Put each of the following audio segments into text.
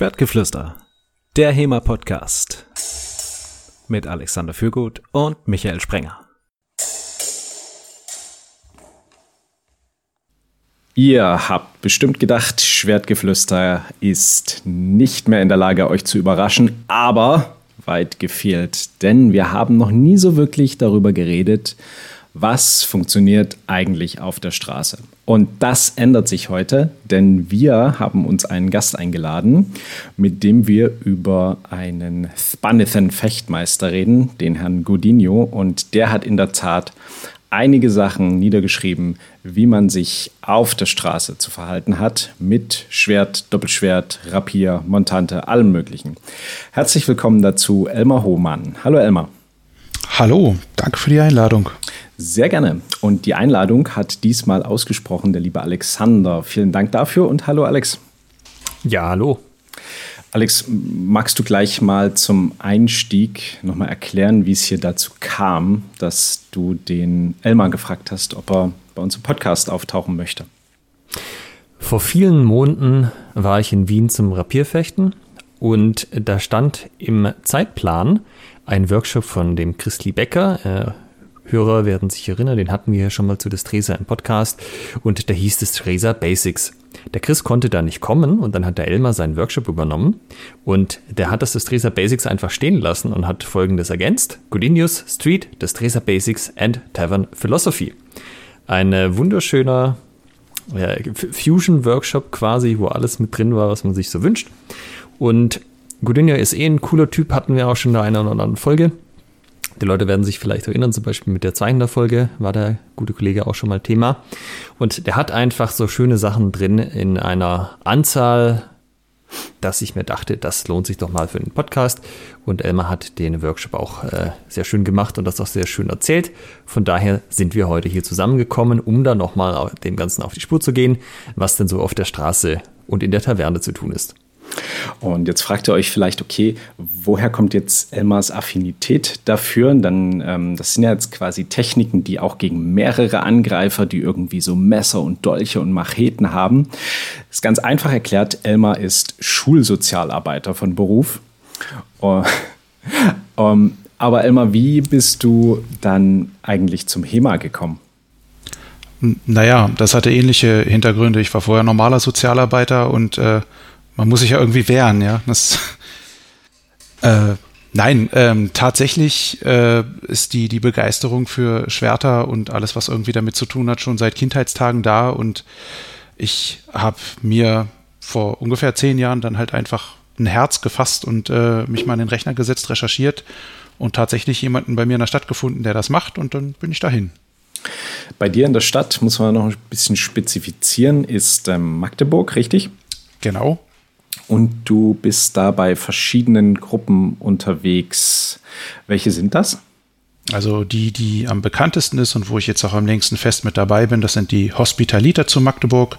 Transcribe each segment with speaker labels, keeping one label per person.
Speaker 1: Schwertgeflüster, der HEMA-Podcast mit Alexander Fürgut und Michael Sprenger.
Speaker 2: Ihr habt bestimmt gedacht, Schwertgeflüster ist nicht mehr in der Lage, euch zu überraschen, aber weit gefehlt, denn wir haben noch nie so wirklich darüber geredet, was funktioniert eigentlich auf der Straße. Und das ändert sich heute, denn wir haben uns einen Gast eingeladen, mit dem wir über einen Spanithan-Fechtmeister reden, den Herrn Godinho. Und der hat in der Tat einige Sachen niedergeschrieben, wie man sich auf der Straße zu verhalten hat, mit Schwert, Doppelschwert, Rapier, Montante, allem Möglichen. Herzlich willkommen dazu, Elmar Hohmann. Hallo Elmar.
Speaker 3: Hallo, danke für die Einladung.
Speaker 2: Sehr gerne. Und die Einladung hat diesmal ausgesprochen der liebe Alexander. Vielen Dank dafür und hallo Alex.
Speaker 1: Ja, hallo.
Speaker 2: Alex, magst du gleich mal zum Einstieg nochmal erklären, wie es hier dazu kam, dass du den Elmar gefragt hast, ob er bei uns im Podcast auftauchen möchte?
Speaker 1: Vor vielen Monaten war ich in Wien zum Rapierfechten und da stand im Zeitplan ein Workshop von dem Christli Becker, Hörer werden sich erinnern, den hatten wir ja schon mal zu Destresa im Podcast und da hieß Destresa Basics. Der Chris konnte da nicht kommen und dann hat der Elmar seinen Workshop übernommen und der hat das Destresa Basics einfach stehen lassen und hat folgendes ergänzt. Godinius Street, Destresa Basics and Tavern Philosophy. Ein wunderschöner ja, Fusion-Workshop quasi, wo alles mit drin war, was man sich so wünscht. Und Godinho ist eh ein cooler Typ, hatten wir auch schon in einer oder anderen Folge. Die Leute werden sich vielleicht erinnern, zum Beispiel mit der 200 Folge war der gute Kollege auch schon mal Thema. Und der hat einfach so schöne Sachen drin in einer Anzahl, dass ich mir dachte, das lohnt sich doch mal für den Podcast. Und Elmar hat den Workshop auch äh, sehr schön gemacht und das auch sehr schön erzählt. Von daher sind wir heute hier zusammengekommen, um da nochmal dem Ganzen auf die Spur zu gehen, was denn so auf der Straße und in der Taverne zu tun ist.
Speaker 2: Und jetzt fragt ihr euch vielleicht, okay, woher kommt jetzt Elmars Affinität dafür? Dann, ähm, das sind ja jetzt quasi Techniken, die auch gegen mehrere Angreifer, die irgendwie so Messer und Dolche und Macheten haben. Das ist ganz einfach erklärt, Elmar ist Schulsozialarbeiter von Beruf. Uh, um, aber Elmar, wie bist du dann eigentlich zum HEMA gekommen?
Speaker 3: Naja, das hatte ähnliche Hintergründe. Ich war vorher normaler Sozialarbeiter und äh, man muss sich ja irgendwie wehren, ja. Das, äh, nein, ähm, tatsächlich äh, ist die, die Begeisterung für Schwerter und alles, was irgendwie damit zu tun hat, schon seit Kindheitstagen da und ich habe mir vor ungefähr zehn Jahren dann halt einfach ein Herz gefasst und äh, mich mal in den Rechner gesetzt, recherchiert und tatsächlich jemanden bei mir in der Stadt gefunden, der das macht und dann bin ich dahin.
Speaker 2: Bei dir in der Stadt, muss man noch ein bisschen spezifizieren, ist ähm, Magdeburg, richtig?
Speaker 3: Genau.
Speaker 2: Und du bist da bei verschiedenen Gruppen unterwegs. Welche sind das?
Speaker 3: Also die, die am bekanntesten ist und wo ich jetzt auch am längsten fest mit dabei bin, das sind die Hospitaliter zu Magdeburg.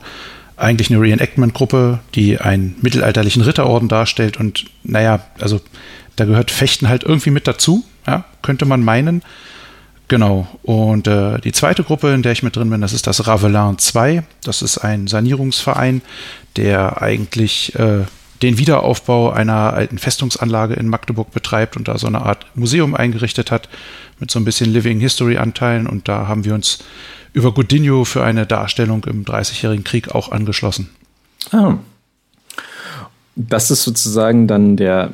Speaker 3: Eigentlich eine Reenactment-Gruppe, die einen mittelalterlichen Ritterorden darstellt. Und naja, also da gehört Fechten halt irgendwie mit dazu, ja, könnte man meinen. Genau. Und äh, die zweite Gruppe, in der ich mit drin bin, das ist das Ravelin 2. Das ist ein Sanierungsverein, der eigentlich äh, den Wiederaufbau einer alten Festungsanlage in Magdeburg betreibt und da so eine Art Museum eingerichtet hat mit so ein bisschen Living History Anteilen und da haben wir uns über Godinho für eine Darstellung im Dreißigjährigen Krieg auch angeschlossen.
Speaker 2: Ah. Das ist sozusagen dann der,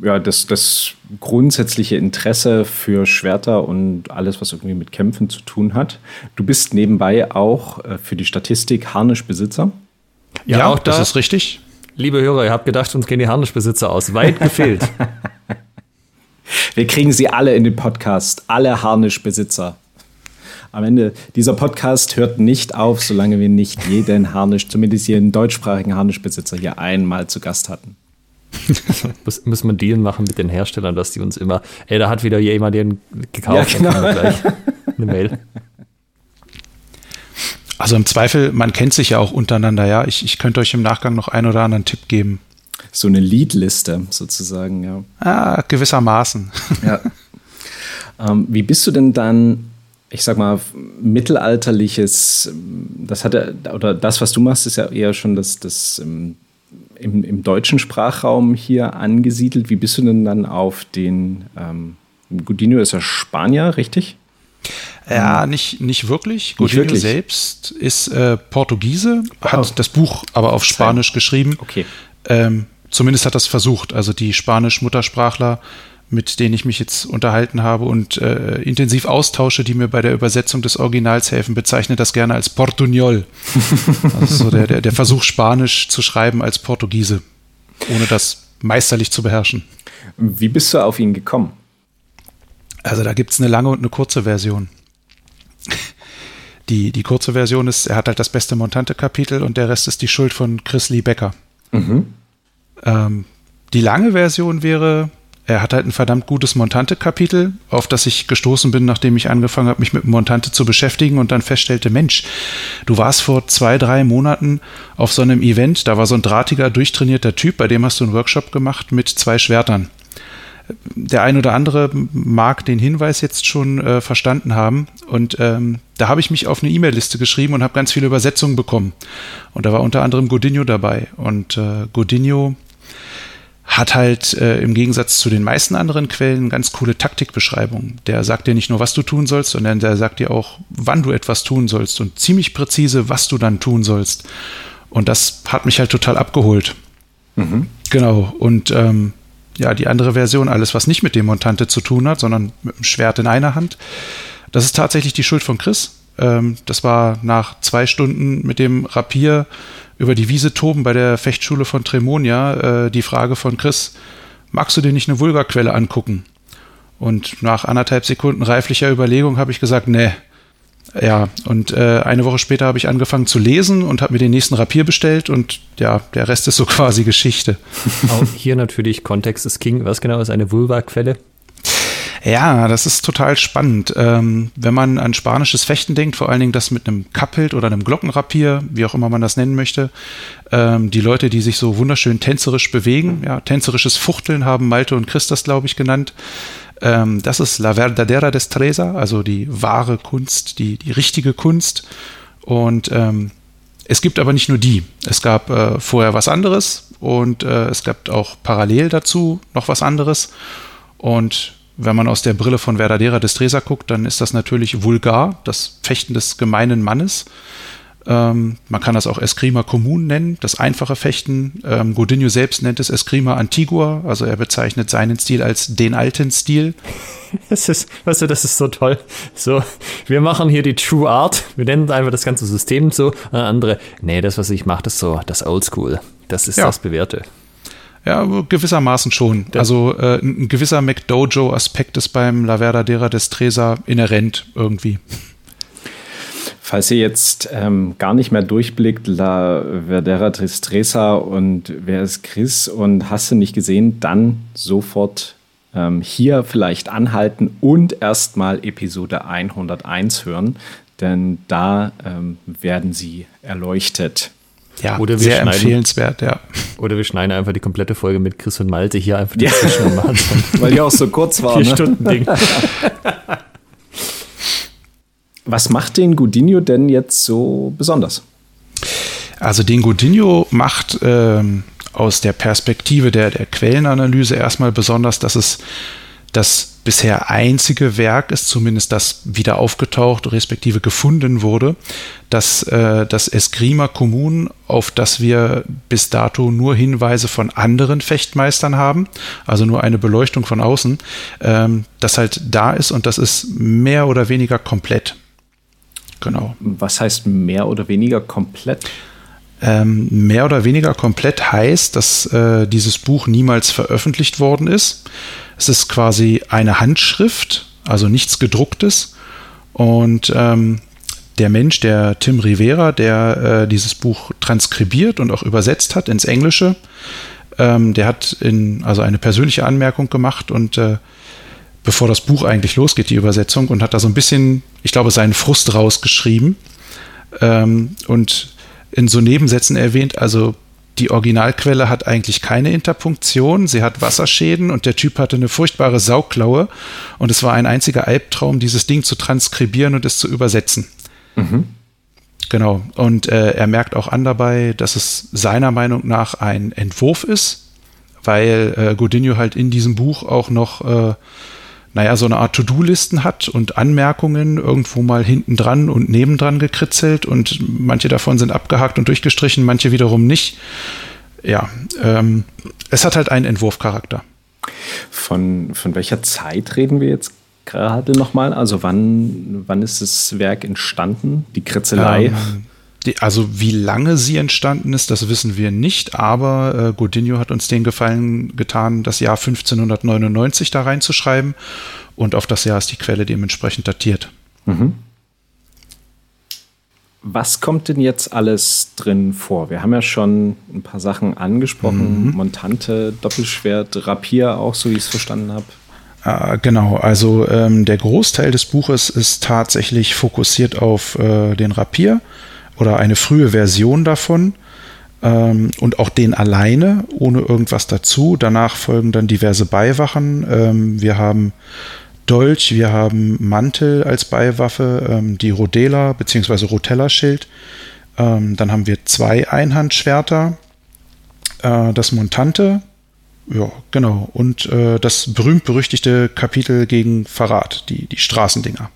Speaker 2: ja, das, das grundsätzliche Interesse für Schwerter und alles, was irgendwie mit Kämpfen zu tun hat. Du bist nebenbei auch äh, für die Statistik Harnischbesitzer.
Speaker 3: Ja, ja auch das ist richtig.
Speaker 1: Liebe Hörer, ihr habt gedacht, uns gehen die Harnischbesitzer aus. Weit gefehlt.
Speaker 2: Wir kriegen sie alle in den Podcast, alle Harnischbesitzer. Am Ende, dieser Podcast hört nicht auf, solange wir nicht jeden Harnisch, zumindest einen deutschsprachigen Harnischbesitzer hier einmal zu Gast hatten.
Speaker 1: Muss, müssen wir einen Deal machen mit den Herstellern, dass die uns immer, ey, da hat wieder jemand den gekauft, ja, genau. eine Mail.
Speaker 3: Also im Zweifel, man kennt sich ja auch untereinander, ja. Ich, ich könnte euch im Nachgang noch einen oder anderen Tipp geben.
Speaker 2: So eine Leadliste sozusagen, ja.
Speaker 3: Ah, gewissermaßen.
Speaker 2: Ja. ähm, wie bist du denn dann, ich sag mal, mittelalterliches, das hat ja, oder das, was du machst, ist ja eher schon das, das ähm, im, im, deutschen Sprachraum hier angesiedelt. Wie bist du denn dann auf den ähm, Godinho ist ja Spanier, richtig?
Speaker 3: Ja, nicht, nicht wirklich. Godinho wirklich. selbst ist äh, Portugiese, hat oh. das Buch aber auf Spanisch geschrieben.
Speaker 2: Okay.
Speaker 3: Ähm, zumindest hat das versucht. Also die Spanisch-Muttersprachler, mit denen ich mich jetzt unterhalten habe und äh, intensiv austausche, die mir bei der Übersetzung des Originals helfen, bezeichne das gerne als Portugnol. also so der, der, der Versuch, Spanisch zu schreiben als Portugiese, ohne das meisterlich zu beherrschen.
Speaker 2: Wie bist du auf ihn gekommen?
Speaker 3: Also da gibt es eine lange und eine kurze Version. Die, die kurze Version ist, er hat halt das beste Montante-Kapitel und der Rest ist die Schuld von Chris Lee Becker. Mhm. Ähm, die lange Version wäre, er hat halt ein verdammt gutes Montante-Kapitel, auf das ich gestoßen bin, nachdem ich angefangen habe, mich mit Montante zu beschäftigen und dann feststellte, Mensch, du warst vor zwei, drei Monaten auf so einem Event, da war so ein drahtiger, durchtrainierter Typ, bei dem hast du einen Workshop gemacht mit zwei Schwertern der ein oder andere mag den Hinweis jetzt schon äh, verstanden haben. Und ähm, da habe ich mich auf eine E-Mail-Liste geschrieben und habe ganz viele Übersetzungen bekommen. Und da war unter anderem Godinho dabei. Und äh, Godinho hat halt äh, im Gegensatz zu den meisten anderen Quellen ganz coole Taktikbeschreibungen. Der sagt dir nicht nur, was du tun sollst, sondern der sagt dir auch, wann du etwas tun sollst und ziemlich präzise, was du dann tun sollst. Und das hat mich halt total abgeholt. Mhm. Genau. Und ähm, ja, die andere Version, alles, was nicht mit dem Montante zu tun hat, sondern mit dem Schwert in einer Hand. Das ist tatsächlich die Schuld von Chris. Ähm, das war nach zwei Stunden mit dem Rapier über die Wiese toben bei der Fechtschule von Tremonia äh, die Frage von Chris, magst du dir nicht eine Vulgarquelle angucken? Und nach anderthalb Sekunden reiflicher Überlegung habe ich gesagt, nee, ja, und äh, eine Woche später habe ich angefangen zu lesen und habe mir den nächsten Rapier bestellt und ja, der Rest ist so quasi Geschichte.
Speaker 1: Auch hier natürlich Kontext ist King. Was genau ist eine Vulva-Quelle?
Speaker 3: Ja, das ist total spannend. Ähm, wenn man an spanisches Fechten denkt, vor allen Dingen das mit einem Kappelt oder einem Glockenrapier, wie auch immer man das nennen möchte, ähm, die Leute, die sich so wunderschön tänzerisch bewegen, ja, tänzerisches Fuchteln haben Malte und Christas, glaube ich, genannt. Ähm, das ist La Verdadera Destreza, also die wahre Kunst, die, die richtige Kunst. Und ähm, es gibt aber nicht nur die. Es gab äh, vorher was anderes und äh, es gab auch parallel dazu noch was anderes. Und wenn man aus der Brille von Verdadera Destreza guckt, dann ist das natürlich vulgar, das Fechten des gemeinen Mannes. Ähm, man kann das auch Eskrima Kommun nennen, das einfache Fechten. Ähm, Godinho selbst nennt es Eskrima Antigua, also er bezeichnet seinen Stil als den alten Stil.
Speaker 1: Das ist, weißt du, das ist so toll. So, wir machen hier die True Art, wir nennen einfach das ganze System so. Äh, andere, nee, das, was ich mache, das ist so das Oldschool. Das ist ja. das Bewährte.
Speaker 3: Ja, gewissermaßen schon. Ja. Also äh, ein gewisser McDojo-Aspekt ist beim La Verdadera Destresa inhärent irgendwie.
Speaker 2: Falls ihr jetzt ähm, gar nicht mehr durchblickt, La Verdera Tristresa und wer ist Chris und hast du nicht gesehen, dann sofort ähm, hier vielleicht anhalten und erstmal Episode 101 hören, denn da ähm, werden sie erleuchtet.
Speaker 3: Ja, oder sehr empfehlenswert, ja.
Speaker 1: Oder wir schneiden einfach die komplette Folge mit Chris und Malte hier einfach dazwischen
Speaker 2: ja. Weil die auch so kurz war. Vier
Speaker 1: ne? Stunden Ding.
Speaker 2: Was macht den Godinho denn jetzt so besonders?
Speaker 3: Also den Godinho macht ähm, aus der Perspektive der, der Quellenanalyse erstmal besonders, dass es das bisher einzige Werk ist, zumindest das wieder aufgetaucht, respektive gefunden wurde, dass äh, das Esgrima Kommun, auf das wir bis dato nur Hinweise von anderen Fechtmeistern haben, also nur eine Beleuchtung von außen, ähm, das halt da ist und das ist mehr oder weniger komplett.
Speaker 2: Genau. Was heißt mehr oder weniger komplett?
Speaker 3: Ähm, mehr oder weniger komplett heißt, dass äh, dieses Buch niemals veröffentlicht worden ist. Es ist quasi eine Handschrift, also nichts gedrucktes. Und ähm, der Mensch, der Tim Rivera, der äh, dieses Buch transkribiert und auch übersetzt hat ins Englische, ähm, der hat in, also eine persönliche Anmerkung gemacht und äh, bevor das Buch eigentlich losgeht, die Übersetzung, und hat da so ein bisschen, ich glaube, seinen Frust rausgeschrieben ähm, und in so Nebensätzen erwähnt, also die Originalquelle hat eigentlich keine Interpunktion, sie hat Wasserschäden und der Typ hatte eine furchtbare Sauklaue und es war ein einziger Albtraum, dieses Ding zu transkribieren und es zu übersetzen. Mhm. Genau. Und äh, er merkt auch an dabei, dass es seiner Meinung nach ein Entwurf ist, weil äh, Godinho halt in diesem Buch auch noch, äh, naja, so eine Art To-Do-Listen hat und Anmerkungen irgendwo mal hinten dran und nebendran gekritzelt und manche davon sind abgehakt und durchgestrichen, manche wiederum nicht. Ja, ähm, es hat halt einen Entwurfcharakter.
Speaker 2: Von, von welcher Zeit reden wir jetzt gerade nochmal? Also wann, wann ist das Werk entstanden? Die Kritzelei? Ähm,
Speaker 3: also wie lange sie entstanden ist, das wissen wir nicht, aber äh, Godinho hat uns den Gefallen getan, das Jahr 1599 da reinzuschreiben und auf das Jahr ist die Quelle dementsprechend datiert. Mhm.
Speaker 2: Was kommt denn jetzt alles drin vor? Wir haben ja schon ein paar Sachen angesprochen. Mhm. Montante, Doppelschwert, Rapier auch, so wie ich es verstanden habe.
Speaker 3: Äh, genau, also ähm, der Großteil des Buches ist tatsächlich fokussiert auf äh, den Rapier oder eine frühe Version davon ähm, und auch den alleine, ohne irgendwas dazu. Danach folgen dann diverse Beiwachen. Ähm, wir haben Dolch, wir haben Mantel als Beiwaffe, ähm, die Rodela bzw. Rotella-Schild. Ähm, dann haben wir zwei Einhandschwerter, äh, das Montante, ja, genau. Und äh, das berühmt-berüchtigte Kapitel gegen Verrat, die, die Straßendinger.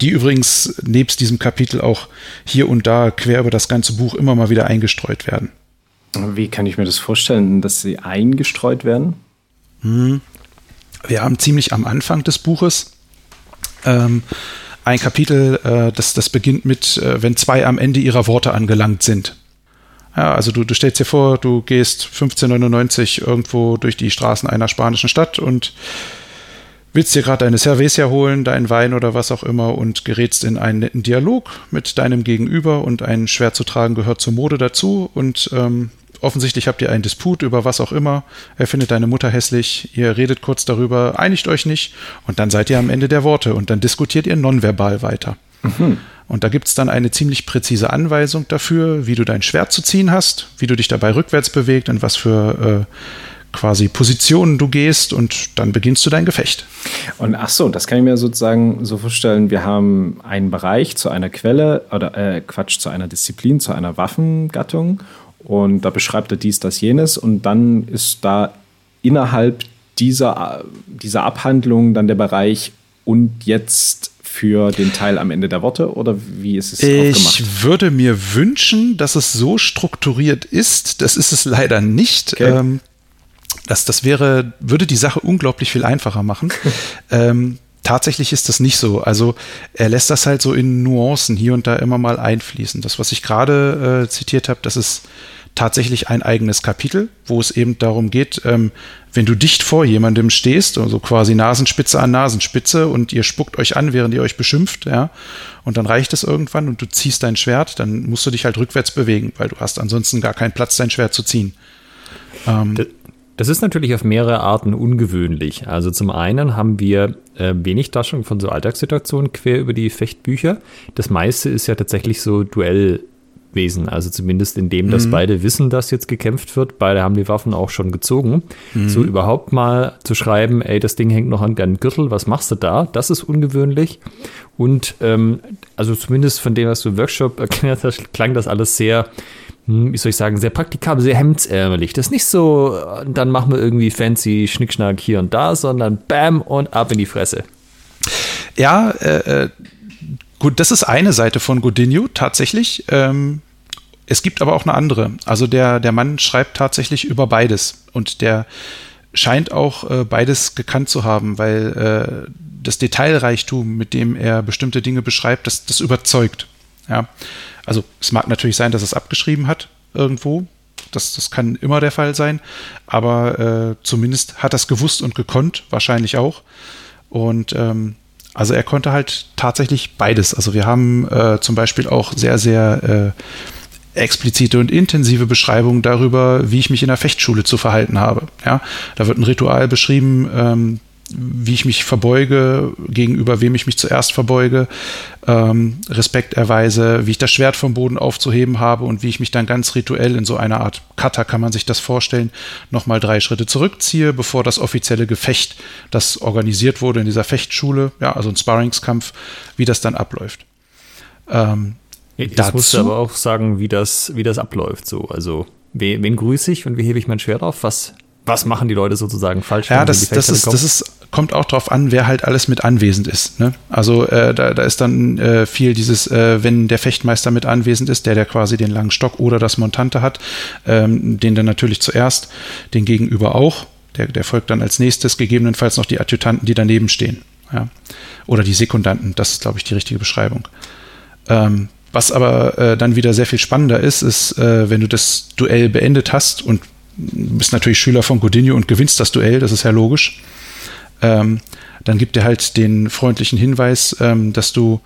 Speaker 3: Die übrigens nebst diesem Kapitel auch hier und da quer über das ganze Buch immer mal wieder eingestreut werden.
Speaker 2: Wie kann ich mir das vorstellen, dass sie eingestreut werden?
Speaker 3: Hm. Wir haben ziemlich am Anfang des Buches ähm, ein Kapitel, äh, das, das beginnt mit, äh, wenn zwei am Ende ihrer Worte angelangt sind. Ja, also du, du stellst dir vor, du gehst 1599 irgendwo durch die Straßen einer spanischen Stadt und willst dir gerade eine Cerveza holen, deinen Wein oder was auch immer und gerätst in einen netten Dialog mit deinem Gegenüber und ein schwer zu tragen gehört zur Mode dazu und ähm, offensichtlich habt ihr einen Disput über was auch immer. Er findet deine Mutter hässlich, ihr redet kurz darüber, einigt euch nicht und dann seid ihr am Ende der Worte und dann diskutiert ihr nonverbal weiter. Mhm. Und da gibt es dann eine ziemlich präzise Anweisung dafür, wie du dein Schwert zu ziehen hast, wie du dich dabei rückwärts bewegt, in was für äh, quasi Positionen du gehst und dann beginnst du dein Gefecht.
Speaker 2: Und ach so, das kann ich mir sozusagen so vorstellen, wir haben einen Bereich zu einer Quelle oder äh, Quatsch, zu einer Disziplin, zu einer Waffengattung und da beschreibt er dies, das, jenes und dann ist da innerhalb dieser, dieser Abhandlung dann der Bereich und jetzt für den Teil am Ende der Worte oder wie ist es
Speaker 3: ich aufgemacht? Ich würde mir wünschen, dass es so strukturiert ist. Das ist es leider nicht. Okay. Ähm, das, das wäre, würde die Sache unglaublich viel einfacher machen. ähm, tatsächlich ist das nicht so. Also er lässt das halt so in Nuancen hier und da immer mal einfließen. Das, was ich gerade äh, zitiert habe, das ist tatsächlich ein eigenes Kapitel, wo es eben darum geht, ähm, wenn du dicht vor jemandem stehst, also quasi Nasenspitze an Nasenspitze und ihr spuckt euch an, während ihr euch beschimpft, ja, und dann reicht es irgendwann und du ziehst dein Schwert, dann musst du dich halt rückwärts bewegen, weil du hast ansonsten gar keinen Platz, dein Schwert zu ziehen.
Speaker 1: Ähm, das ist natürlich auf mehrere Arten ungewöhnlich. Also zum einen haben wir äh, wenig Taschung von so Alltagssituationen quer über die Fechtbücher. Das meiste ist ja tatsächlich so Duell Wesen. Also zumindest in dem, dass mhm. beide wissen, dass jetzt gekämpft wird. Beide haben die Waffen auch schon gezogen. Mhm. So überhaupt mal zu schreiben, ey, das Ding hängt noch an deinem Gürtel, was machst du da? Das ist ungewöhnlich. Und ähm, also zumindest von dem, was du im Workshop erklärt hast, klang das alles sehr, wie soll ich sagen, sehr praktikabel, sehr hemdsärmelig. Das ist nicht so, dann machen wir irgendwie fancy Schnickschnack hier und da, sondern bam und ab in die Fresse.
Speaker 3: Ja, äh, äh Gut, das ist eine Seite von Godinho tatsächlich. Ähm, es gibt aber auch eine andere. Also der, der Mann schreibt tatsächlich über beides und der scheint auch äh, beides gekannt zu haben, weil äh, das Detailreichtum, mit dem er bestimmte Dinge beschreibt, das, das überzeugt. Ja. Also es mag natürlich sein, dass es abgeschrieben hat irgendwo. Das, das kann immer der Fall sein. Aber äh, zumindest hat es gewusst und gekonnt, wahrscheinlich auch. Und ähm, also er konnte halt tatsächlich beides. Also wir haben äh, zum Beispiel auch sehr, sehr äh, explizite und intensive Beschreibungen darüber, wie ich mich in der Fechtschule zu verhalten habe. Ja, da wird ein Ritual beschrieben, ähm, wie ich mich verbeuge, gegenüber wem ich mich zuerst verbeuge, ähm, Respekt erweise, wie ich das Schwert vom Boden aufzuheben habe und wie ich mich dann ganz rituell in so einer Art Kata, kann man sich das vorstellen, nochmal drei Schritte zurückziehe, bevor das offizielle Gefecht, das organisiert wurde in dieser Fechtschule, ja, also ein Sparringskampf, wie das dann abläuft. Ähm,
Speaker 1: Ich dazu, musst aber auch sagen, wie das, wie das abläuft. So. Also, wen, wen grüße ich und wie hebe ich mein Schwert auf? Was, was machen die Leute sozusagen falsch?
Speaker 3: Ja, das, das, ist, das ist, kommt auch darauf an, wer halt alles mit anwesend ist. Ne? Also äh, da, da ist dann äh, viel dieses, äh, wenn der Fechtmeister mit anwesend ist, der, der quasi den langen Stock oder das Montante hat, ähm, den dann natürlich zuerst, den Gegenüber auch. Der, der folgt dann als nächstes, gegebenenfalls noch die Adjutanten, die daneben stehen. Ja? Oder die Sekundanten, das ist, glaube ich, die richtige Beschreibung. Ähm, was aber äh, dann wieder sehr viel spannender ist, ist, äh, wenn du das Duell beendet hast und bist natürlich Schüler von Godinho und gewinnst das Duell, das ist ja logisch. Ähm, dann gibt er halt den freundlichen Hinweis, ähm, dass du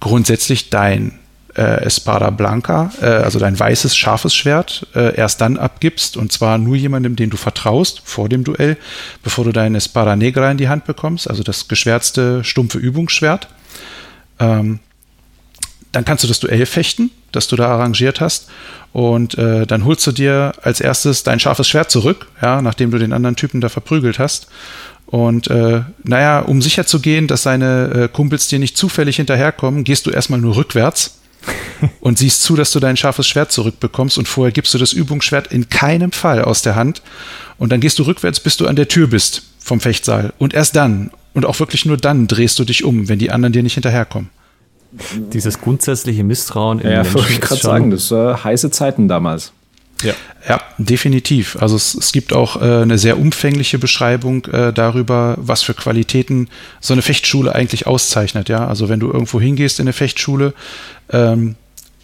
Speaker 3: grundsätzlich dein äh, Espada Blanca, äh, also dein weißes, scharfes Schwert, äh, erst dann abgibst und zwar nur jemandem, den du vertraust, vor dem Duell, bevor du dein Espada Negra in die Hand bekommst, also das geschwärzte, stumpfe Übungsschwert. Ähm, dann kannst du das Duell fechten, das du da arrangiert hast. Und äh, dann holst du dir als erstes dein scharfes Schwert zurück, ja, nachdem du den anderen Typen da verprügelt hast. Und äh, naja, um sicher zu gehen, dass seine äh, Kumpels dir nicht zufällig hinterherkommen, gehst du erstmal nur rückwärts und siehst zu, dass du dein scharfes Schwert zurückbekommst. Und vorher gibst du das Übungsschwert in keinem Fall aus der Hand. Und dann gehst du rückwärts, bis du an der Tür bist vom Fechtsaal. Und erst dann, und auch wirklich nur dann, drehst du dich um, wenn die anderen dir nicht hinterherkommen
Speaker 1: dieses grundsätzliche Misstrauen
Speaker 2: in ja, Menschen. Ja, ich gerade sagen, das äh, heiße Zeiten damals.
Speaker 3: Ja. ja, definitiv. Also es, es gibt auch äh, eine sehr umfängliche Beschreibung äh, darüber, was für Qualitäten so eine Fechtschule eigentlich auszeichnet. Ja, also wenn du irgendwo hingehst in eine Fechtschule, ähm,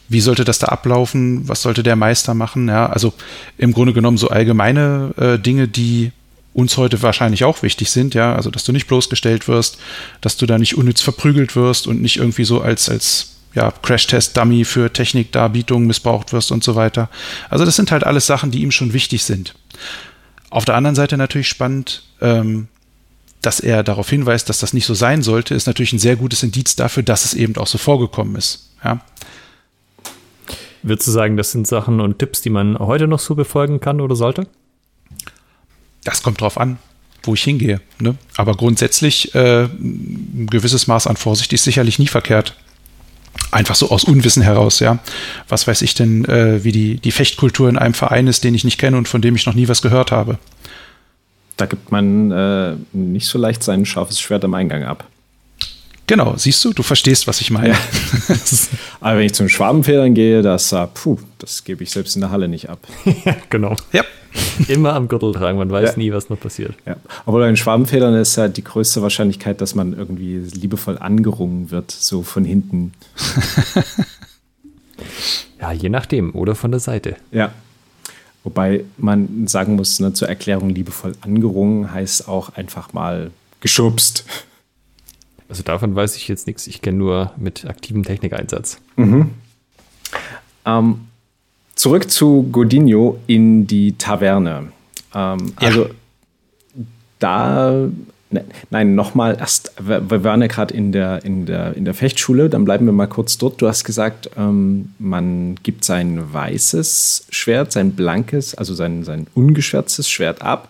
Speaker 3: wie sollte das da ablaufen? Was sollte der Meister machen? Ja, also im Grunde genommen so allgemeine äh, Dinge, die uns heute wahrscheinlich auch wichtig sind, ja, also dass du nicht bloßgestellt wirst, dass du da nicht unnütz verprügelt wirst und nicht irgendwie so als, als ja, Crash-Test-Dummy für Technikdarbietungen missbraucht wirst und so weiter. Also das sind halt alles Sachen, die ihm schon wichtig sind. Auf der anderen Seite natürlich spannend, ähm, dass er darauf hinweist, dass das nicht so sein sollte, ist natürlich ein sehr gutes Indiz dafür, dass es eben auch so vorgekommen ist. Ja.
Speaker 1: Würdest du sagen, das sind Sachen und Tipps, die man heute noch so befolgen kann oder sollte?
Speaker 3: Das kommt drauf an, wo ich hingehe. Ne? Aber grundsätzlich äh, ein gewisses Maß an Vorsicht ist sicherlich nie verkehrt. Einfach so aus Unwissen heraus, ja. Was weiß ich denn, äh, wie die, die Fechtkultur in einem Verein ist, den ich nicht kenne und von dem ich noch nie was gehört habe.
Speaker 2: Da gibt man äh, nicht so leicht sein scharfes Schwert am Eingang ab.
Speaker 3: Genau, siehst du, du verstehst, was ich meine. Ja.
Speaker 2: Aber wenn ich zum Schwabenfedern gehe, das, uh, puh, das gebe ich selbst in der Halle nicht ab.
Speaker 1: genau. Ja. Immer am Gürtel tragen, man weiß ja. nie, was noch passiert.
Speaker 2: Ja. Aber bei den Schwabenfedern ist ja die größte Wahrscheinlichkeit, dass man irgendwie liebevoll angerungen wird, so von hinten.
Speaker 1: ja, je nachdem, oder von der Seite.
Speaker 2: Ja. Wobei man sagen muss, ne, zur Erklärung liebevoll angerungen heißt auch einfach mal geschubst.
Speaker 1: Also davon weiß ich jetzt nichts. Ich kenne nur mit aktivem Technikeinsatz.
Speaker 2: Mhm. Ähm, zurück zu Godinho in die Taverne. Ähm, ja. Also da, ne, nein, nochmal erst, wir waren ja gerade in der, in, der, in der Fechtschule, dann bleiben wir mal kurz dort. Du hast gesagt, ähm, man gibt sein weißes Schwert, sein blankes, also sein, sein ungeschwärztes Schwert ab,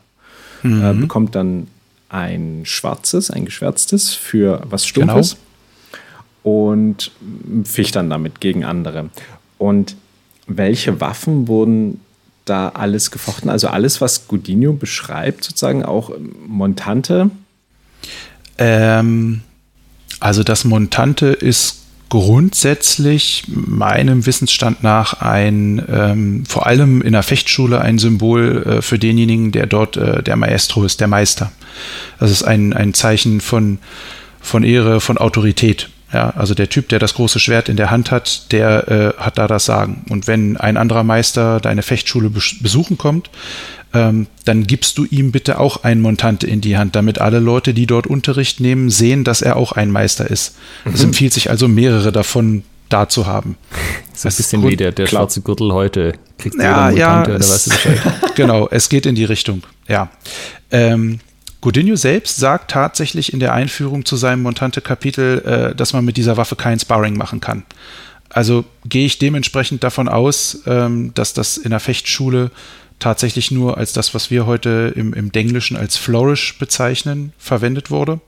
Speaker 2: mhm. äh, bekommt dann ein schwarzes, ein geschwärztes für was Stumpfes genau. und ficht dann damit gegen andere. Und welche Waffen wurden da alles gefochten? Also alles, was Godinho beschreibt, sozusagen auch Montante?
Speaker 3: Ähm, also das Montante ist grundsätzlich meinem Wissensstand nach ein, ähm, vor allem in der Fechtschule ein Symbol äh, für denjenigen, der dort äh, der Maestro ist, der Meister. Das ist ein, ein Zeichen von, von Ehre, von Autorität. Ja, also der Typ, der das große Schwert in der Hand hat, der äh, hat da das Sagen. Und wenn ein anderer Meister deine Fechtschule besuchen kommt, ähm, dann gibst du ihm bitte auch ein Montante in die Hand, damit alle Leute, die dort Unterricht nehmen, sehen, dass er auch ein Meister ist. Mhm. Es empfiehlt sich also, mehrere davon da zu haben.
Speaker 1: Das ist ein bisschen wie der, der schwarze Gürtel heute.
Speaker 3: Kriegt ja, ja, oder es, was genau, es geht in die Richtung, ja. Ähm, Godinho selbst sagt tatsächlich in der Einführung zu seinem Montante-Kapitel, äh, dass man mit dieser Waffe kein Sparring machen kann. Also gehe ich dementsprechend davon aus, ähm, dass das in der Fechtschule tatsächlich nur als das, was wir heute im, im Denglischen als Flourish bezeichnen, verwendet wurde,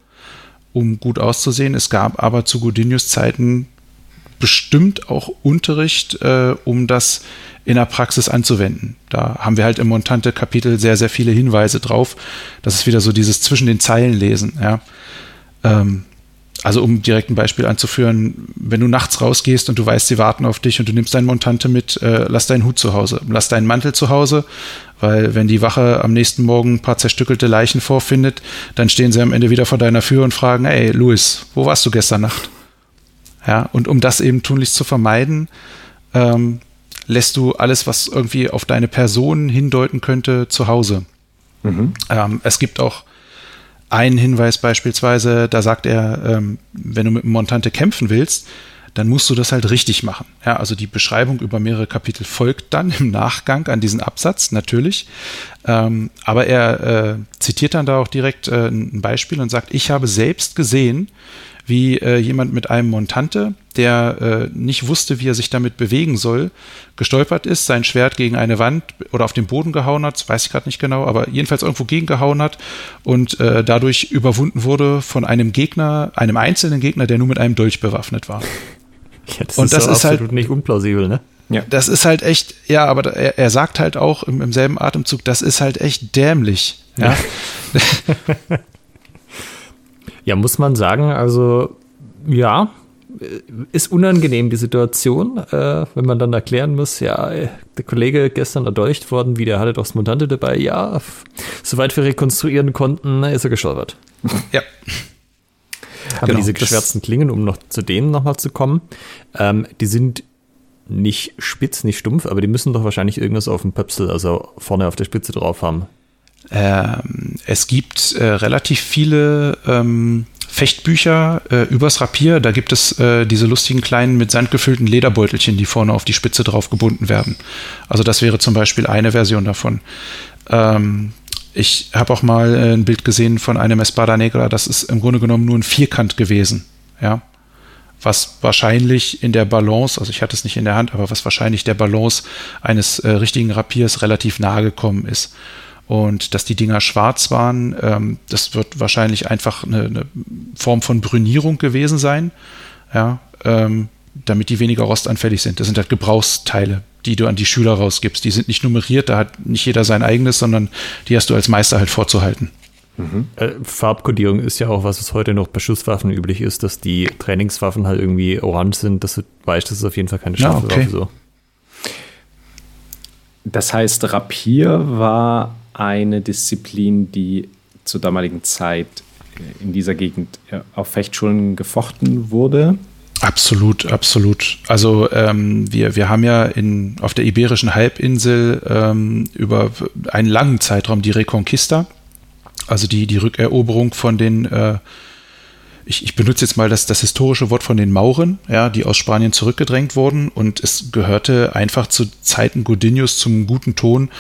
Speaker 3: um gut auszusehen. Es gab aber zu Godinius Zeiten bestimmt auch Unterricht, äh, um das in der Praxis anzuwenden. Da haben wir halt im Montante-Kapitel sehr, sehr viele Hinweise drauf. Das ist wieder so dieses zwischen den Zeilen lesen. Ja. Ähm, also um direkt ein Beispiel anzuführen, wenn du nachts rausgehst und du weißt, sie warten auf dich und du nimmst deinen Montante mit, äh, lass deinen Hut zu Hause, lass deinen Mantel zu Hause, weil wenn die Wache am nächsten Morgen ein paar zerstückelte Leichen vorfindet, dann stehen sie am Ende wieder vor deiner Tür und fragen, ey, Louis, wo warst du gestern Nacht? Ja, und um das eben tunlichst zu vermeiden, ähm, lässt du alles, was irgendwie auf deine Person hindeuten könnte, zu Hause. Mhm. Ähm, es gibt auch einen Hinweis beispielsweise, da sagt er, ähm, wenn du mit Montante kämpfen willst, dann musst du das halt richtig machen. Ja, also die Beschreibung über mehrere Kapitel folgt dann im Nachgang an diesen Absatz, natürlich. Ähm, aber er äh, zitiert dann da auch direkt äh, ein Beispiel und sagt, ich habe selbst gesehen, wie äh, jemand mit einem Montante, der äh, nicht wusste, wie er sich damit bewegen soll, gestolpert ist, sein Schwert gegen eine Wand oder auf den Boden gehauen hat, weiß ich gerade nicht genau, aber jedenfalls irgendwo gegengehauen hat und äh, dadurch überwunden wurde von einem Gegner, einem einzelnen Gegner, der nur mit einem Dolch bewaffnet war.
Speaker 1: Ja, das und ist das ist halt nicht unplausibel, ne?
Speaker 3: Ja. Das ist halt echt, ja, aber er, er sagt halt auch im, im, selben Atemzug, das ist halt echt dämlich. Ja.
Speaker 1: Ja, muss man sagen, also ja, ist unangenehm die Situation, äh, wenn man dann erklären muss, ja, der Kollege gestern erdolcht worden, wie der hatte doch das Mutante dabei, ja, soweit wir rekonstruieren konnten, ist er gestolpert.
Speaker 3: Ja.
Speaker 1: Aber genau, diese geschwärzten Klingen, um noch zu denen nochmal zu kommen, ähm, die sind nicht spitz, nicht stumpf, aber die müssen doch wahrscheinlich irgendwas auf dem Pöpsel, also vorne auf der Spitze drauf haben.
Speaker 3: Ähm, es gibt äh, relativ viele ähm, Fechtbücher äh, übers Rapier. Da gibt es äh, diese lustigen kleinen mit Sand gefüllten Lederbeutelchen, die vorne auf die Spitze drauf gebunden werden. Also das wäre zum Beispiel eine Version davon. Ähm, ich habe auch mal äh, ein Bild gesehen von einem Espada Negra. Das ist im Grunde genommen nur ein Vierkant gewesen. Ja, was wahrscheinlich in der Balance, also ich hatte es nicht in der Hand, aber was wahrscheinlich der Balance eines äh, richtigen Rapiers relativ nahe gekommen ist. Und dass die Dinger schwarz waren, ähm, das wird wahrscheinlich einfach eine, eine, Form von Brünierung gewesen sein, ja, ähm, damit die weniger rostanfällig sind. Das sind halt Gebrauchsteile, die du an die Schüler rausgibst. Die sind nicht nummeriert, da hat nicht jeder sein eigenes, sondern die hast du als Meister halt vorzuhalten.
Speaker 1: Mhm. Äh, Farbkodierung ist ja auch was, was heute noch bei Schusswaffen üblich ist, dass die Trainingswaffen halt irgendwie orange sind, dass du weißt, das ist auf jeden Fall keine scharfe ja, okay. Waffe. So.
Speaker 2: Das heißt, Rapier war eine Disziplin, die zur damaligen Zeit in dieser Gegend auf Fechtschulen gefochten wurde.
Speaker 3: Absolut, absolut. Also ähm, wir, wir haben ja in, auf der Iberischen Halbinsel ähm, über einen langen Zeitraum die Reconquista, also die, die Rückeroberung von den äh, ich, ich benutze jetzt mal das, das historische Wort von den Mauren, ja, die aus Spanien zurückgedrängt wurden und es gehörte einfach zu Zeiten Godinius zum guten Ton,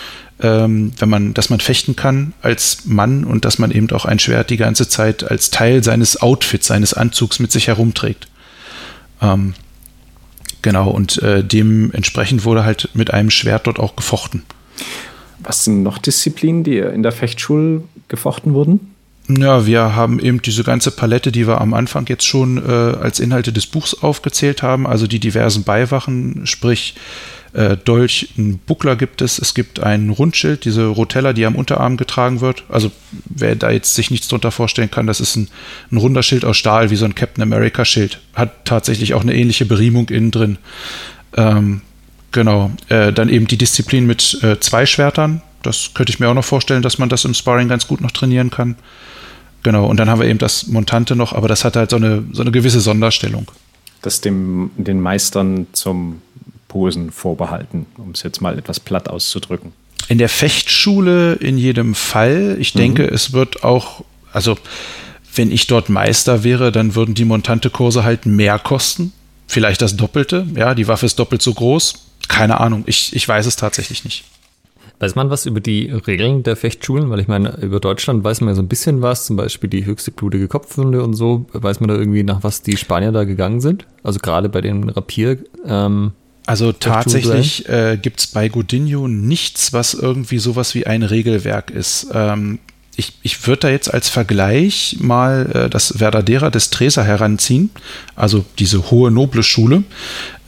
Speaker 3: ähm, wenn man, dass man fechten kann als Mann und dass man eben auch ein Schwert die ganze Zeit als Teil seines Outfits, seines Anzugs mit sich herumträgt. Ähm, genau, und äh, dementsprechend wurde halt mit einem Schwert dort auch gefochten.
Speaker 2: Was sind noch Disziplinen, die in der Fechtschule gefochten wurden?
Speaker 3: Ja, wir haben eben diese ganze Palette, die wir am Anfang jetzt schon äh, als Inhalte des Buchs aufgezählt haben, also die diversen Beiwachen, sprich äh, Dolch, ein Buckler gibt es, es gibt ein Rundschild, diese Rotella, die am Unterarm getragen wird. Also wer da jetzt sich nichts drunter vorstellen kann, das ist ein, ein runder Schild aus Stahl, wie so ein Captain America Schild. Hat tatsächlich auch eine ähnliche Beriemung innen drin. Ähm, genau, äh, dann eben die Disziplin mit äh, zwei Schwertern. Das könnte ich mir auch noch vorstellen, dass man das im Sparring ganz gut noch trainieren kann. Genau, und dann haben wir eben das Montante noch, aber das hat halt so eine, so eine gewisse Sonderstellung.
Speaker 2: Das dem, den Meistern zum Posen vorbehalten, um es jetzt mal etwas platt auszudrücken.
Speaker 3: In der Fechtschule in jedem Fall. Ich mhm. denke, es wird auch, also wenn ich dort Meister wäre, dann würden die Montante-Kurse halt mehr kosten. Vielleicht das Doppelte. Ja, die Waffe ist doppelt so groß. Keine Ahnung. Ich, ich weiß es tatsächlich nicht.
Speaker 1: Weiß man was über die Regeln der Fechtschulen? Weil ich meine, über Deutschland weiß man ja so ein bisschen was, zum Beispiel die höchste blutige Kopfwunde und so. Weiß man da irgendwie, nach was die Spanier da gegangen sind? Also gerade bei den Rapier. Ähm,
Speaker 3: also tatsächlich äh, gibt es bei Godinho nichts, was irgendwie sowas wie ein Regelwerk ist. Ähm, ich, ich würde da jetzt als Vergleich mal äh, das Verdadera des Treser heranziehen, also diese hohe noble Schule.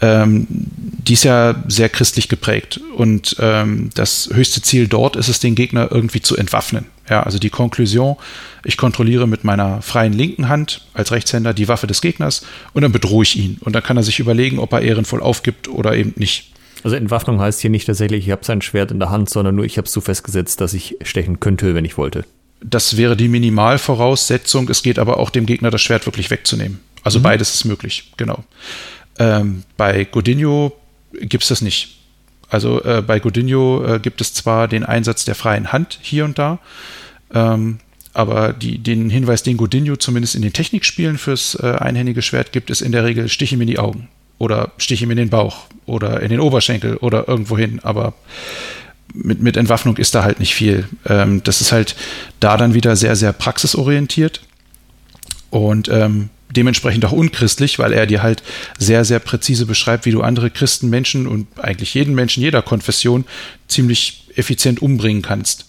Speaker 3: Ähm, die ist ja sehr christlich geprägt und ähm, das höchste Ziel dort ist es, den Gegner irgendwie zu entwaffnen. Ja, also die Konklusion, ich kontrolliere mit meiner freien linken Hand als Rechtshänder die Waffe des Gegners und dann bedrohe ich ihn. Und dann kann er sich überlegen, ob er ehrenvoll aufgibt oder eben nicht.
Speaker 1: Also Entwaffnung heißt hier nicht tatsächlich, ich habe sein Schwert in der Hand, sondern nur ich habe es so festgesetzt, dass ich stechen könnte, wenn ich wollte.
Speaker 3: Das wäre die Minimalvoraussetzung. Es geht aber auch dem Gegner das Schwert wirklich wegzunehmen. Also mhm. beides ist möglich, genau. Ähm, bei Godinho gibt es das nicht. Also äh, bei Godinho äh, gibt es zwar den Einsatz der freien Hand hier und da, ähm, aber die, den Hinweis, den Godinho zumindest in den Technikspielen fürs äh, einhändige Schwert gibt, ist in der Regel Stich ihm in die Augen oder Stich ihm in den Bauch oder in den Oberschenkel oder irgendwo hin. Aber mit, mit Entwaffnung ist da halt nicht viel. Ähm, das ist halt da dann wieder sehr, sehr praxisorientiert. Und ähm, dementsprechend auch unchristlich, weil er dir halt sehr, sehr präzise beschreibt, wie du andere Christenmenschen und eigentlich jeden Menschen jeder Konfession ziemlich effizient umbringen kannst.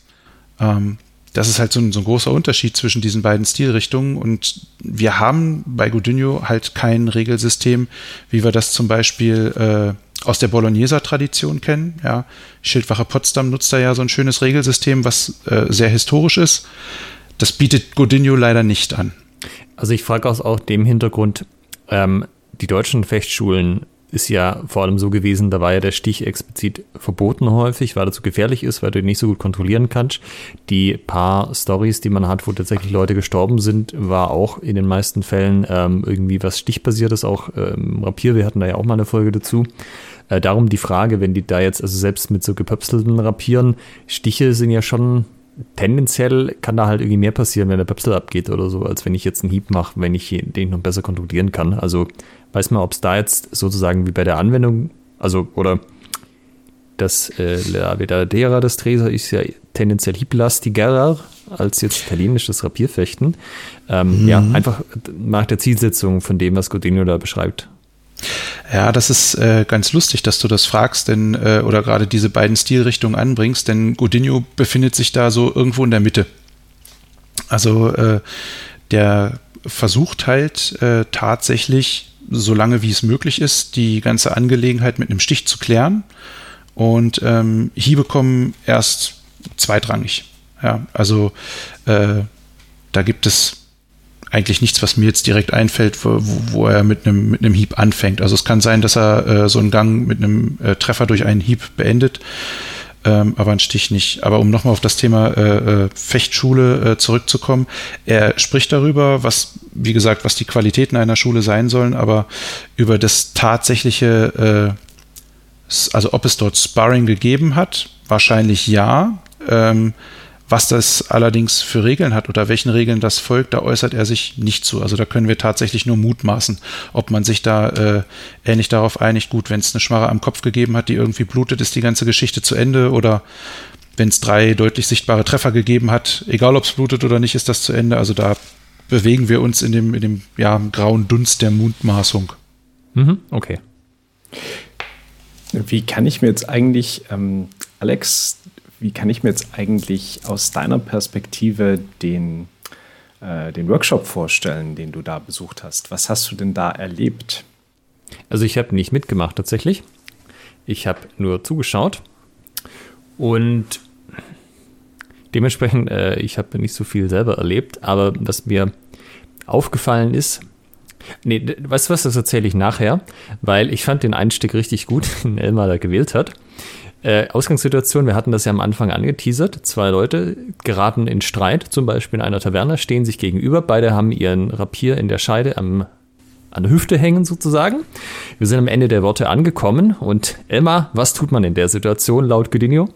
Speaker 3: Ähm, das ist halt so ein, so ein, großer Unterschied zwischen diesen beiden Stilrichtungen und wir haben bei Godinho halt kein Regelsystem, wie wir das zum Beispiel äh, aus der Bologneser Tradition kennen. Ja, Schildwache Potsdam nutzt da ja so ein schönes Regelsystem, was äh, sehr historisch ist. Das bietet Godinho leider nicht an.
Speaker 1: Also ich frage aus auch dem Hintergrund, ähm, die deutschen Fechtschulen ist ja vor allem so gewesen, da war ja der Stich explizit verboten häufig, weil er zu gefährlich ist, weil du ihn nicht so gut kontrollieren kannst. Die paar Stories, die man hat, wo tatsächlich Leute gestorben sind, war auch in den meisten Fällen ähm, irgendwie was Stichbasiertes, auch ähm, Rapier, wir hatten da ja auch mal eine Folge dazu. Äh, darum die Frage, wenn die da jetzt, also selbst mit so gepöpselten Rapieren, Stiche sind ja schon tendenziell kann da halt irgendwie mehr passieren, wenn der Pöpsel abgeht oder so, als wenn ich jetzt einen Hieb mache, wenn ich den noch besser kontrollieren kann. Also weiß man, ob es da jetzt sozusagen wie bei der Anwendung, also oder das äh, La Vedadera des Treser ist ja tendenziell hieblastiger als jetzt italienisches Rapierfechten. Ähm, mhm. Ja, einfach nach der Zielsetzung von dem, was Godinho da beschreibt.
Speaker 3: Ja, das ist äh, ganz lustig, dass du das fragst, denn äh, oder gerade diese beiden Stilrichtungen anbringst, denn Godinho befindet sich da so irgendwo in der Mitte. Also äh, der versucht halt äh, tatsächlich, solange wie es möglich ist, die ganze Angelegenheit mit einem Stich zu klären. Und ähm, Hiebe kommen erst zweitrangig. Ja, also äh, da gibt es eigentlich nichts, was mir jetzt direkt einfällt, wo, wo er mit einem, mit einem Hieb anfängt. Also es kann sein, dass er äh, so einen Gang mit einem äh, Treffer durch einen Hieb beendet, ähm, aber ein Stich nicht. Aber um nochmal auf das Thema äh, äh Fechtschule äh, zurückzukommen, er spricht darüber, was, wie gesagt, was die Qualitäten einer Schule sein sollen, aber über das tatsächliche, äh, also ob es dort Sparring gegeben hat, wahrscheinlich ja. Ähm, was das allerdings für Regeln hat oder welchen Regeln das folgt, da äußert er sich nicht zu. Also da können wir tatsächlich nur mutmaßen, ob man sich da äh, ähnlich darauf einigt, gut, wenn es eine Schmarre am Kopf gegeben hat, die irgendwie blutet, ist die ganze Geschichte zu Ende oder wenn es drei deutlich sichtbare Treffer gegeben hat, egal ob es blutet oder nicht, ist das zu Ende. Also da bewegen wir uns in dem, in dem ja, grauen Dunst der Mutmaßung.
Speaker 1: Mhm, okay.
Speaker 2: Wie kann ich mir jetzt eigentlich, ähm, Alex, wie kann ich mir jetzt eigentlich aus deiner Perspektive den, äh, den Workshop vorstellen, den du da besucht hast? Was hast du denn da erlebt?
Speaker 1: Also ich habe nicht mitgemacht tatsächlich. Ich habe nur zugeschaut und dementsprechend, äh, ich habe nicht so viel selber erlebt, aber was mir aufgefallen ist, nee, weißt du was, das erzähle ich nachher, weil ich fand den Einstieg richtig gut, den Elmar da gewählt hat. Äh, Ausgangssituation, wir hatten das ja am Anfang angeteasert. Zwei Leute geraten in Streit, zum Beispiel in einer Taverne, stehen sich gegenüber. Beide haben ihren Rapier in der Scheide am, an der Hüfte hängen sozusagen. Wir sind am Ende der Worte angekommen. Und Elmar, was tut man in der Situation laut Godinho?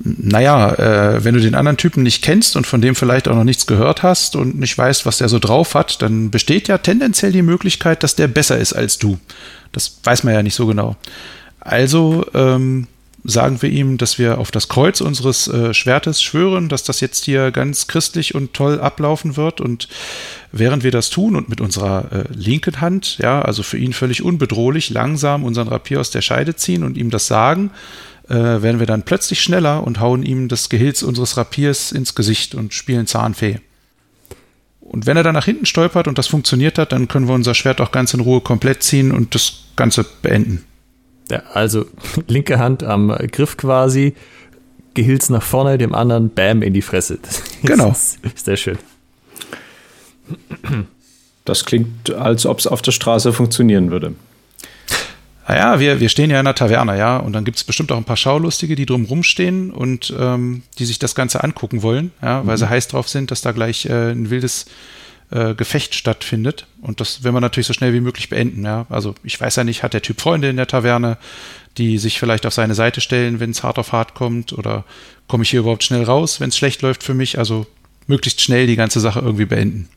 Speaker 3: naja, äh, wenn du den anderen Typen nicht kennst und von dem vielleicht auch noch nichts gehört hast und nicht weißt, was der so drauf hat, dann besteht ja tendenziell die Möglichkeit, dass der besser ist als du. Das weiß man ja nicht so genau. Also ähm, sagen wir ihm, dass wir auf das Kreuz unseres äh, Schwertes schwören, dass das jetzt hier ganz christlich und toll ablaufen wird. Und während wir das tun und mit unserer äh, linken Hand, ja, also für ihn völlig unbedrohlich, langsam unseren Rapier aus der Scheide ziehen und ihm das sagen, äh, werden wir dann plötzlich schneller und hauen ihm das Gehilz unseres Rapiers ins Gesicht und spielen Zahnfee. Und wenn er dann nach hinten stolpert und das funktioniert hat, dann können wir unser Schwert auch ganz in Ruhe komplett ziehen und das Ganze beenden.
Speaker 1: Ja, also linke Hand am Griff quasi, Gehilz nach vorne, dem anderen Bam in die Fresse. Das
Speaker 3: genau.
Speaker 1: Ist, ist sehr schön.
Speaker 2: Das klingt, als ob es auf der Straße funktionieren würde.
Speaker 3: Naja, wir, wir stehen ja in einer Taverne, ja, und dann gibt es bestimmt auch ein paar Schaulustige, die drumrum stehen und ähm, die sich das Ganze angucken wollen, ja, weil mhm. sie heiß drauf sind, dass da gleich äh, ein wildes äh, Gefecht stattfindet. Und das will man natürlich so schnell wie möglich beenden, ja. Also ich weiß ja nicht, hat der Typ Freunde in der Taverne, die sich vielleicht auf seine Seite stellen, wenn es hart auf hart kommt, oder komme ich hier überhaupt schnell raus, wenn es schlecht läuft für mich? Also möglichst schnell die ganze Sache irgendwie beenden.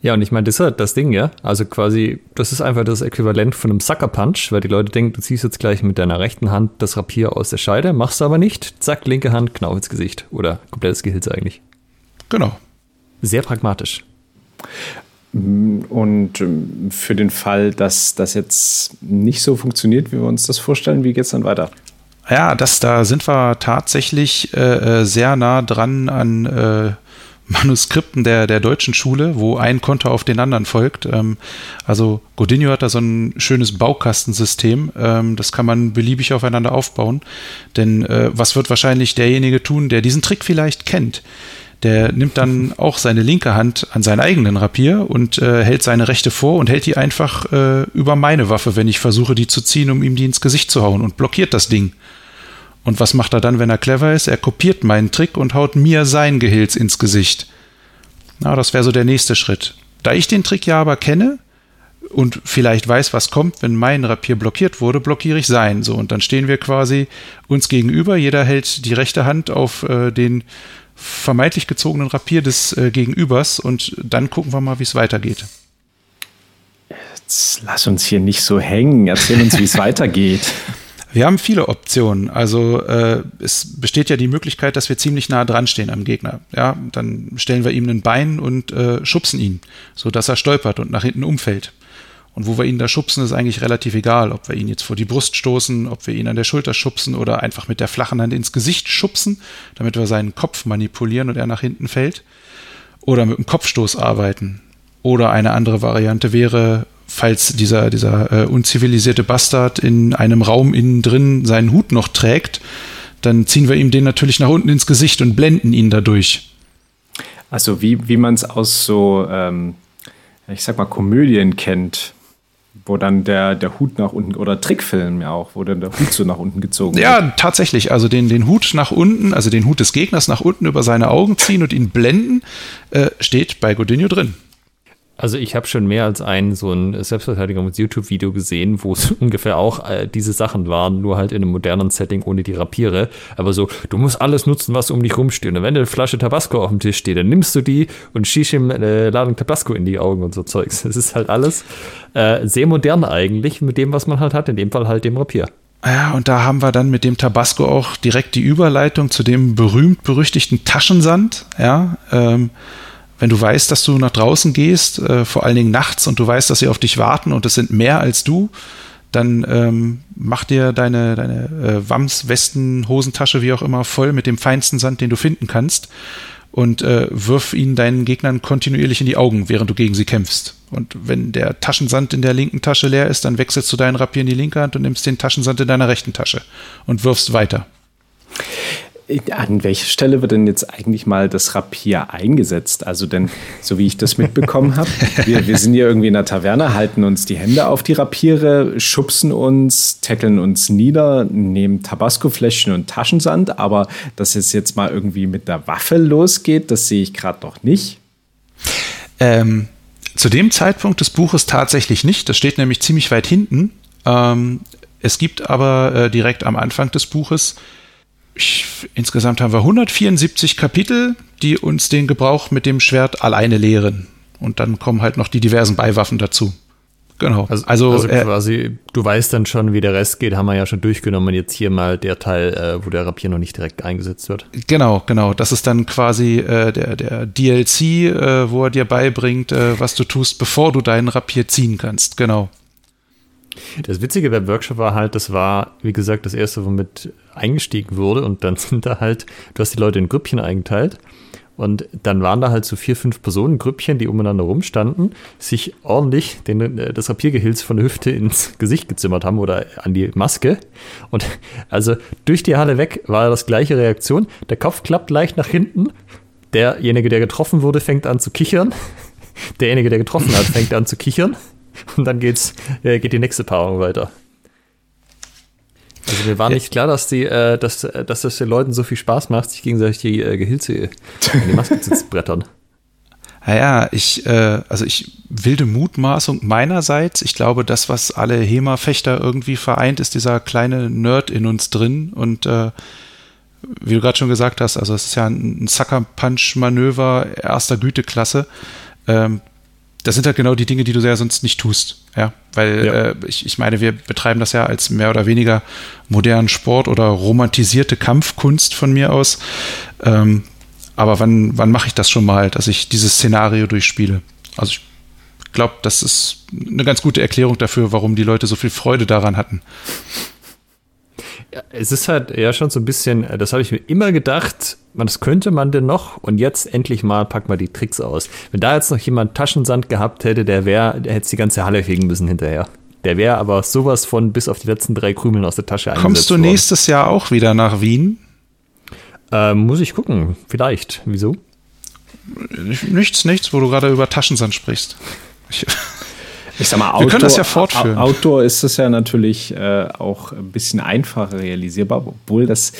Speaker 1: Ja, und ich meine, das ist halt das Ding, ja. Also quasi, das ist einfach das Äquivalent von einem Sucker Punch, weil die Leute denken, du ziehst jetzt gleich mit deiner rechten Hand das Rapier aus der Scheide, machst du aber nicht. Zack, linke Hand, Knauf ins Gesicht. Oder komplettes Gehilz eigentlich.
Speaker 3: Genau.
Speaker 1: Sehr pragmatisch.
Speaker 2: Und ähm, für den Fall, dass das jetzt nicht so funktioniert, wie wir uns das vorstellen, wie geht es dann weiter?
Speaker 3: Ja, das, da sind wir tatsächlich äh, äh sehr nah dran an äh, Manuskripten der, der deutschen Schule, wo ein Konter auf den anderen folgt. Ähm, also Godinho hat da so ein schönes Baukastensystem. Ähm, das kann man beliebig aufeinander aufbauen. Denn äh, was wird wahrscheinlich derjenige tun, der diesen Trick vielleicht kennt? Der nimmt dann auch seine linke Hand an seinen eigenen Rapier und äh, hält seine rechte vor und hält die einfach äh, über meine Waffe, wenn ich versuche, die zu ziehen, um ihm die ins Gesicht zu hauen und blockiert das Ding. Und was macht er dann, wenn er clever ist? Er kopiert meinen Trick und haut mir sein Gehilz ins Gesicht. Na, das wäre so der nächste Schritt. Da ich den Trick ja aber kenne und vielleicht weiß, was kommt, wenn mein Rapier blockiert wurde, blockiere ich sein. So, und dann stehen wir quasi uns gegenüber. Jeder hält die rechte Hand auf äh, den vermeintlich gezogenen Rapier des äh, Gegenübers und dann gucken wir mal, wie es weitergeht.
Speaker 2: Jetzt lass uns hier nicht so hängen. Erzähl uns, wie es weitergeht.
Speaker 3: Wir haben viele Optionen. Also äh, es besteht ja die Möglichkeit, dass wir ziemlich nah dran stehen am Gegner. Ja, dann stellen wir ihm ein Bein und äh, schubsen ihn, so dass er stolpert und nach hinten umfällt. Und wo wir ihn da schubsen, ist eigentlich relativ egal, ob wir ihn jetzt vor die Brust stoßen, ob wir ihn an der Schulter schubsen oder einfach mit der flachen Hand ins Gesicht schubsen, damit wir seinen Kopf manipulieren und er nach hinten fällt. Oder mit dem Kopfstoß arbeiten. Oder eine andere Variante wäre, falls dieser, dieser äh, unzivilisierte Bastard in einem Raum innen drin seinen Hut noch trägt, dann ziehen wir ihm den natürlich nach unten ins Gesicht und blenden ihn dadurch.
Speaker 2: Also wie, wie man es aus so, ähm, ich sag mal, Komödien kennt, wo dann der, der Hut nach unten, oder Trickfilm ja auch, wo dann der Hut so nach unten gezogen
Speaker 3: ja, wird. Ja, tatsächlich. Also den, den Hut nach unten, also den Hut des Gegners nach unten über seine Augen ziehen und ihn blenden, äh, steht bei Godinho drin.
Speaker 1: Also ich habe schon mehr als ein so ein Selbstverteidigungs-YouTube-Video gesehen, wo es ungefähr auch äh, diese Sachen waren, nur halt in einem modernen Setting ohne die Rapiere. Aber so, du musst alles nutzen, was um dich rumsteht. Und wenn eine Flasche Tabasco auf dem Tisch steht, dann nimmst du die und schießt ihm eine Ladung Tabasco in die Augen und so Zeugs. Das ist halt alles äh, sehr modern eigentlich mit dem, was man halt hat, in dem Fall halt dem Rapier.
Speaker 3: Ja, und da haben wir dann mit dem Tabasco auch direkt die Überleitung zu dem berühmt-berüchtigten Taschensand. Ja, ähm, wenn du weißt, dass du nach draußen gehst, äh, vor allen Dingen nachts, und du weißt, dass sie auf dich warten und es sind mehr als du, dann ähm, mach dir deine, deine äh, Wams, Westen, Hosentasche, wie auch immer, voll mit dem feinsten Sand, den du finden kannst und äh, wirf ihn deinen Gegnern kontinuierlich in die Augen, während du gegen sie kämpfst. Und wenn der Taschensand in der linken Tasche leer ist, dann wechselst du deinen Rapier in die linke Hand und nimmst den Taschensand in deiner rechten Tasche und wirfst weiter.
Speaker 2: An welcher Stelle wird denn jetzt eigentlich mal das Rapier eingesetzt? Also denn, so wie ich das mitbekommen habe, wir, wir sind hier irgendwie in der Taverne, halten uns die Hände auf die Rapiere, schubsen uns, tackeln uns nieder, nehmen Tabasco-Fläschchen und Taschensand, aber dass es jetzt mal irgendwie mit der Waffe losgeht, das sehe ich gerade noch nicht.
Speaker 3: Ähm, zu dem Zeitpunkt des Buches tatsächlich nicht. Das steht nämlich ziemlich weit hinten. Ähm, es gibt aber äh, direkt am Anfang des Buches ich, insgesamt haben wir 174 Kapitel, die uns den Gebrauch mit dem Schwert alleine lehren. Und dann kommen halt noch die diversen Beiwaffen dazu.
Speaker 1: Genau. Also, also, also äh, quasi, du weißt dann schon, wie der Rest geht, haben wir ja schon durchgenommen. Jetzt hier mal der Teil, äh, wo der Rapier noch nicht direkt eingesetzt wird.
Speaker 3: Genau, genau. Das ist dann quasi äh, der, der DLC, äh, wo er dir beibringt, äh, was du tust, bevor du deinen Rapier ziehen kannst. Genau.
Speaker 1: Das Witzige beim Workshop war halt, das war, wie gesagt, das erste, womit eingestiegen wurde und dann sind da halt, du hast die Leute in Grüppchen eingeteilt und dann waren da halt so vier, fünf Personen, Grüppchen, die umeinander rumstanden, sich ordentlich den, äh, das Rapiergehilz von der Hüfte ins Gesicht gezimmert haben oder an die Maske. Und also durch die Halle weg war das gleiche Reaktion. Der Kopf klappt leicht nach hinten. Derjenige, der getroffen wurde, fängt an zu kichern. Derjenige, der getroffen hat, fängt an zu kichern. Und dann geht's, äh, geht die nächste Paarung weiter. Also mir war nicht klar, dass die, äh, dass, dass das den Leuten so viel Spaß macht, sich gegenseitig die äh, Gehilze in die Maske zu brettern.
Speaker 3: Naja, ich, äh, also ich wilde Mutmaßung meinerseits. Ich glaube, das, was alle HEMA-Fechter irgendwie vereint, ist dieser kleine Nerd in uns drin. Und äh, wie du gerade schon gesagt hast, also es ist ja ein Sucker-Punch-Manöver erster Güteklasse. Ähm, das sind halt genau die Dinge, die du ja sonst nicht tust. Ja, weil ja. Äh, ich, ich meine, wir betreiben das ja als mehr oder weniger modernen Sport oder romantisierte Kampfkunst von mir aus. Ähm, aber wann, wann mache ich das schon mal, dass ich dieses Szenario durchspiele? Also ich glaube, das ist eine ganz gute Erklärung dafür, warum die Leute so viel Freude daran hatten.
Speaker 1: Ja, es ist halt ja schon so ein bisschen, das habe ich mir immer gedacht, was könnte man denn noch? Und jetzt endlich mal packt man die Tricks aus. Wenn da jetzt noch jemand Taschensand gehabt hätte, der wäre, der hätte die ganze Halle fegen müssen hinterher. Der wäre aber sowas von bis auf die letzten drei Krümeln aus der Tasche
Speaker 3: Kommst du worden. nächstes Jahr auch wieder nach Wien?
Speaker 1: Ähm, muss ich gucken, vielleicht. Wieso?
Speaker 3: Nichts, nichts, wo du gerade über Taschensand sprichst.
Speaker 2: Ich ich sag mal, Outdoor,
Speaker 3: wir können das ja fortführen.
Speaker 2: Outdoor ist das ja natürlich äh, auch ein bisschen einfacher realisierbar, obwohl das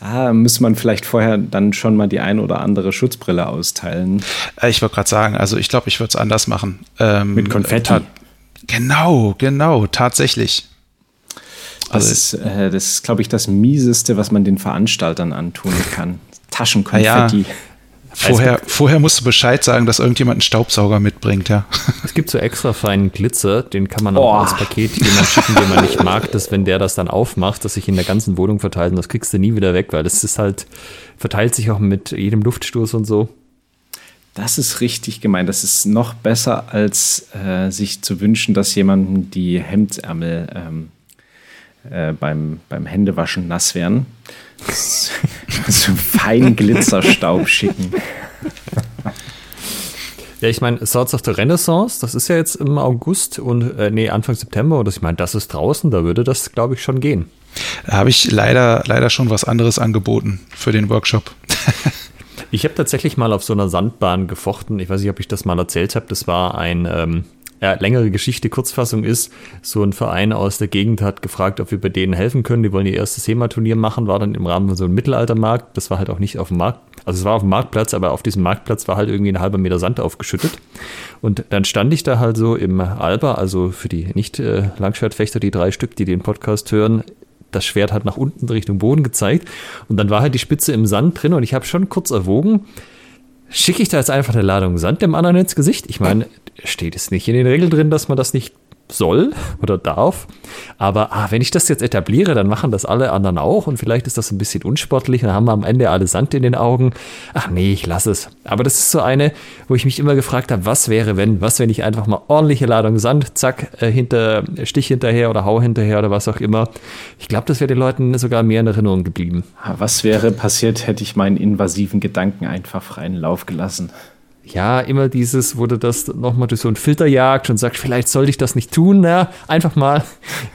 Speaker 2: ah, müsste man vielleicht vorher dann schon mal die ein oder andere Schutzbrille austeilen.
Speaker 3: Äh, ich wollte gerade sagen, also ich glaube, ich würde es anders machen.
Speaker 2: Ähm, Mit Konfetti.
Speaker 3: Genau, genau, tatsächlich.
Speaker 2: Also, das ist, äh, ist glaube ich, das Mieseste, was man den Veranstaltern antun kann. Taschenkonfetti. Ja,
Speaker 3: Vorher, vorher musst du Bescheid sagen, dass irgendjemand einen Staubsauger mitbringt, ja.
Speaker 1: Es gibt so extra feinen Glitzer, den kann man auch oh. als Paket jemand schicken, den man nicht mag, dass wenn der das dann aufmacht, dass sich in der ganzen Wohnung verteilt und das kriegst du nie wieder weg, weil das ist halt, verteilt sich auch mit jedem Luftstoß und so.
Speaker 2: Das ist richtig gemeint. Das ist noch besser, als äh, sich zu wünschen, dass jemandem die Hemdsärmel ähm, äh, beim, beim Händewaschen nass werden. so feinen Glitzerstaub schicken.
Speaker 1: Ja, ich meine, Swords of the Renaissance, das ist ja jetzt im August und äh, nee, Anfang September und das, ich meine, das ist draußen, da würde das, glaube ich, schon gehen.
Speaker 3: Da habe ich leider, leider schon was anderes angeboten für den Workshop.
Speaker 1: ich habe tatsächlich mal auf so einer Sandbahn gefochten. Ich weiß nicht, ob ich das mal erzählt habe. Das war ein ähm, ja, längere Geschichte, Kurzfassung ist, so ein Verein aus der Gegend hat gefragt, ob wir bei denen helfen können. Die wollen ihr erstes SEMA-Turnier machen, war dann im Rahmen von so einem Mittelaltermarkt. Das war halt auch nicht auf dem Markt, also es war auf dem Marktplatz, aber auf diesem Marktplatz war halt irgendwie ein halber Meter Sand aufgeschüttet. Und dann stand ich da halt so im Alba, also für die Nicht-Langschwertfechter, die drei Stück, die den Podcast hören, das Schwert hat nach unten Richtung Boden gezeigt. Und dann war halt die Spitze im Sand drin und ich habe schon kurz erwogen, schicke ich da jetzt einfach eine Ladung Sand dem anderen ins Gesicht? Ich meine, steht es nicht in den Regeln drin, dass man das nicht soll oder darf. Aber ah, wenn ich das jetzt etabliere, dann machen das alle anderen auch und vielleicht ist das ein bisschen unsportlich und dann haben wir am Ende alle Sand in den Augen. Ach nee, ich lasse es. Aber das ist so eine, wo ich mich immer gefragt habe, was wäre, wenn, was, wenn ich einfach mal ordentliche Ladung Sand, zack, äh, hinter, Stich hinterher oder Hau hinterher oder was auch immer. Ich glaube, das wäre den Leuten sogar mehr in Erinnerung geblieben.
Speaker 2: Was wäre passiert, hätte ich meinen invasiven Gedanken einfach freien Lauf gelassen?
Speaker 1: Ja, immer dieses, wo du das nochmal durch so einen Filter jagt und sagst, vielleicht sollte ich das nicht tun, ja, einfach mal.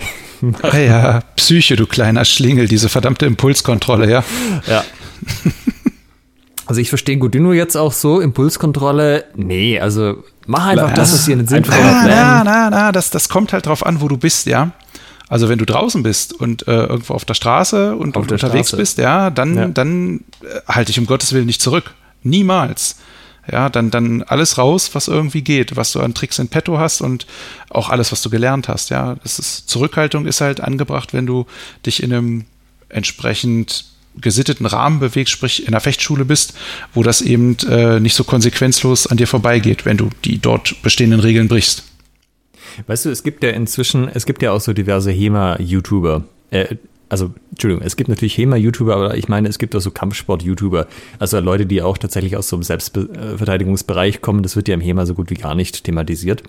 Speaker 3: ah ja, Psyche, du kleiner Schlingel, diese verdammte Impulskontrolle, ja.
Speaker 1: Ja. Also ich verstehe Godino jetzt auch so, Impulskontrolle, nee, also mach einfach das, was hier in den Sinn kommt.
Speaker 3: Na, na, na, das, das kommt halt drauf an, wo du bist, ja. Also wenn du draußen bist und äh, irgendwo auf der Straße und, und unterwegs Straße. bist, ja, dann, ja. dann äh, halte ich um Gottes Willen nicht zurück. Niemals ja, dann, dann alles raus, was irgendwie geht, was du an Tricks in petto hast und auch alles, was du gelernt hast, ja. Das ist, Zurückhaltung ist halt angebracht, wenn du dich in einem entsprechend gesitteten Rahmen bewegst, sprich in der Fechtschule bist, wo das eben äh, nicht so konsequenzlos an dir vorbeigeht, wenn du die dort bestehenden Regeln brichst.
Speaker 1: Weißt du, es gibt ja inzwischen, es gibt ja auch so diverse HEMA-YouTuber. Äh, also, Entschuldigung, es gibt natürlich HEMA-YouTuber, aber ich meine, es gibt auch so Kampfsport-YouTuber. Also Leute, die auch tatsächlich aus so einem Selbstverteidigungsbereich kommen. Das wird ja im HEMA so gut wie gar nicht thematisiert.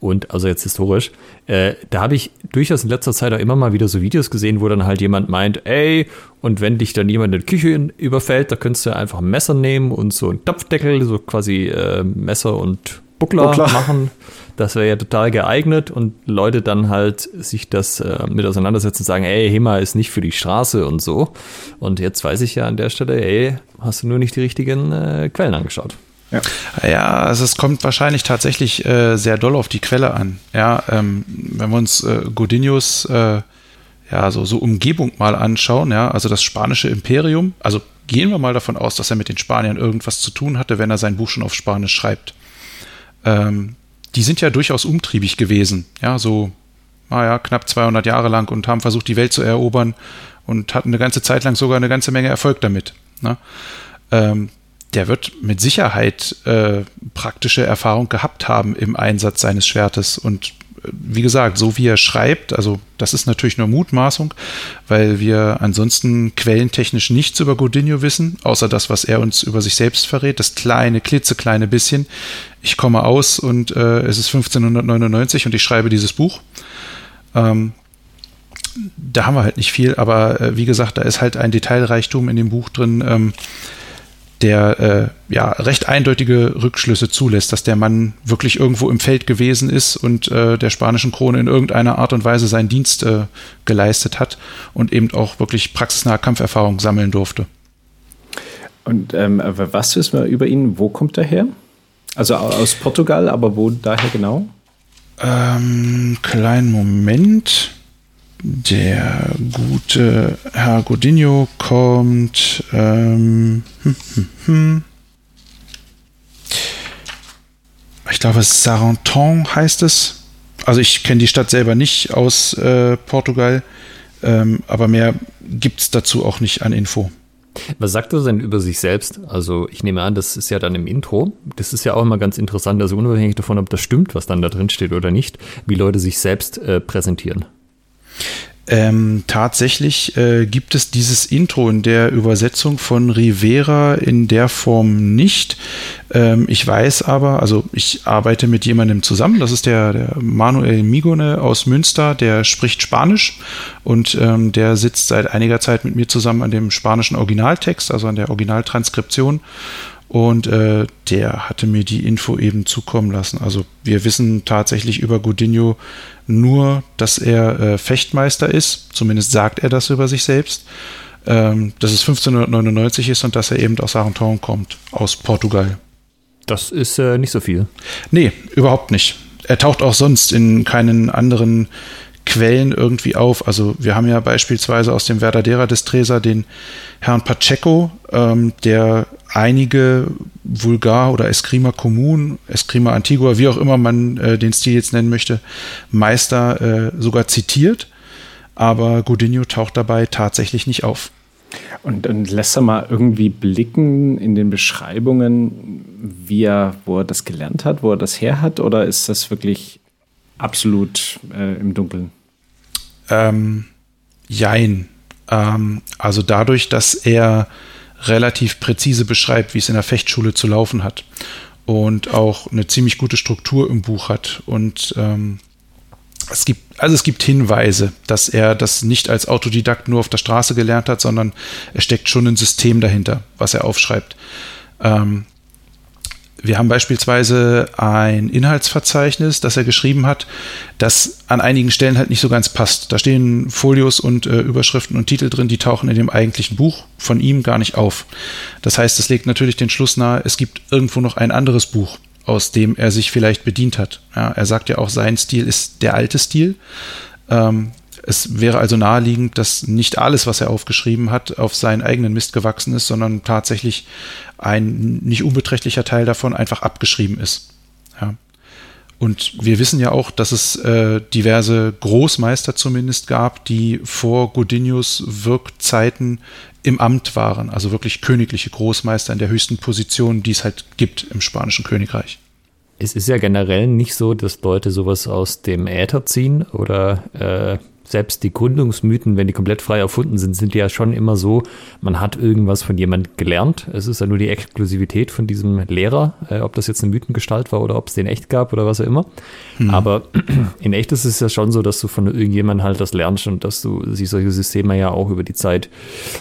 Speaker 1: Und also jetzt historisch, äh, da habe ich durchaus in letzter Zeit auch immer mal wieder so Videos gesehen, wo dann halt jemand meint, ey, und wenn dich dann jemand in der Küche überfällt, da könntest du einfach ein Messer nehmen und so einen Topfdeckel, so quasi äh, Messer und Buckler, Buckler. machen. Das wäre ja total geeignet und Leute dann halt sich das äh, mit auseinandersetzen und sagen, ey, HEMA ist nicht für die Straße und so. Und jetzt weiß ich ja an der Stelle, ey, hast du nur nicht die richtigen äh, Quellen angeschaut.
Speaker 3: Ja. ja, also es kommt wahrscheinlich tatsächlich äh, sehr doll auf die Quelle an. Ja, ähm, wenn wir uns äh, Godinius äh, ja so, so Umgebung mal anschauen, ja, also das spanische Imperium, also gehen wir mal davon aus, dass er mit den Spaniern irgendwas zu tun hatte, wenn er sein Buch schon auf Spanisch schreibt. Ähm, die sind ja durchaus umtriebig gewesen, ja, so, naja, knapp 200 Jahre lang und haben versucht, die Welt zu erobern und hatten eine ganze Zeit lang sogar eine ganze Menge Erfolg damit. Ne? Ähm, der wird mit Sicherheit äh, praktische Erfahrung gehabt haben im Einsatz seines Schwertes. Und wie gesagt, so wie er schreibt, also das ist natürlich nur Mutmaßung, weil wir ansonsten quellentechnisch nichts über Godinho wissen, außer das, was er uns über sich selbst verrät, das kleine, klitzekleine bisschen. Ich komme aus und äh, es ist 1599 und ich schreibe dieses Buch. Ähm, da haben wir halt nicht viel, aber äh, wie gesagt, da ist halt ein Detailreichtum in dem Buch drin. Ähm, der äh, ja recht eindeutige Rückschlüsse zulässt, dass der Mann wirklich irgendwo im Feld gewesen ist und äh, der spanischen Krone in irgendeiner Art und Weise seinen Dienst äh, geleistet hat und eben auch wirklich praxisnahe Kampferfahrung sammeln durfte.
Speaker 2: Und ähm, was wissen wir über ihn? Wo kommt er her? Also aus Portugal, aber wo daher genau?
Speaker 3: Ähm, kleinen Moment. Der gute Herr Godinho kommt. Ähm, hm, hm, hm. Ich glaube, Saranton heißt es. Also ich kenne die Stadt selber nicht aus äh, Portugal, ähm, aber mehr gibt es dazu auch nicht an Info.
Speaker 1: Was sagt er denn über sich selbst? Also ich nehme an, das ist ja dann im Intro. Das ist ja auch immer ganz interessant, also unabhängig davon, ob das stimmt, was dann da drin steht oder nicht, wie Leute sich selbst äh, präsentieren.
Speaker 3: Ähm, tatsächlich äh, gibt es dieses Intro in der Übersetzung von Rivera in der Form nicht. Ähm, ich weiß aber, also ich arbeite mit jemandem zusammen, das ist der, der Manuel Migone aus Münster, der spricht Spanisch und ähm, der sitzt seit einiger Zeit mit mir zusammen an dem spanischen Originaltext, also an der Originaltranskription. Und äh, der hatte mir die Info eben zukommen lassen. Also wir wissen tatsächlich über Godinho nur, dass er äh, Fechtmeister ist. Zumindest sagt er das über sich selbst. Ähm, dass es 1599 ist und dass er eben aus Saranton kommt, aus Portugal.
Speaker 1: Das ist äh, nicht so viel.
Speaker 3: Nee, überhaupt nicht. Er taucht auch sonst in keinen anderen Quellen irgendwie auf. Also wir haben ja beispielsweise aus dem Verdadera des Tresa den Herrn Pacheco, ähm, der einige Vulgar oder Eskrima Commun, Eskrima Antigua, wie auch immer man äh, den Stil jetzt nennen möchte, Meister äh, sogar zitiert. Aber Godinho taucht dabei tatsächlich nicht auf.
Speaker 2: Und, und lässt er mal irgendwie blicken in den Beschreibungen, wie er, wo er das gelernt hat, wo er das her hat, oder ist das wirklich absolut äh, im Dunkeln?
Speaker 3: Ähm, jein. Ähm, also dadurch, dass er relativ präzise beschreibt, wie es in der Fechtschule zu laufen hat und auch eine ziemlich gute Struktur im Buch hat und ähm, es gibt, also es gibt Hinweise, dass er das nicht als Autodidakt nur auf der Straße gelernt hat, sondern es steckt schon ein System dahinter, was er aufschreibt. Ähm, wir haben beispielsweise ein Inhaltsverzeichnis, das er geschrieben hat, das an einigen Stellen halt nicht so ganz passt. Da stehen Folios und äh, Überschriften und Titel drin, die tauchen in dem eigentlichen Buch von ihm gar nicht auf. Das heißt, es legt natürlich den Schluss nahe, es gibt irgendwo noch ein anderes Buch, aus dem er sich vielleicht bedient hat. Ja, er sagt ja auch, sein Stil ist der alte Stil. Ähm, es wäre also naheliegend, dass nicht alles, was er aufgeschrieben hat, auf seinen eigenen Mist gewachsen ist, sondern tatsächlich ein nicht unbeträchtlicher Teil davon einfach abgeschrieben ist. Ja. Und wir wissen ja auch, dass es äh, diverse Großmeister zumindest gab, die vor Godinius Wirkzeiten im Amt waren, also wirklich königliche Großmeister in der höchsten Position, die es halt gibt im spanischen Königreich.
Speaker 1: Es ist ja generell nicht so, dass Leute sowas aus dem Äther ziehen oder äh, selbst die Gründungsmythen, wenn die komplett frei erfunden sind, sind ja schon immer so, man hat irgendwas von jemand gelernt. Es ist ja nur die Exklusivität von diesem Lehrer, äh, ob das jetzt eine Mythengestalt war oder ob es den echt gab oder was auch immer. Hm. Aber in echt ist es ja schon so, dass du von irgendjemandem halt das lernst und dass du sich solche Systeme ja auch über die Zeit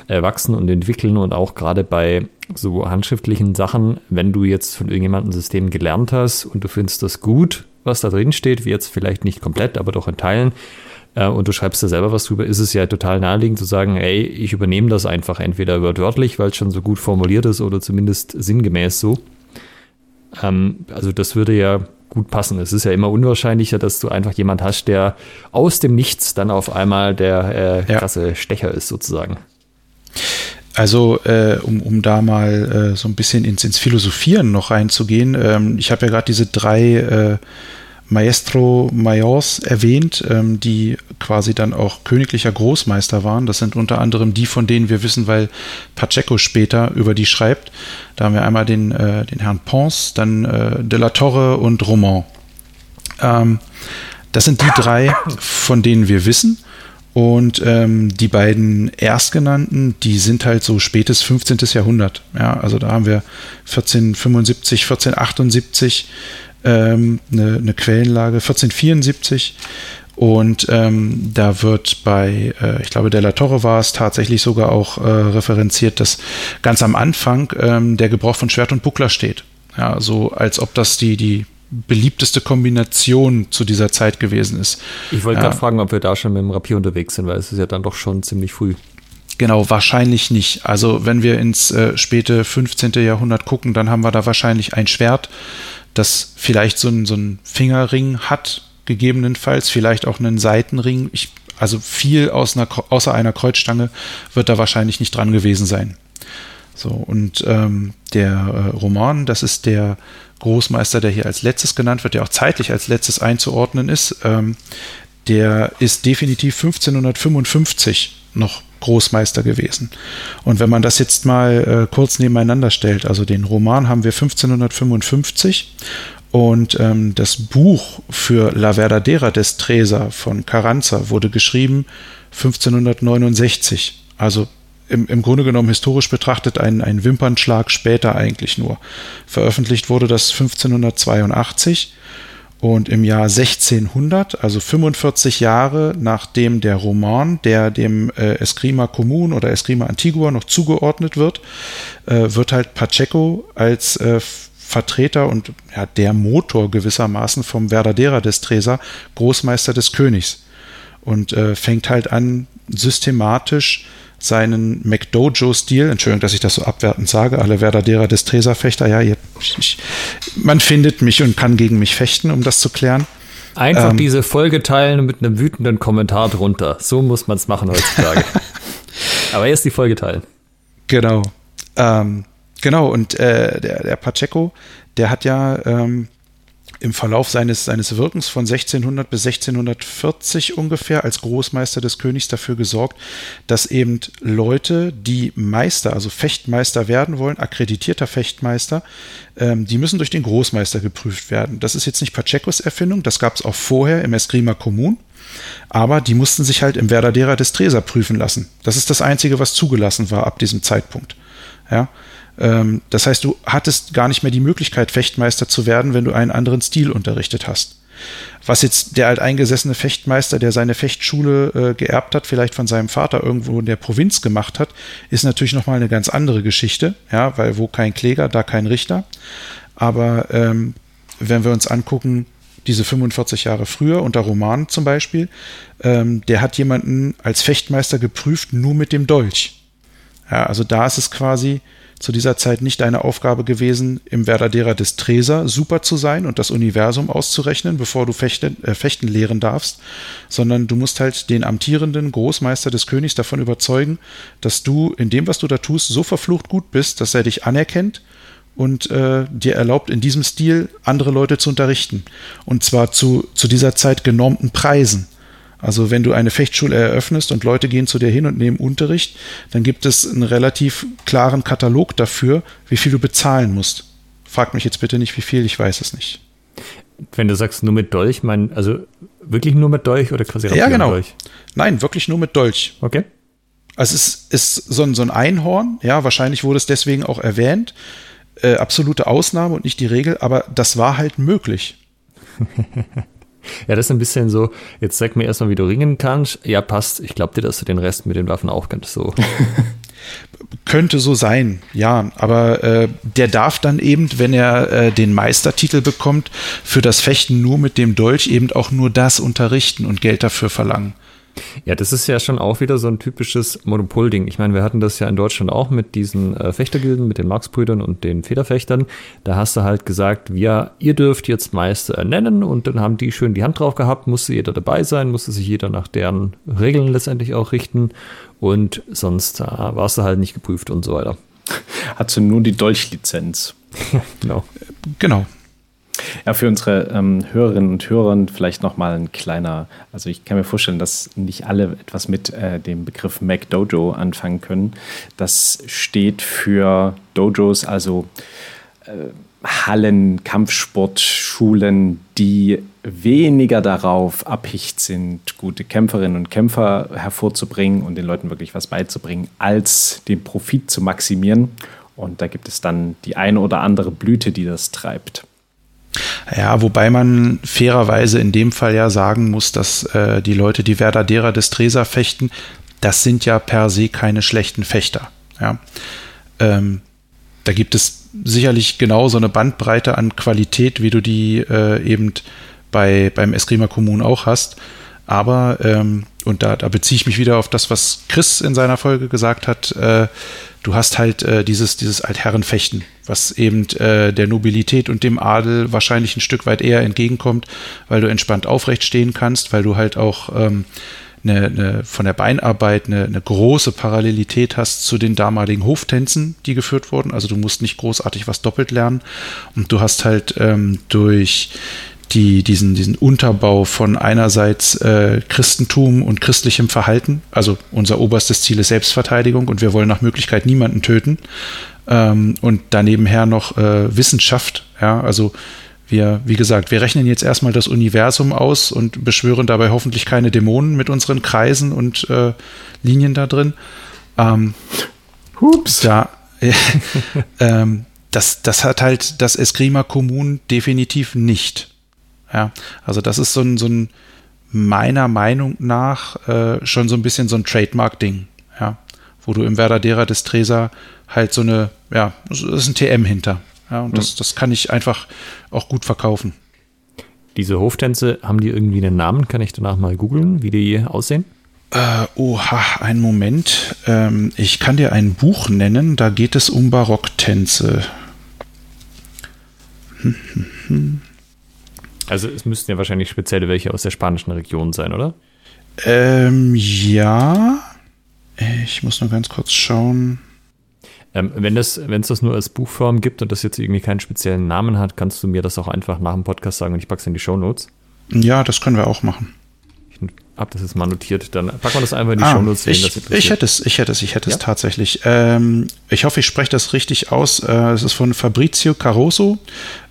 Speaker 1: äh, wachsen und entwickeln und auch gerade bei so handschriftlichen Sachen, wenn du jetzt von irgendjemandem ein System gelernt hast und du findest das gut, was da drin steht, wie jetzt vielleicht nicht komplett, aber doch in Teilen, äh, und du schreibst da selber was drüber, ist es ja total naheliegend zu sagen, ey, ich übernehme das einfach entweder wörtlich, weil es schon so gut formuliert ist oder zumindest sinngemäß so. Ähm, also das würde ja gut passen. Es ist ja immer unwahrscheinlicher, dass du einfach jemand hast, der aus dem Nichts dann auf einmal der äh, krasse ja. Stecher ist, sozusagen.
Speaker 3: Also, äh, um, um da mal äh, so ein bisschen ins, ins Philosophieren noch reinzugehen, ähm, ich habe ja gerade diese drei äh, Maestro Mayors erwähnt, ähm, die quasi dann auch königlicher Großmeister waren. Das sind unter anderem die, von denen wir wissen, weil Pacheco später über die schreibt. Da haben wir einmal den, äh, den Herrn Pons, dann äh, de la Torre und Roman. Ähm, das sind die drei, von denen wir wissen. Und ähm, die beiden Erstgenannten, die sind halt so spätes 15. Jahrhundert. Ja, also da haben wir 1475, 1478 ähm, eine, eine Quellenlage 1474 und ähm, da wird bei, äh, ich glaube, Della Torre war es tatsächlich sogar auch äh, referenziert, dass ganz am Anfang ähm, der Gebrauch von Schwert und Buckler steht. Ja, so als ob das die, die beliebteste Kombination zu dieser Zeit gewesen ist.
Speaker 1: Ich wollte ja. gerade fragen, ob wir da schon mit dem Rapier unterwegs sind, weil es ist ja dann doch schon ziemlich früh.
Speaker 3: Genau, wahrscheinlich nicht. Also wenn wir ins äh, späte 15. Jahrhundert gucken, dann haben wir da wahrscheinlich ein Schwert, das vielleicht so ein, so Fingerring hat, gegebenenfalls, vielleicht auch einen Seitenring. Ich, also viel aus einer, außer einer Kreuzstange wird da wahrscheinlich nicht dran gewesen sein. So, und ähm, der äh, Roman, das ist der Großmeister, der hier als letztes genannt wird, der auch zeitlich als letztes einzuordnen ist, ähm, der ist definitiv 1555 noch Großmeister gewesen. Und wenn man das jetzt mal äh, kurz nebeneinander stellt, also den Roman haben wir 1555 und ähm, das Buch für La Verdadera Destreza von Carranza wurde geschrieben 1569. Also im, im Grunde genommen historisch betrachtet ein, ein Wimpernschlag später eigentlich nur. Veröffentlicht wurde das 1582 und im Jahr 1600, also 45 Jahre nachdem der Roman, der dem äh, Escrima Común oder Escrima Antigua noch zugeordnet wird, äh, wird halt Pacheco als äh, Vertreter und ja, der Motor gewissermaßen vom Verdadera Destresa, Großmeister des Königs. Und äh, fängt halt an, systematisch seinen McDojo-Stil, Entschuldigung, dass ich das so abwertend sage, alle Verdadera des Tresa-Fechter, ja, ihr, ich, man findet mich und kann gegen mich fechten, um das zu klären.
Speaker 1: Einfach ähm, diese Folge teilen mit einem wütenden Kommentar drunter. So muss man es machen heutzutage. Aber erst die Folge teilen.
Speaker 3: Genau. Ähm, genau, und äh, der, der Pacheco, der hat ja ähm, im Verlauf seines, seines Wirkens von 1600 bis 1640 ungefähr als Großmeister des Königs dafür gesorgt, dass eben Leute, die Meister, also Fechtmeister werden wollen, akkreditierter Fechtmeister, ähm, die müssen durch den Großmeister geprüft werden. Das ist jetzt nicht Pachecos Erfindung, das gab es auch vorher im Esgrima Commun. Aber die mussten sich halt im Verdadera des Treser prüfen lassen. Das ist das Einzige, was zugelassen war ab diesem Zeitpunkt. Ja, ähm, das heißt, du hattest gar nicht mehr die Möglichkeit, Fechtmeister zu werden, wenn du einen anderen Stil unterrichtet hast. Was jetzt der alteingesessene Fechtmeister, der seine Fechtschule äh, geerbt hat, vielleicht von seinem Vater irgendwo in der Provinz gemacht hat, ist natürlich nochmal eine ganz andere Geschichte, ja, weil wo kein Kläger, da kein Richter. Aber ähm, wenn wir uns angucken, diese 45 Jahre früher, unter Roman zum Beispiel, ähm, der hat jemanden als Fechtmeister geprüft, nur mit dem Dolch. Ja, also da ist es quasi, zu dieser Zeit nicht deine Aufgabe gewesen, im Verdadera des Treser super zu sein und das Universum auszurechnen, bevor du fechten, äh, fechten lehren darfst, sondern du musst halt den amtierenden Großmeister des Königs davon überzeugen, dass du in dem, was du da tust, so verflucht gut bist, dass er dich anerkennt und äh, dir erlaubt, in diesem Stil andere Leute zu unterrichten. Und zwar zu, zu dieser Zeit genormten Preisen. Also wenn du eine Fechtschule eröffnest und Leute gehen zu dir hin und nehmen Unterricht, dann gibt es einen relativ klaren Katalog dafür, wie viel du bezahlen musst. Frag mich jetzt bitte nicht, wie viel, ich weiß es nicht.
Speaker 1: Wenn du sagst nur mit Dolch, mein, also wirklich nur mit Dolch oder quasi
Speaker 3: Ja, genau. Dolch? Nein, wirklich nur mit Dolch.
Speaker 1: Okay.
Speaker 3: Also es ist, ist so, ein, so ein Einhorn, ja, wahrscheinlich wurde es deswegen auch erwähnt. Äh, absolute Ausnahme und nicht die Regel, aber das war halt möglich.
Speaker 1: ja, das ist ein bisschen so, jetzt sag mir erstmal, wie du ringen kannst. Ja, passt. Ich glaube dir, dass du den Rest mit den Waffen auch kannst. So.
Speaker 3: Könnte so sein, ja. Aber äh, der darf dann eben, wenn er äh, den Meistertitel bekommt, für das Fechten nur mit dem Dolch eben auch nur das unterrichten und Geld dafür verlangen.
Speaker 1: Ja, das ist ja schon auch wieder so ein typisches Monopolding. Ich meine, wir hatten das ja in Deutschland auch mit diesen äh, Fechtergilden, mit den Marksbrüdern und den Federfechtern. Da hast du halt gesagt, ja, ihr dürft jetzt Meister ernennen und dann haben die schön die Hand drauf gehabt, musste jeder dabei sein, musste sich jeder nach deren Regeln letztendlich auch richten und sonst äh, warst du halt nicht geprüft und so weiter.
Speaker 2: Hatte nur die Dolchlizenz.
Speaker 3: genau. Genau.
Speaker 2: Ja, für unsere ähm, Hörerinnen und Hörer vielleicht nochmal ein kleiner, also ich kann mir vorstellen, dass nicht alle etwas mit äh, dem Begriff MacDojo anfangen können. Das steht für Dojos, also äh, Hallen, Kampfsportschulen, die weniger darauf abhicht sind, gute Kämpferinnen und Kämpfer hervorzubringen und den Leuten wirklich was beizubringen, als den Profit zu maximieren. Und da gibt es dann die eine oder andere Blüte, die das treibt.
Speaker 3: Ja, wobei man fairerweise in dem Fall ja sagen muss, dass äh, die Leute, die Verdadera des Tresa fechten, das sind ja per se keine schlechten Fechter. Ja. Ähm, da gibt es sicherlich genauso eine Bandbreite an Qualität, wie du die äh, eben bei, beim Eskrima Kommun auch hast. Aber, ähm, und da, da beziehe ich mich wieder auf das, was Chris in seiner Folge gesagt hat, äh, du hast halt äh, dieses, dieses Altherrenfechten, was eben äh, der Nobilität und dem Adel wahrscheinlich ein Stück weit eher entgegenkommt, weil du entspannt aufrecht stehen kannst, weil du halt auch ähm, eine, eine, von der Beinarbeit eine, eine große Parallelität hast zu den damaligen Hoftänzen, die geführt wurden. Also du musst nicht großartig was doppelt lernen. Und du hast halt ähm, durch die, diesen, diesen Unterbau von einerseits äh, Christentum und christlichem Verhalten. Also unser oberstes Ziel ist Selbstverteidigung und wir wollen nach Möglichkeit niemanden töten. Ähm, und danebenher noch äh, Wissenschaft. Ja, also wir, wie gesagt, wir rechnen jetzt erstmal das Universum aus und beschwören dabei hoffentlich keine Dämonen mit unseren Kreisen und äh, Linien da drin. Ähm, Hups. Da, ähm, das, das hat halt das Eskrima Kommun definitiv nicht. Ja, also das ist so ein, so ein meiner Meinung nach äh, schon so ein bisschen so ein Trademark-Ding, ja, wo du im Verdadera des Tresa halt so eine, ja, das ist ein TM hinter. Ja, und das, das kann ich einfach auch gut verkaufen.
Speaker 1: Diese Hoftänze, haben die irgendwie einen Namen? Kann ich danach mal googeln, wie die aussehen?
Speaker 3: Äh, oha, einen Moment. Ähm, ich kann dir ein Buch nennen, da geht es um Barocktänze.
Speaker 1: Hm, hm, hm. Also es müssten ja wahrscheinlich spezielle welche aus der spanischen Region sein, oder?
Speaker 3: Ähm, ja. Ich muss nur ganz kurz schauen.
Speaker 1: Ähm, wenn es wenn das nur als Buchform gibt und das jetzt irgendwie keinen speziellen Namen hat, kannst du mir das auch einfach nach dem Podcast sagen und ich packe es in die Show Notes.
Speaker 3: Ja, das können wir auch machen.
Speaker 1: Ich habe das jetzt mal notiert. Dann packen wir das einfach in die ah, Show Notes.
Speaker 3: Ich, ich hätte es, ich hätte es, ich hätte ja? es tatsächlich. Ähm, ich hoffe, ich spreche das richtig aus. Äh, es ist von Fabrizio Caroso,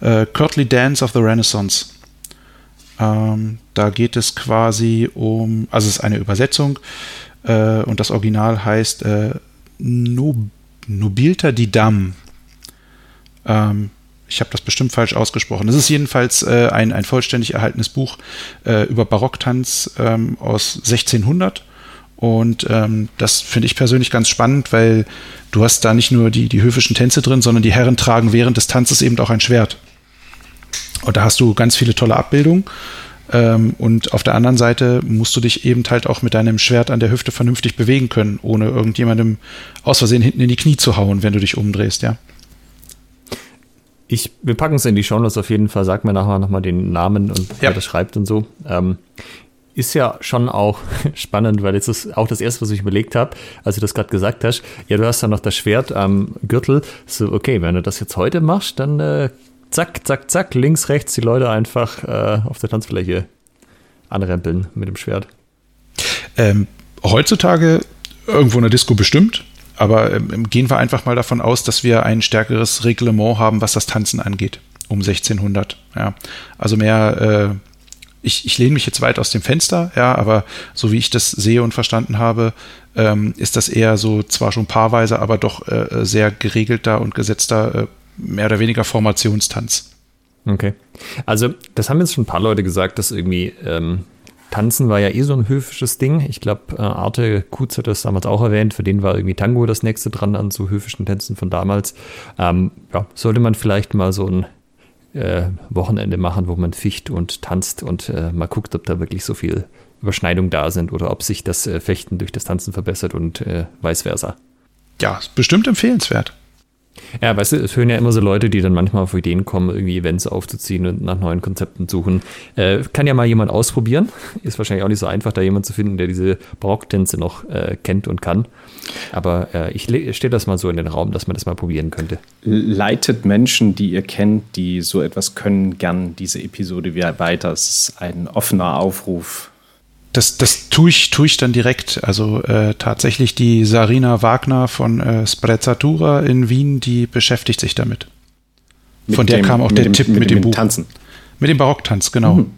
Speaker 3: äh, Courtly Dance of the Renaissance. Ähm, da geht es quasi um, also es ist eine Übersetzung äh, und das Original heißt äh, Nob Nobilta di Dam. Ähm, ich habe das bestimmt falsch ausgesprochen. Das ist jedenfalls äh, ein, ein vollständig erhaltenes Buch äh, über Barocktanz ähm, aus 1600. Und ähm, das finde ich persönlich ganz spannend, weil du hast da nicht nur die, die höfischen Tänze drin, sondern die Herren tragen während des Tanzes eben auch ein Schwert. Und da hast du ganz viele tolle Abbildungen. Ähm, und auf der anderen Seite musst du dich eben halt auch mit deinem Schwert an der Hüfte vernünftig bewegen können, ohne irgendjemandem aus Versehen hinten in die Knie zu hauen, wenn du dich umdrehst, ja.
Speaker 1: Ich, wir packen es in die Shownotes auf jeden Fall. Sag mir nachher nochmal den Namen und ja. wer das schreibt und so. Ähm, ist ja schon auch spannend, weil jetzt ist auch das erste, was ich überlegt habe, als du das gerade gesagt hast. Ja, du hast dann noch das Schwert am Gürtel. So, okay, wenn du das jetzt heute machst, dann äh, zack, zack, zack, links, rechts die Leute einfach äh, auf der Tanzfläche anrempeln mit dem Schwert.
Speaker 3: Ähm, heutzutage irgendwo in der Disco bestimmt, aber ähm, gehen wir einfach mal davon aus, dass wir ein stärkeres Reglement haben, was das Tanzen angeht, um 1600. Ja. Also mehr äh, ich, ich lehne mich jetzt weit aus dem Fenster, ja, aber so wie ich das sehe und verstanden habe, ähm, ist das eher so zwar schon paarweise, aber doch äh, sehr geregelter und gesetzter, äh, mehr oder weniger Formationstanz.
Speaker 1: Okay. Also, das haben jetzt schon ein paar Leute gesagt, dass irgendwie ähm, Tanzen war ja eh so ein höfisches Ding. Ich glaube, äh, Arte Kutz hat das damals auch erwähnt. Für den war irgendwie Tango das nächste dran an so höfischen Tänzen von damals. Ähm, ja, sollte man vielleicht mal so ein äh, Wochenende machen, wo man ficht und tanzt und äh, mal guckt, ob da wirklich so viel Überschneidung da sind oder ob sich das äh, Fechten durch das Tanzen verbessert und äh, vice versa.
Speaker 3: Ja, bestimmt empfehlenswert.
Speaker 1: Ja, weißt du, es hören ja immer so Leute, die dann manchmal auf Ideen kommen, irgendwie Events aufzuziehen und nach neuen Konzepten suchen. Äh, kann ja mal jemand ausprobieren. Ist wahrscheinlich auch nicht so einfach, da jemand zu finden, der diese Barocktänze noch äh, kennt und kann. Aber äh, ich stelle das mal so in den Raum, dass man das mal probieren könnte.
Speaker 2: Leitet Menschen, die ihr kennt, die so etwas können, gern diese Episode weiter. Es ist ein offener Aufruf
Speaker 3: das, das tue ich, tue ich dann direkt. Also äh, tatsächlich die Sarina Wagner von äh, Sprezzatura in Wien, die beschäftigt sich damit. Mit von der dem, kam auch der dem, Tipp mit, mit dem, dem Buch.
Speaker 2: Tanzen.
Speaker 3: Mit dem Barocktanz, genau. Mhm.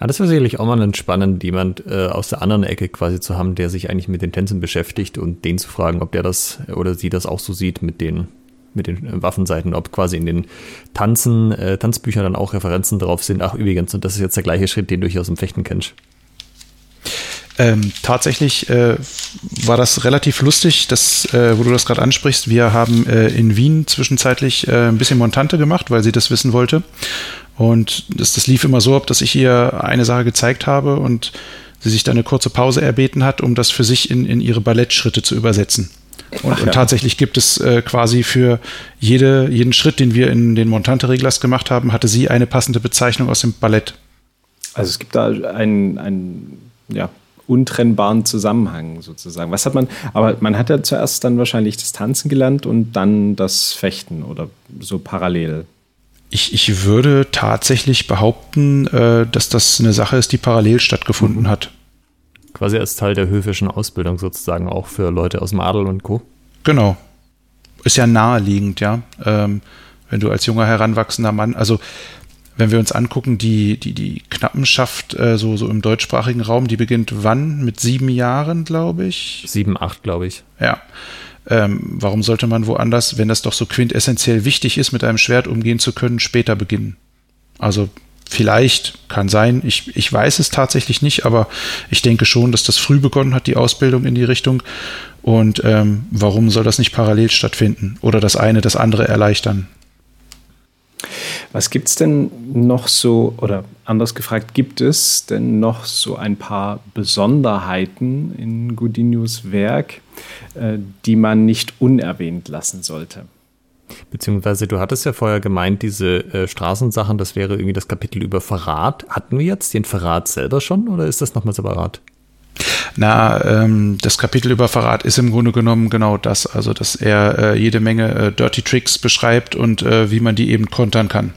Speaker 1: Ja, das wäre sicherlich auch mal spannend, jemand äh, aus der anderen Ecke quasi zu haben, der sich eigentlich mit den Tänzen beschäftigt und den zu fragen, ob der das oder sie das auch so sieht mit den mit den äh, Waffenseiten, ob quasi in den Tanzen, äh, Tanzbüchern dann auch Referenzen drauf sind. Ach, übrigens, und das ist jetzt der gleiche Schritt, den du hier aus dem Fechten kennst.
Speaker 3: Ähm, tatsächlich äh, war das relativ lustig, dass, äh, wo du das gerade ansprichst. Wir haben äh, in Wien zwischenzeitlich äh, ein bisschen Montante gemacht, weil sie das wissen wollte. Und das, das lief immer so ab, dass ich ihr eine Sache gezeigt habe und sie sich dann eine kurze Pause erbeten hat, um das für sich in, in ihre Ballettschritte zu übersetzen. Und, ja. und tatsächlich gibt es äh, quasi für jede, jeden Schritt, den wir in den Montante-Reglers gemacht haben, hatte sie eine passende Bezeichnung aus dem Ballett.
Speaker 2: Also es gibt da ein, ein ja, untrennbaren Zusammenhang sozusagen. Was hat man, aber man hat ja zuerst dann wahrscheinlich das Tanzen gelernt und dann das Fechten oder so parallel.
Speaker 3: Ich, ich würde tatsächlich behaupten, äh, dass das eine Sache ist, die parallel stattgefunden mhm. hat.
Speaker 1: Quasi als Teil der höfischen Ausbildung sozusagen auch für Leute aus dem Adel und Co.
Speaker 3: Genau. Ist ja naheliegend, ja. Ähm, wenn du als junger heranwachsender Mann, also wenn wir uns angucken, die, die, die Knappenschaft äh, so, so im deutschsprachigen Raum, die beginnt wann? Mit sieben Jahren, glaube ich.
Speaker 1: Sieben, acht, glaube ich.
Speaker 3: Ja. Ähm, warum sollte man woanders, wenn das doch so quintessentiell wichtig ist, mit einem Schwert umgehen zu können, später beginnen? Also vielleicht, kann sein, ich, ich weiß es tatsächlich nicht, aber ich denke schon, dass das früh begonnen hat, die Ausbildung in die Richtung. Und ähm, warum soll das nicht parallel stattfinden oder das eine das andere erleichtern?
Speaker 2: Was gibt es denn noch so, oder anders gefragt, gibt es denn noch so ein paar Besonderheiten in Godinos Werk, äh, die man nicht unerwähnt lassen sollte?
Speaker 1: Beziehungsweise du hattest ja vorher gemeint, diese äh, Straßensachen, das wäre irgendwie das Kapitel über Verrat. Hatten wir jetzt den Verrat selber schon oder ist das nochmal separat?
Speaker 3: Na, ähm, das Kapitel über Verrat ist im Grunde genommen genau das, also dass er äh, jede Menge äh, Dirty Tricks beschreibt und äh, wie man die eben kontern kann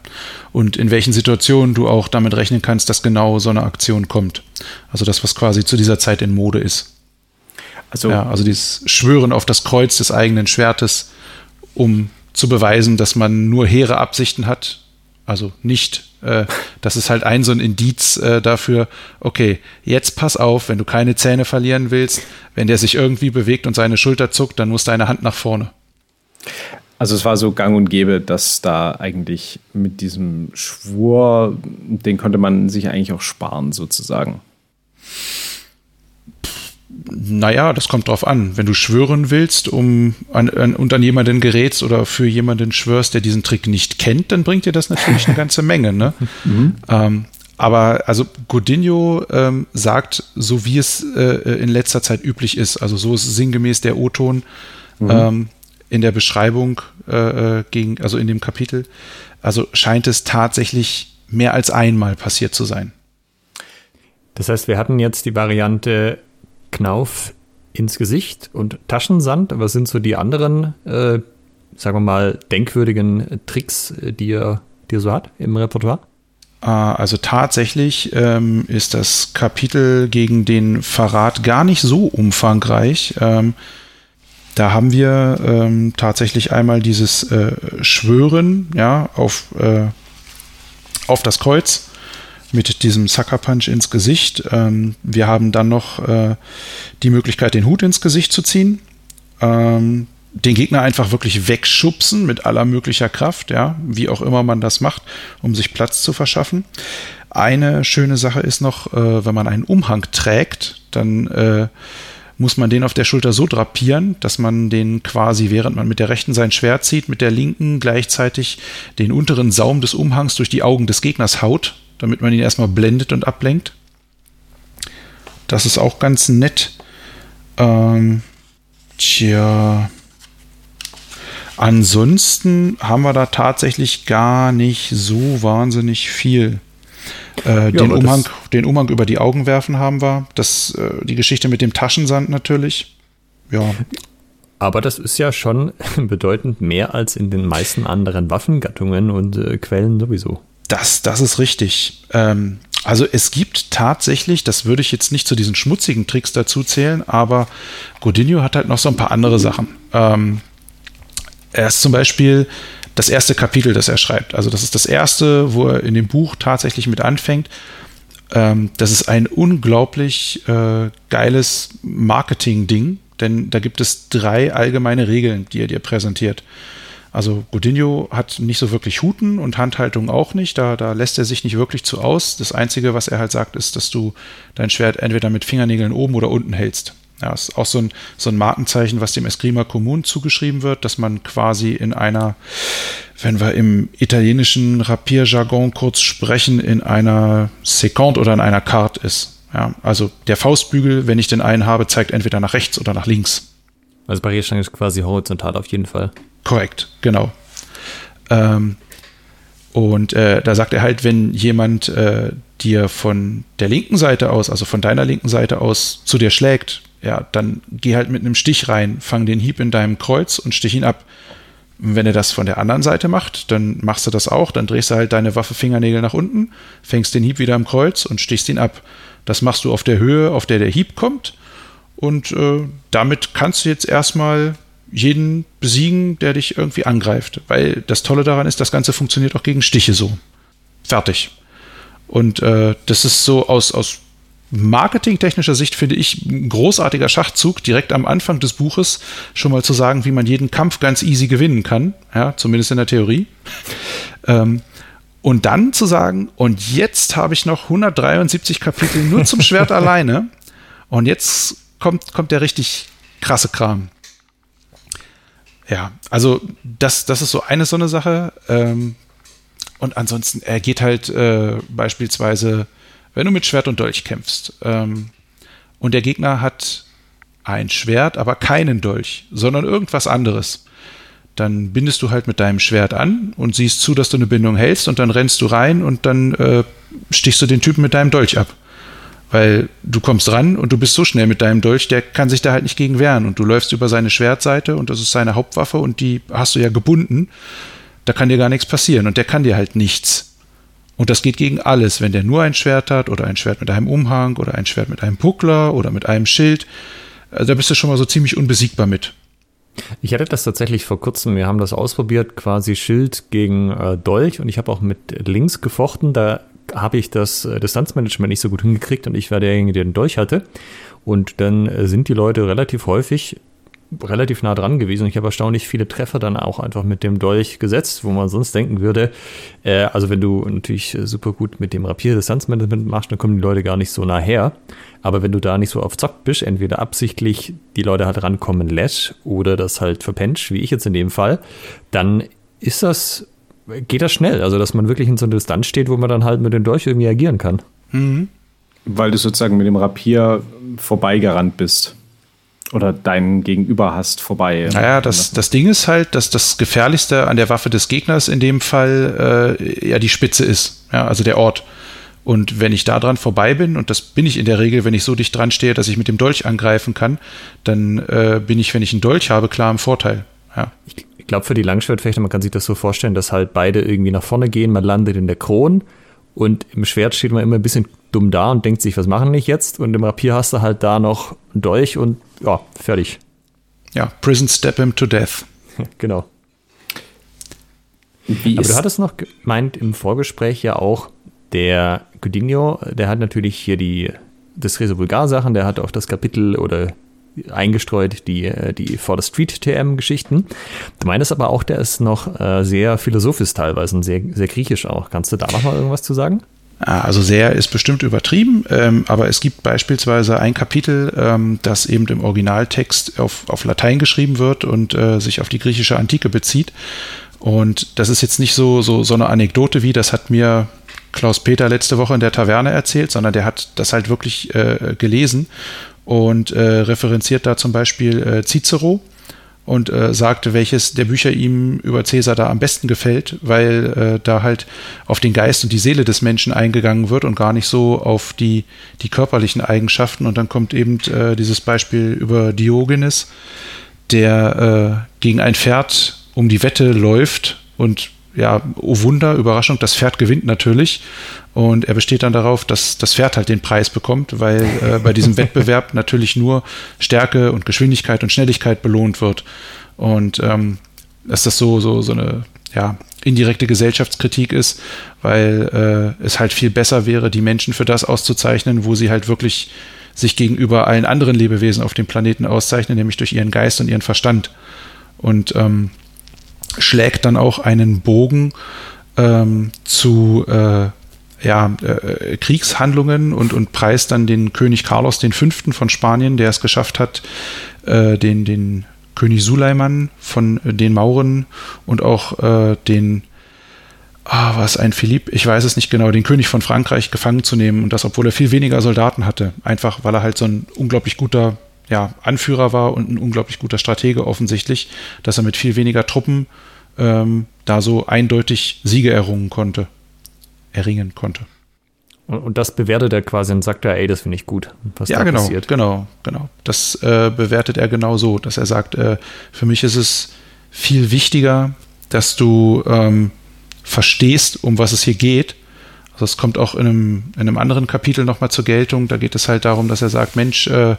Speaker 3: und in welchen Situationen du auch damit rechnen kannst, dass genau so eine Aktion kommt. Also das, was quasi zu dieser Zeit in Mode ist. Also, ja, also dieses Schwören auf das Kreuz des eigenen Schwertes, um zu beweisen, dass man nur hehre Absichten hat, also nicht äh, das ist halt ein so ein Indiz äh, dafür, okay, jetzt pass auf, wenn du keine Zähne verlieren willst, wenn der sich irgendwie bewegt und seine Schulter zuckt, dann muss deine Hand nach vorne.
Speaker 2: Also es war so gang und gäbe, dass da eigentlich mit diesem Schwur, den konnte man sich eigentlich auch sparen sozusagen.
Speaker 3: Naja, das kommt drauf an. Wenn du schwören willst, um an, an, und an jemanden gerätst oder für jemanden schwörst, der diesen Trick nicht kennt, dann bringt dir das natürlich eine ganze Menge. Ne? Mhm. Ähm, aber also Godinho ähm, sagt, so wie es äh, in letzter Zeit üblich ist, also so ist sinngemäß der O-Ton mhm. ähm, in der Beschreibung äh, äh gegen, also in dem Kapitel, also scheint es tatsächlich mehr als einmal passiert zu sein.
Speaker 1: Das heißt, wir hatten jetzt die Variante Knauf ins Gesicht und Taschensand. Was sind so die anderen, äh, sagen wir mal, denkwürdigen Tricks, äh, die er, die er so hat im Repertoire?
Speaker 3: Ah, also tatsächlich ähm, ist das Kapitel gegen den Verrat gar nicht so umfangreich. Ähm, da haben wir ähm, tatsächlich einmal dieses äh, Schwören ja, auf, äh, auf das Kreuz mit diesem Sucker Punch ins Gesicht. Ähm, wir haben dann noch äh, die Möglichkeit, den Hut ins Gesicht zu ziehen. Ähm, den Gegner einfach wirklich wegschubsen mit aller möglicher Kraft, ja, wie auch immer man das macht, um sich Platz zu verschaffen. Eine schöne Sache ist noch, äh, wenn man einen Umhang trägt, dann äh, muss man den auf der Schulter so drapieren, dass man den quasi, während man mit der rechten sein Schwert zieht, mit der linken gleichzeitig den unteren Saum des Umhangs durch die Augen des Gegners haut, damit man ihn erstmal blendet und ablenkt. Das ist auch ganz nett. Ähm, tja. Ansonsten haben wir da tatsächlich gar nicht so wahnsinnig viel. Äh, ja, den, Umhang, den Umhang über die Augen werfen haben wir. Das, äh, die Geschichte mit dem Taschensand natürlich. Ja.
Speaker 1: Aber das ist ja schon bedeutend mehr als in den meisten anderen Waffengattungen und äh, Quellen sowieso.
Speaker 3: Das, das ist richtig. Ähm, also es gibt tatsächlich, das würde ich jetzt nicht zu diesen schmutzigen Tricks dazu zählen, aber Godinho hat halt noch so ein paar andere Sachen. Ähm, er ist zum Beispiel das erste Kapitel, das er schreibt. Also das ist das erste, wo er in dem Buch tatsächlich mit anfängt. Ähm, das ist ein unglaublich äh, geiles Marketing-Ding, denn da gibt es drei allgemeine Regeln, die er dir präsentiert. Also Godinho hat nicht so wirklich Huten und Handhaltung auch nicht. Da, da lässt er sich nicht wirklich zu aus. Das Einzige, was er halt sagt, ist, dass du dein Schwert entweder mit Fingernägeln oben oder unten hältst. Ja, ist auch so ein, so ein Markenzeichen, was dem Eskrima Commun zugeschrieben wird, dass man quasi in einer, wenn wir im italienischen Rapierjargon kurz sprechen, in einer Seconde oder in einer Carte ist. Ja, also der Faustbügel, wenn ich den einen habe, zeigt entweder nach rechts oder nach links.
Speaker 1: Also Barrierstange ist quasi horizontal auf jeden Fall.
Speaker 3: Korrekt, genau. Ähm, und äh, da sagt er halt, wenn jemand äh, dir von der linken Seite aus, also von deiner linken Seite aus zu dir schlägt, ja, dann geh halt mit einem Stich rein, fang den Hieb in deinem Kreuz und stich ihn ab. wenn er das von der anderen Seite macht, dann machst du das auch, dann drehst du halt deine Waffe Fingernägel nach unten, fängst den Hieb wieder im Kreuz und stichst ihn ab. Das machst du auf der Höhe, auf der der Hieb kommt. Und äh, damit kannst du jetzt erstmal jeden besiegen, der dich irgendwie angreift. Weil das Tolle daran ist, das Ganze funktioniert auch gegen Stiche so. Fertig. Und äh, das ist so aus, aus marketingtechnischer Sicht finde ich ein großartiger Schachzug, direkt am Anfang des Buches schon mal zu sagen, wie man jeden Kampf ganz easy gewinnen kann, ja, zumindest in der Theorie. Ähm, und dann zu sagen, und jetzt habe ich noch 173 Kapitel nur zum Schwert alleine. Und jetzt kommt, kommt der richtig krasse Kram. Ja, also das, das ist so eine so eine Sache. Ähm, und ansonsten, er geht halt äh, beispielsweise wenn du mit Schwert und Dolch kämpfst ähm, und der Gegner hat ein Schwert, aber keinen Dolch, sondern irgendwas anderes, dann bindest du halt mit deinem Schwert an und siehst zu, dass du eine Bindung hältst und dann rennst du rein und dann äh, stichst du den Typen mit deinem Dolch ab. Weil du kommst ran und du bist so schnell mit deinem Dolch, der kann sich da halt nicht gegen wehren. Und du läufst über seine Schwertseite und das ist seine Hauptwaffe und die hast du ja gebunden. Da kann dir gar nichts passieren und der kann dir halt nichts. Und das geht gegen alles. Wenn der nur ein Schwert hat oder ein Schwert mit einem Umhang oder ein Schwert mit einem Puckler oder mit einem Schild, äh, da bist du schon mal so ziemlich unbesiegbar mit.
Speaker 1: Ich hatte das tatsächlich vor kurzem, wir haben das ausprobiert, quasi Schild gegen äh, Dolch und ich habe auch mit links gefochten, da habe ich das äh, Distanzmanagement nicht so gut hingekriegt und ich war derjenige, der den Dolch hatte. Und dann äh, sind die Leute relativ häufig relativ nah dran gewesen. Ich habe erstaunlich viele Treffer dann auch einfach mit dem Dolch gesetzt, wo man sonst denken würde, äh, also wenn du natürlich super gut mit dem Rapier Distanzmanagement machst, dann kommen die Leute gar nicht so nah her. Aber wenn du da nicht so auf Zock bist, entweder absichtlich die Leute halt rankommen lässt oder das halt verpennt, wie ich jetzt in dem Fall, dann ist das, geht das schnell. Also, dass man wirklich in so einer Distanz steht, wo man dann halt mit dem Dolch irgendwie agieren kann.
Speaker 2: Mhm. Weil du sozusagen mit dem Rapier vorbeigerannt bist oder deinen Gegenüber hast vorbei.
Speaker 3: Naja, das, das Ding ist halt, dass das Gefährlichste an der Waffe des Gegners in dem Fall äh, ja die Spitze ist, ja, also der Ort. Und wenn ich da dran vorbei bin, und das bin ich in der Regel, wenn ich so dicht dran stehe, dass ich mit dem Dolch angreifen kann, dann äh, bin ich, wenn ich einen Dolch habe, klar im Vorteil. Ja.
Speaker 1: Ich, ich glaube, für die Langschwertfechter, man kann sich das so vorstellen, dass halt beide irgendwie nach vorne gehen, man landet in der Kron und im Schwert steht man immer ein bisschen dumm da und denkt sich, was machen ich jetzt? Und im Rapier hast du halt da noch einen Dolch und ja, fertig.
Speaker 3: Ja, Prison Step him to death.
Speaker 1: genau. Wie Aber du hattest noch gemeint im Vorgespräch ja auch, der Coutinho, der hat natürlich hier die das Reso Vulgar Sachen, der hat auch das Kapitel oder eingestreut die, äh, die For the Street TM-Geschichten. Du meinst aber auch, der ist noch äh, sehr philosophisch teilweise und sehr, sehr griechisch auch. Kannst du da noch mal irgendwas zu sagen?
Speaker 3: Also sehr ist bestimmt übertrieben, ähm, aber es gibt beispielsweise ein Kapitel, ähm, das eben im Originaltext auf, auf Latein geschrieben wird und äh, sich auf die griechische Antike bezieht. Und das ist jetzt nicht so, so, so eine Anekdote wie, das hat mir Klaus Peter letzte Woche in der Taverne erzählt, sondern der hat das halt wirklich äh, gelesen und äh, referenziert da zum Beispiel äh, Cicero und äh, sagte, welches der Bücher ihm über Cäsar da am besten gefällt, weil äh, da halt auf den Geist und die Seele des Menschen eingegangen wird und gar nicht so auf die, die körperlichen Eigenschaften. Und dann kommt eben äh, dieses Beispiel über Diogenes, der äh, gegen ein Pferd um die Wette läuft und ja, oh Wunder, Überraschung, das Pferd gewinnt natürlich. Und er besteht dann darauf, dass das Pferd halt den Preis bekommt, weil äh, bei diesem Wettbewerb natürlich nur Stärke und Geschwindigkeit und Schnelligkeit belohnt wird. Und ähm, dass das so, so, so eine ja, indirekte Gesellschaftskritik ist, weil äh, es halt viel besser wäre, die Menschen für das auszuzeichnen, wo sie halt wirklich sich gegenüber allen anderen Lebewesen auf dem Planeten auszeichnen, nämlich durch ihren Geist und ihren Verstand. Und ähm, schlägt dann auch einen Bogen ähm, zu äh, ja, äh, Kriegshandlungen und, und preist dann den König Carlos V. von Spanien, der es geschafft hat, äh, den, den König Suleiman von den Mauren und auch äh, den, ah, was ein Philipp, ich weiß es nicht genau, den König von Frankreich gefangen zu nehmen und das, obwohl er viel weniger Soldaten hatte, einfach weil er halt so ein unglaublich guter ja, Anführer war und ein unglaublich guter Stratege offensichtlich, dass er mit viel weniger Truppen ähm, da so eindeutig Siege errungen konnte, erringen konnte.
Speaker 1: Und, und das bewertet er quasi und sagt er, ey, das finde ich gut,
Speaker 3: was ja, da genau, passiert. genau, genau. Das äh, bewertet er genau so, dass er sagt, äh, für mich ist es viel wichtiger, dass du ähm, verstehst, um was es hier geht. Also es kommt auch in einem, in einem anderen Kapitel nochmal zur Geltung. Da geht es halt darum, dass er sagt, Mensch, äh,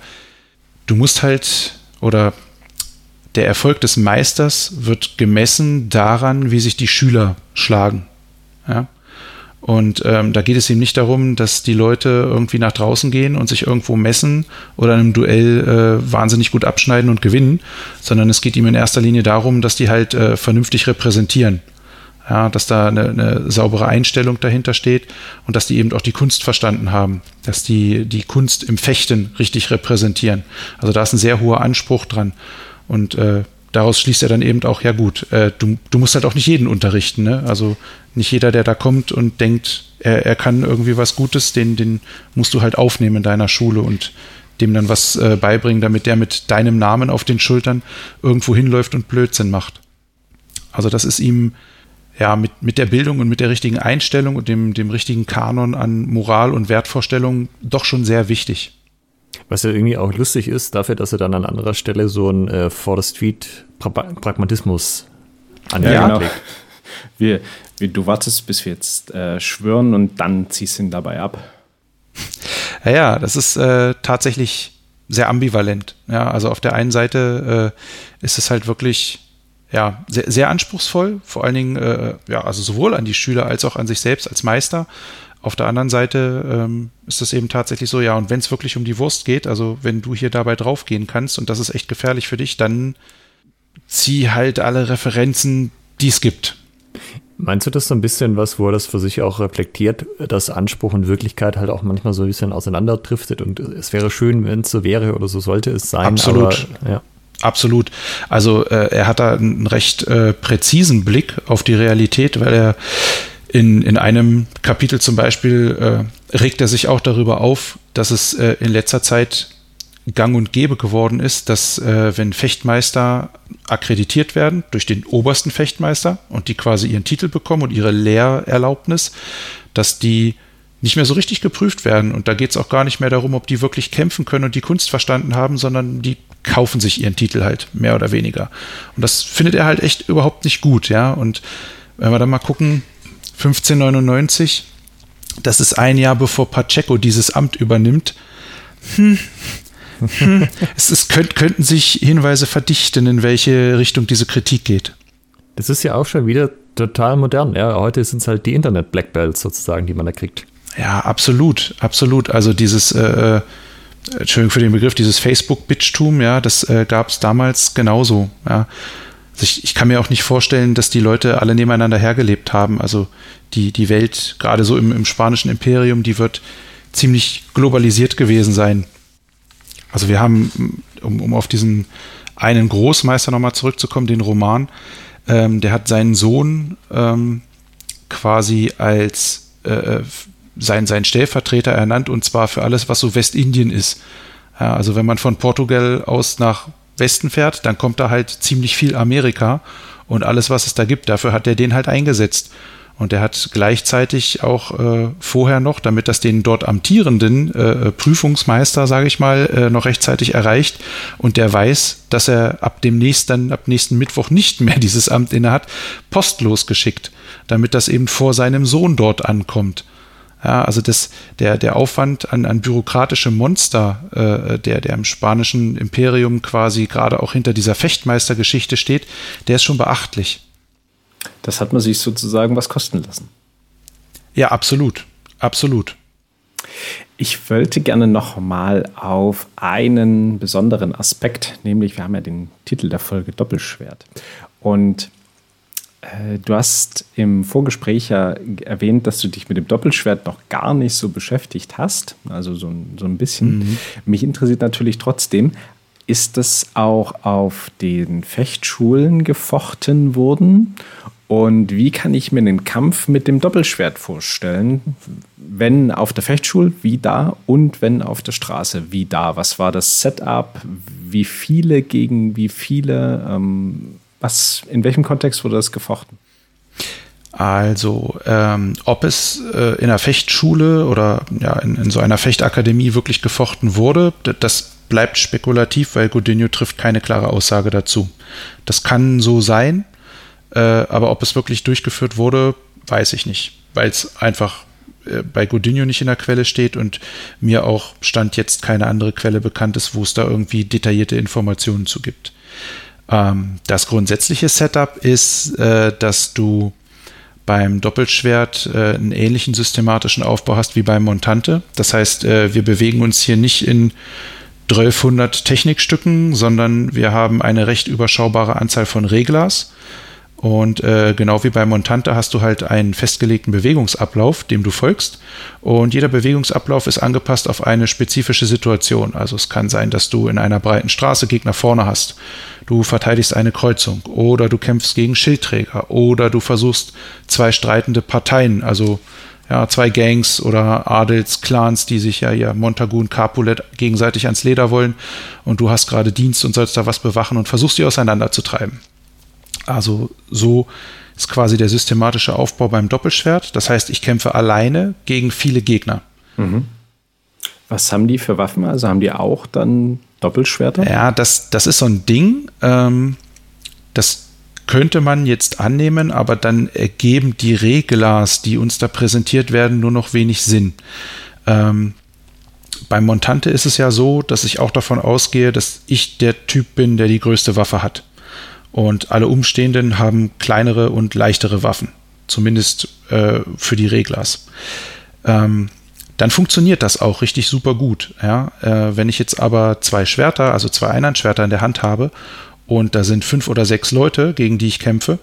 Speaker 3: du musst halt, oder der Erfolg des Meisters wird gemessen daran, wie sich die Schüler schlagen. Ja? Und ähm, da geht es ihm nicht darum, dass die Leute irgendwie nach draußen gehen und sich irgendwo messen oder in einem Duell äh, wahnsinnig gut abschneiden und gewinnen, sondern es geht ihm in erster Linie darum, dass die halt äh, vernünftig repräsentieren. Ja, dass da eine, eine saubere Einstellung dahinter steht und dass die eben auch die Kunst verstanden haben, dass die die Kunst im Fechten richtig repräsentieren. Also da ist ein sehr hoher Anspruch dran. Und äh, daraus schließt er dann eben auch, ja gut, äh, du, du musst halt auch nicht jeden unterrichten. Ne? Also nicht jeder, der da kommt und denkt, er, er kann irgendwie was Gutes, den, den musst du halt aufnehmen in deiner Schule und dem dann was äh, beibringen, damit der mit deinem Namen auf den Schultern irgendwo hinläuft und Blödsinn macht. Also das ist ihm ja mit, mit der Bildung und mit der richtigen Einstellung und dem, dem richtigen Kanon an Moral und Wertvorstellungen doch schon sehr wichtig.
Speaker 1: Was ja irgendwie auch lustig ist, dafür, dass er dann an anderer Stelle so ein äh, For the Street pra Pragmatismus
Speaker 2: anlegt. Ja, genau. wir, wir, du wartest, bis wir jetzt äh, schwören und dann ziehst du ihn dabei ab.
Speaker 3: Ja, ja das ist äh, tatsächlich sehr ambivalent. Ja, also auf der einen Seite äh, ist es halt wirklich ja, sehr, sehr anspruchsvoll, vor allen Dingen, äh, ja, also sowohl an die Schüler als auch an sich selbst als Meister. Auf der anderen Seite ähm, ist es eben tatsächlich so, ja, und wenn es wirklich um die Wurst geht, also wenn du hier dabei draufgehen kannst und das ist echt gefährlich für dich, dann zieh halt alle Referenzen, die es gibt.
Speaker 1: Meinst du das so ein bisschen was, wo er das für sich auch reflektiert, dass Anspruch und Wirklichkeit halt auch manchmal so ein bisschen auseinanderdriftet und es wäre schön, wenn es so wäre oder so sollte es sein.
Speaker 3: Absolut. Aber, ja. Absolut. Also äh, er hat da einen recht äh, präzisen Blick auf die Realität, weil er in, in einem Kapitel zum Beispiel äh, regt er sich auch darüber auf, dass es äh, in letzter Zeit gang und gäbe geworden ist, dass äh, wenn Fechtmeister akkreditiert werden durch den obersten Fechtmeister und die quasi ihren Titel bekommen und ihre Lehrerlaubnis, dass die nicht mehr so richtig geprüft werden. Und da geht es auch gar nicht mehr darum, ob die wirklich kämpfen können und die Kunst verstanden haben, sondern die kaufen sich ihren Titel halt, mehr oder weniger. Und das findet er halt echt überhaupt nicht gut, ja. Und wenn wir dann mal gucken, 1599, das ist ein Jahr bevor Pacheco dieses Amt übernimmt. Hm. Hm. es ist, könnt, könnten sich Hinweise verdichten, in welche Richtung diese Kritik geht.
Speaker 1: Das ist ja auch schon wieder total modern. Ja, heute sind es halt die Internet-Black Belts sozusagen, die man da kriegt.
Speaker 3: Ja, absolut, absolut. Also dieses, äh, äh Entschuldigung für den Begriff, dieses Facebook-Bitchtum, ja, das äh, gab es damals genauso. Ja. Also ich, ich, kann mir auch nicht vorstellen, dass die Leute alle nebeneinander hergelebt haben. Also die, die Welt, gerade so im, im spanischen Imperium, die wird ziemlich globalisiert gewesen sein. Also wir haben, um, um auf diesen einen Großmeister nochmal zurückzukommen, den Roman, ähm, der hat seinen Sohn ähm, quasi als äh, äh sein, sein Stellvertreter ernannt und zwar für alles, was so Westindien ist. Ja, also wenn man von Portugal aus nach Westen fährt, dann kommt da halt ziemlich viel Amerika und alles, was es da gibt, dafür hat er den halt eingesetzt. Und er hat gleichzeitig auch äh, vorher noch, damit das den dort amtierenden äh, Prüfungsmeister, sage ich mal, äh, noch rechtzeitig erreicht und der weiß, dass er ab dem nächsten, ab nächsten Mittwoch nicht mehr dieses Amt innehat, postlos geschickt, damit das eben vor seinem Sohn dort ankommt. Ja, also das, der, der Aufwand an, an bürokratische Monster, äh, der, der im spanischen Imperium quasi gerade auch hinter dieser Fechtmeistergeschichte steht, der ist schon beachtlich.
Speaker 2: Das hat man sich sozusagen was kosten lassen.
Speaker 3: Ja, absolut. Absolut.
Speaker 2: Ich wollte gerne noch mal auf einen besonderen Aspekt, nämlich wir haben ja den Titel der Folge Doppelschwert. Und du hast im Vorgespräch ja erwähnt, dass du dich mit dem Doppelschwert noch gar nicht so beschäftigt hast. Also so, so ein bisschen. Mhm. Mich interessiert natürlich trotzdem, ist das auch auf den Fechtschulen gefochten worden? Und wie kann ich mir den Kampf mit dem Doppelschwert vorstellen? Wenn auf der Fechtschule, wie da? Und wenn auf der Straße, wie da? Was war das Setup? Wie viele gegen wie viele? Ähm, was, in welchem Kontext wurde das gefochten?
Speaker 3: Also, ähm, ob es äh, in einer Fechtschule oder ja, in, in, so einer Fechtakademie wirklich gefochten wurde, das bleibt spekulativ, weil Godinho trifft keine klare Aussage dazu. Das kann so sein, äh, aber ob es wirklich durchgeführt wurde, weiß ich nicht, weil es einfach äh, bei Godinho nicht in der Quelle steht und mir auch Stand jetzt keine andere Quelle bekannt ist, wo es da irgendwie detaillierte Informationen zu gibt. Ähm, das grundsätzliche Setup ist, äh, dass du beim Doppelschwert äh, einen ähnlichen systematischen Aufbau hast wie beim Montante. Das heißt, äh, wir bewegen uns hier nicht in 1200 Technikstücken, sondern wir haben eine recht überschaubare Anzahl von Reglers und äh, genau wie bei Montante hast du halt einen festgelegten Bewegungsablauf, dem du folgst. Und jeder Bewegungsablauf ist angepasst auf eine spezifische Situation. Also es kann sein, dass du in einer breiten Straße Gegner vorne hast. Du verteidigst eine Kreuzung oder du kämpfst gegen Schildträger oder du versuchst zwei streitende Parteien, also ja, zwei Gangs oder Adelsclans, die sich ja hier Montagu und Capulet gegenseitig ans Leder wollen und du hast gerade Dienst und sollst da was bewachen und versuchst die auseinanderzutreiben. Also so ist quasi der systematische Aufbau beim Doppelschwert. Das heißt, ich kämpfe alleine gegen viele Gegner. Mhm.
Speaker 2: Was haben die für Waffen? Also haben die auch dann Doppelschwerter?
Speaker 3: Ja, das, das ist so ein Ding. Ähm, das könnte man jetzt annehmen, aber dann ergeben die Reglars, die uns da präsentiert werden, nur noch wenig Sinn. Ähm, beim Montante ist es ja so, dass ich auch davon ausgehe, dass ich der Typ bin, der die größte Waffe hat. Und alle Umstehenden haben kleinere und leichtere Waffen. Zumindest äh, für die Reglers. Ähm, dann funktioniert das auch richtig super gut. Ja? Äh, wenn ich jetzt aber zwei Schwerter, also zwei Einhandschwerter in der Hand habe und da sind fünf oder sechs Leute, gegen die ich kämpfe,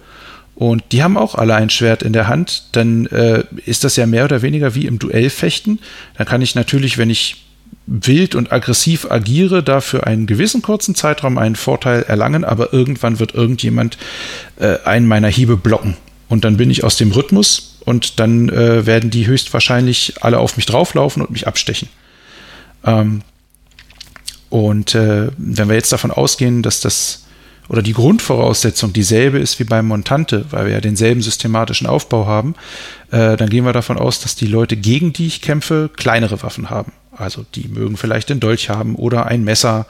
Speaker 3: und die haben auch alle ein Schwert in der Hand, dann äh, ist das ja mehr oder weniger wie im Duellfechten. Dann kann ich natürlich, wenn ich wild und aggressiv agiere, da für einen gewissen kurzen Zeitraum einen Vorteil erlangen, aber irgendwann wird irgendjemand äh, einen meiner Hiebe blocken. Und dann bin ich aus dem Rhythmus und dann äh, werden die höchstwahrscheinlich alle auf mich drauflaufen und mich abstechen. Ähm, und äh, wenn wir jetzt davon ausgehen, dass das oder die Grundvoraussetzung dieselbe ist wie beim Montante, weil wir ja denselben systematischen Aufbau haben, äh, dann gehen wir davon aus, dass die Leute, gegen die ich kämpfe, kleinere Waffen haben. Also die mögen vielleicht den Dolch haben oder ein Messer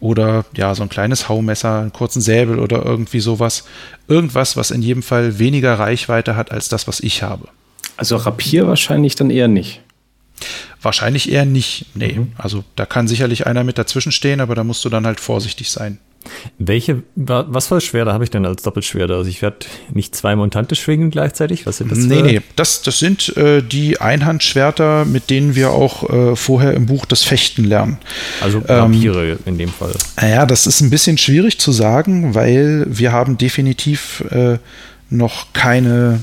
Speaker 3: oder ja, so ein kleines Haumesser, einen kurzen Säbel oder irgendwie sowas. Irgendwas, was in jedem Fall weniger Reichweite hat als das, was ich habe.
Speaker 2: Also Rapier wahrscheinlich dann eher nicht.
Speaker 3: Wahrscheinlich eher nicht. Nee. Mhm. Also da kann sicherlich einer mit dazwischen stehen, aber da musst du dann halt vorsichtig sein.
Speaker 1: Welche, was für Schwerter habe ich denn als Doppelschwerter? Also ich werde nicht zwei Montante schwingen gleichzeitig? Was
Speaker 3: sind das? Nee, für? nee, das, das sind äh, die Einhandschwerter, mit denen wir auch äh, vorher im Buch das Fechten lernen.
Speaker 1: Also Papiere ähm, in dem Fall.
Speaker 3: Naja, das ist ein bisschen schwierig zu sagen, weil wir haben definitiv äh, noch keine,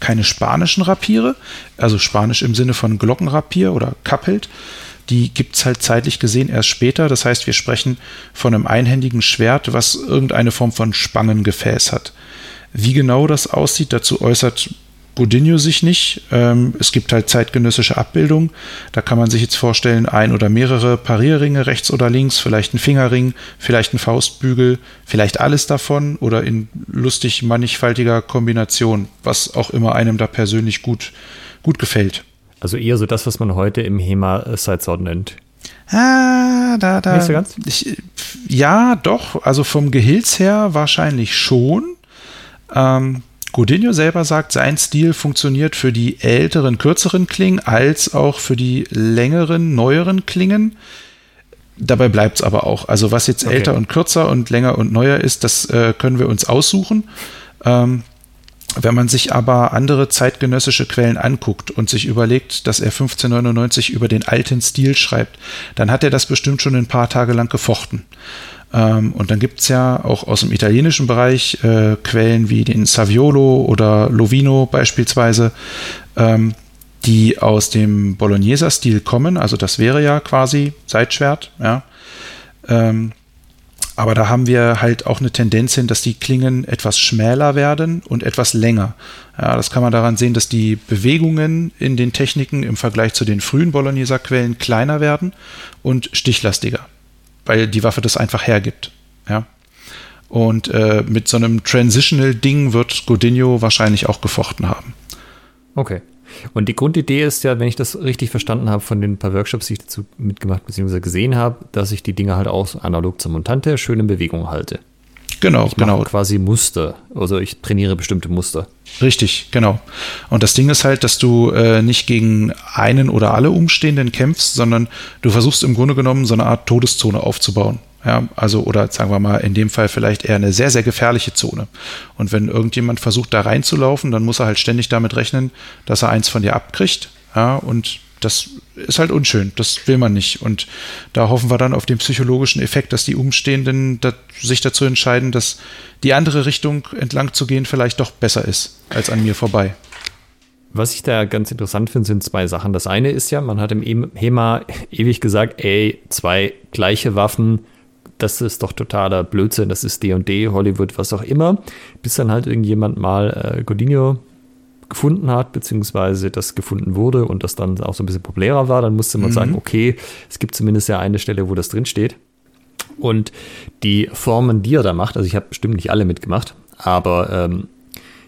Speaker 3: keine spanischen Rapiere, also spanisch im Sinne von Glockenrapier oder Kappelt die gibt es halt zeitlich gesehen erst später. Das heißt, wir sprechen von einem einhändigen Schwert, was irgendeine Form von Spangengefäß hat. Wie genau das aussieht, dazu äußert Godinho sich nicht. Ähm, es gibt halt zeitgenössische Abbildungen. Da kann man sich jetzt vorstellen, ein oder mehrere Parierringe rechts oder links, vielleicht ein Fingerring, vielleicht ein Faustbügel, vielleicht alles davon oder in lustig mannigfaltiger Kombination, was auch immer einem da persönlich gut, gut gefällt.
Speaker 1: Also eher so das, was man heute im HEMA Sidesword nennt.
Speaker 3: Ah, da, da. Nicht so ganz? Ich, ja, doch. Also vom Gehilz her wahrscheinlich schon. Ähm, Godinho selber sagt, sein Stil funktioniert für die älteren, kürzeren Klingen als auch für die längeren, neueren Klingen. Dabei bleibt es aber auch. Also was jetzt okay. älter und kürzer und länger und neuer ist, das äh, können wir uns aussuchen. Ähm, wenn man sich aber andere zeitgenössische Quellen anguckt und sich überlegt, dass er 1599 über den alten Stil schreibt, dann hat er das bestimmt schon ein paar Tage lang gefochten. Ähm, und dann gibt es ja auch aus dem italienischen Bereich äh, Quellen wie den Saviolo oder Lovino beispielsweise, ähm, die aus dem Bologneser Stil kommen. Also das wäre ja quasi Seitschwert, ja. Ähm, aber da haben wir halt auch eine Tendenz hin, dass die Klingen etwas schmäler werden und etwas länger. Ja, das kann man daran sehen, dass die Bewegungen in den Techniken im Vergleich zu den frühen Bologneser Quellen kleiner werden und stichlastiger, weil die Waffe das einfach hergibt. Ja. Und äh, mit so einem Transitional-Ding wird Godinho wahrscheinlich auch gefochten haben.
Speaker 1: Okay. Und die Grundidee ist ja, wenn ich das richtig verstanden habe von den paar Workshops, die ich dazu mitgemacht bzw. gesehen habe, dass ich die Dinge halt auch analog zur Montante schön in Bewegung halte.
Speaker 3: Genau, ich genau.
Speaker 1: quasi Muster. Also ich trainiere bestimmte Muster.
Speaker 3: Richtig, genau. Und das Ding ist halt, dass du äh, nicht gegen einen oder alle Umstehenden kämpfst, sondern du versuchst im Grunde genommen so eine Art Todeszone aufzubauen. Ja, also, oder sagen wir mal, in dem Fall vielleicht eher eine sehr, sehr gefährliche Zone. Und wenn irgendjemand versucht, da reinzulaufen, dann muss er halt ständig damit rechnen, dass er eins von dir abkriegt. Ja, und das ist halt unschön. Das will man nicht. Und da hoffen wir dann auf den psychologischen Effekt, dass die Umstehenden sich dazu entscheiden, dass die andere Richtung entlang zu gehen vielleicht doch besser ist als an mir vorbei.
Speaker 1: Was ich da ganz interessant finde, sind zwei Sachen. Das eine ist ja, man hat im HEMA ewig gesagt, ey, zwei gleiche Waffen, das ist doch totaler Blödsinn, das ist D&D, Hollywood, was auch immer, bis dann halt irgendjemand mal äh, Godinho gefunden hat, beziehungsweise das gefunden wurde und das dann auch so ein bisschen populärer war, dann musste man mhm. sagen, okay, es gibt zumindest ja eine Stelle, wo das drin steht. Und die Formen, die er da macht, also ich habe bestimmt nicht alle mitgemacht, aber ähm,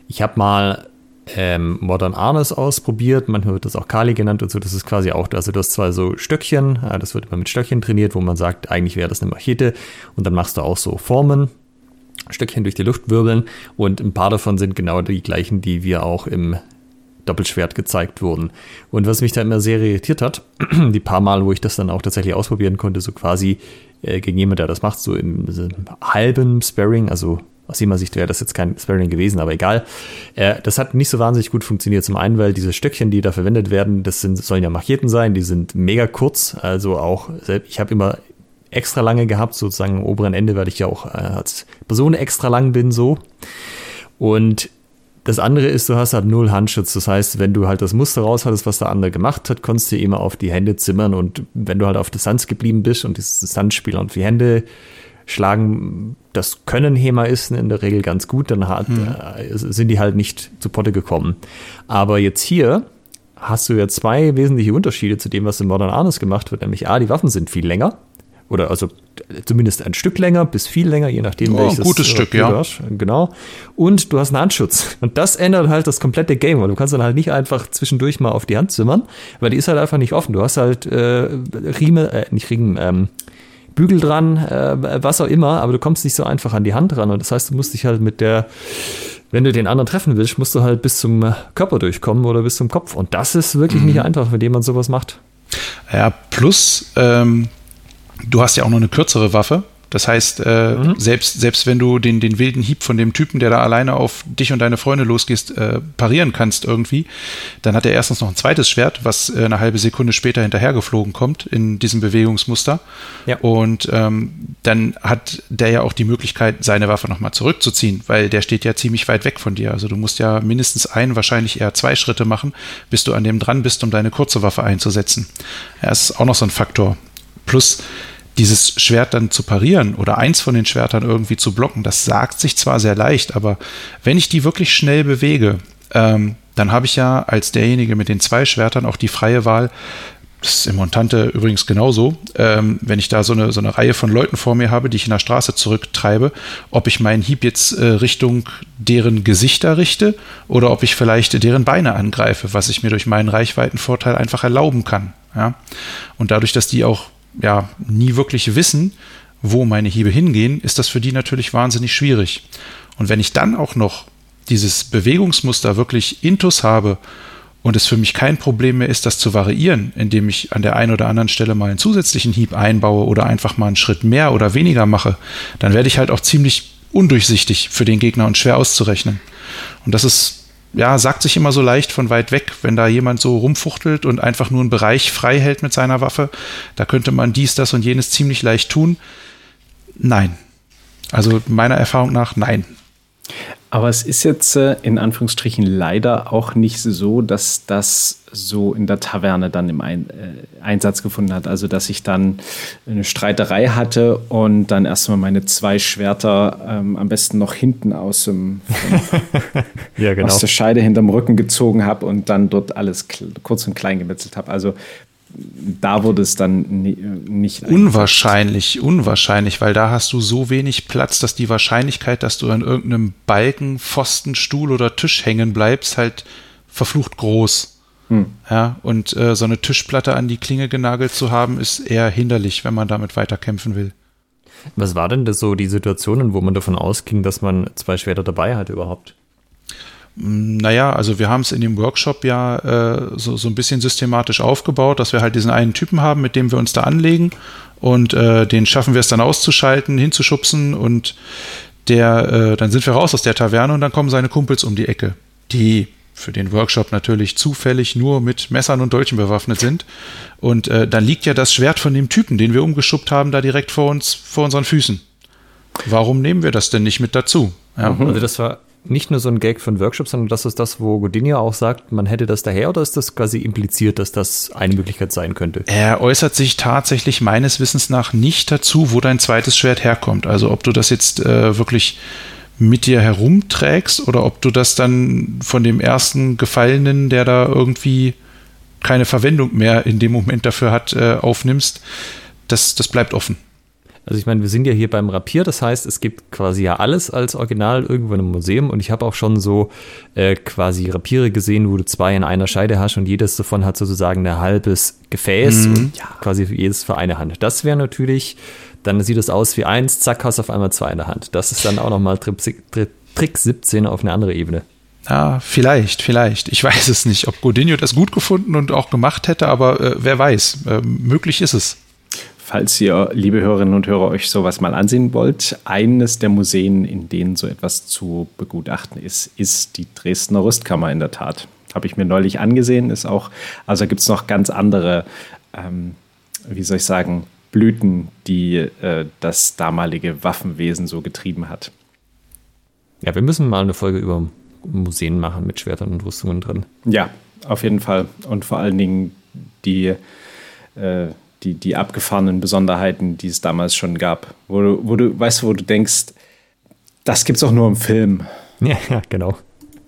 Speaker 1: ich habe mal ähm, Modern Arnes ausprobiert. Manchmal wird das auch Kali genannt und so. Das ist quasi auch, also du hast zwei so Stöckchen, äh, das wird immer mit Stöckchen trainiert, wo man sagt, eigentlich wäre das eine Machete. Und dann machst du auch so Formen, Stöckchen durch die Luft wirbeln. Und ein paar davon sind genau die gleichen, die wir auch im Doppelschwert gezeigt wurden. Und was mich da immer sehr irritiert hat, die paar Mal, wo ich das dann auch tatsächlich ausprobieren konnte, so quasi äh, gegen jemand, der das macht, so im, so im halben Sparring, also aus jemand Sicht wäre das jetzt kein Sparring gewesen, aber egal. Äh, das hat nicht so wahnsinnig gut funktioniert. Zum einen, weil diese Stöckchen, die da verwendet werden, das sind, sollen ja Macheten sein, die sind mega kurz. Also auch, ich habe immer extra lange gehabt, sozusagen am oberen Ende, weil ich ja auch äh, als Person extra lang bin, so. Und das andere ist, du hast halt null Handschutz. Das heißt, wenn du halt das Muster raus hattest, was der andere gemacht hat, konntest du immer auf die Hände zimmern. Und wenn du halt auf Distanz geblieben bist und dieses Distanzspiel und die Hände schlagen, das können Hemaisten in der Regel ganz gut, dann hat, hm. äh, sind die halt nicht zu Potte gekommen. Aber jetzt hier hast du ja zwei wesentliche Unterschiede zu dem, was in Modern Arnes gemacht wird, nämlich A, die Waffen sind viel länger. Oder also zumindest ein Stück länger bis viel länger, je nachdem,
Speaker 3: oh, welches. Ein gutes Stück, ja.
Speaker 1: Hast. Genau. Und du hast einen Handschutz. Und das ändert halt das komplette Game, weil du kannst dann halt nicht einfach zwischendurch mal auf die Hand zimmern, weil die ist halt einfach nicht offen. Du hast halt äh, Riemen, äh, nicht Riemen, ähm, Bügel dran, äh, was auch immer, aber du kommst nicht so einfach an die Hand ran. Und das heißt, du musst dich halt mit der, wenn du den anderen treffen willst, musst du halt bis zum Körper durchkommen oder bis zum Kopf. Und das ist wirklich mhm. nicht einfach, wenn jemand sowas macht.
Speaker 3: Ja, plus, ähm, du hast ja auch noch eine kürzere Waffe. Das heißt, äh, mhm. selbst, selbst wenn du den, den wilden Hieb von dem Typen, der da alleine auf dich und deine Freunde losgehst, äh, parieren kannst irgendwie, dann hat er erstens noch ein zweites Schwert, was äh, eine halbe Sekunde später hinterhergeflogen kommt in diesem Bewegungsmuster. Ja. Und ähm, dann hat der ja auch die Möglichkeit, seine Waffe nochmal zurückzuziehen, weil der steht ja ziemlich weit weg von dir. Also du musst ja mindestens ein, wahrscheinlich eher zwei Schritte machen, bis du an dem dran bist, um deine kurze Waffe einzusetzen. Ja, ist auch noch so ein Faktor. Plus, dieses Schwert dann zu parieren oder eins von den Schwertern irgendwie zu blocken, das sagt sich zwar sehr leicht, aber wenn ich die wirklich schnell bewege, ähm, dann habe ich ja als derjenige mit den zwei Schwertern auch die freie Wahl, das ist im Montante übrigens genauso, ähm, wenn ich da so eine, so eine Reihe von Leuten vor mir habe, die ich in der Straße zurücktreibe, ob ich meinen Hieb jetzt äh, Richtung deren Gesichter richte oder ob ich vielleicht deren Beine angreife, was ich mir durch meinen Reichweitenvorteil einfach erlauben kann. Ja? Und dadurch, dass die auch ja nie wirklich wissen, wo meine Hiebe hingehen, ist das für die natürlich wahnsinnig schwierig. Und wenn ich dann auch noch dieses Bewegungsmuster wirklich intus habe und es für mich kein Problem mehr ist, das zu variieren, indem ich an der einen oder anderen Stelle mal einen zusätzlichen Hieb einbaue oder einfach mal einen Schritt mehr oder weniger mache, dann werde ich halt auch ziemlich undurchsichtig für den Gegner und schwer auszurechnen. Und das ist ja, sagt sich immer so leicht von weit weg, wenn da jemand so rumfuchtelt und einfach nur einen Bereich frei hält mit seiner Waffe. Da könnte man dies, das und jenes ziemlich leicht tun. Nein. Also meiner Erfahrung nach, nein.
Speaker 2: Aber es ist jetzt äh, in Anführungsstrichen leider auch nicht so, dass das so in der Taverne dann im Ein äh, Einsatz gefunden hat. Also dass ich dann eine Streiterei hatte und dann erstmal meine zwei Schwerter ähm, am besten noch hinten aus, dem, ja, genau. aus der Scheide hinterm Rücken gezogen habe und dann dort alles kurz und klein gemetzelt habe. Also da wurde es dann nicht.
Speaker 3: Unwahrscheinlich, unwahrscheinlich, weil da hast du so wenig Platz, dass die Wahrscheinlichkeit, dass du an irgendeinem Balken, Pfosten, Stuhl oder Tisch hängen bleibst, halt verflucht groß. Hm. Ja, und äh, so eine Tischplatte an die Klinge genagelt zu haben, ist eher hinderlich, wenn man damit weiterkämpfen will.
Speaker 1: Was war denn das so die Situationen, wo man davon ausging, dass man zwei Schwerter dabei hat überhaupt?
Speaker 3: Naja, also wir haben es in dem Workshop ja äh, so, so ein bisschen systematisch aufgebaut, dass wir halt diesen einen Typen haben, mit dem wir uns da anlegen und äh, den schaffen wir es dann auszuschalten, hinzuschubsen und der, äh, dann sind wir raus aus der Taverne und dann kommen seine Kumpels um die Ecke, die für den Workshop natürlich zufällig nur mit Messern und Dolchen bewaffnet sind. Und äh, dann liegt ja das Schwert von dem Typen, den wir umgeschubbt haben, da direkt vor uns, vor unseren Füßen. Warum nehmen wir das denn nicht mit dazu?
Speaker 1: Ja. Also das war nicht nur so ein Gag von Workshops, sondern das ist das, wo Godinia auch sagt, man hätte das daher oder ist das quasi impliziert, dass das eine Möglichkeit sein könnte?
Speaker 3: Er äußert sich tatsächlich meines Wissens nach nicht dazu, wo dein zweites Schwert herkommt. Also ob du das jetzt äh, wirklich mit dir herumträgst oder ob du das dann von dem ersten Gefallenen, der da irgendwie keine Verwendung mehr in dem Moment dafür hat, äh, aufnimmst, das, das bleibt offen.
Speaker 1: Also ich meine, wir sind ja hier beim Rapier, das heißt, es gibt quasi ja alles als Original irgendwo in einem Museum und ich habe auch schon so äh, quasi Rapiere gesehen, wo du zwei in einer Scheide hast und jedes davon hat sozusagen ein halbes Gefäß mhm. und ja, quasi jedes für eine Hand. Das wäre natürlich, dann sieht es aus wie eins, zack, hast auf einmal zwei in der Hand. Das ist dann auch nochmal Trick, Trick 17 auf eine andere Ebene.
Speaker 3: Ja, vielleicht, vielleicht. Ich weiß es nicht, ob Godinho das gut gefunden und auch gemacht hätte, aber äh, wer weiß, äh, möglich ist es.
Speaker 2: Falls ihr, liebe Hörerinnen und Hörer, euch sowas mal ansehen wollt, eines der Museen, in denen so etwas zu begutachten ist, ist die Dresdner Rüstkammer in der Tat. Habe ich mir neulich angesehen, ist auch, also gibt es noch ganz andere, ähm, wie soll ich sagen, Blüten, die äh, das damalige Waffenwesen so getrieben hat.
Speaker 1: Ja, wir müssen mal eine Folge über Museen machen mit Schwertern und Rüstungen drin.
Speaker 2: Ja, auf jeden Fall. Und vor allen Dingen die äh, die, die abgefahrenen Besonderheiten, die es damals schon gab. Wo du, wo du, weißt du, wo du denkst, das gibt's auch nur im Film.
Speaker 1: Ja, ja genau.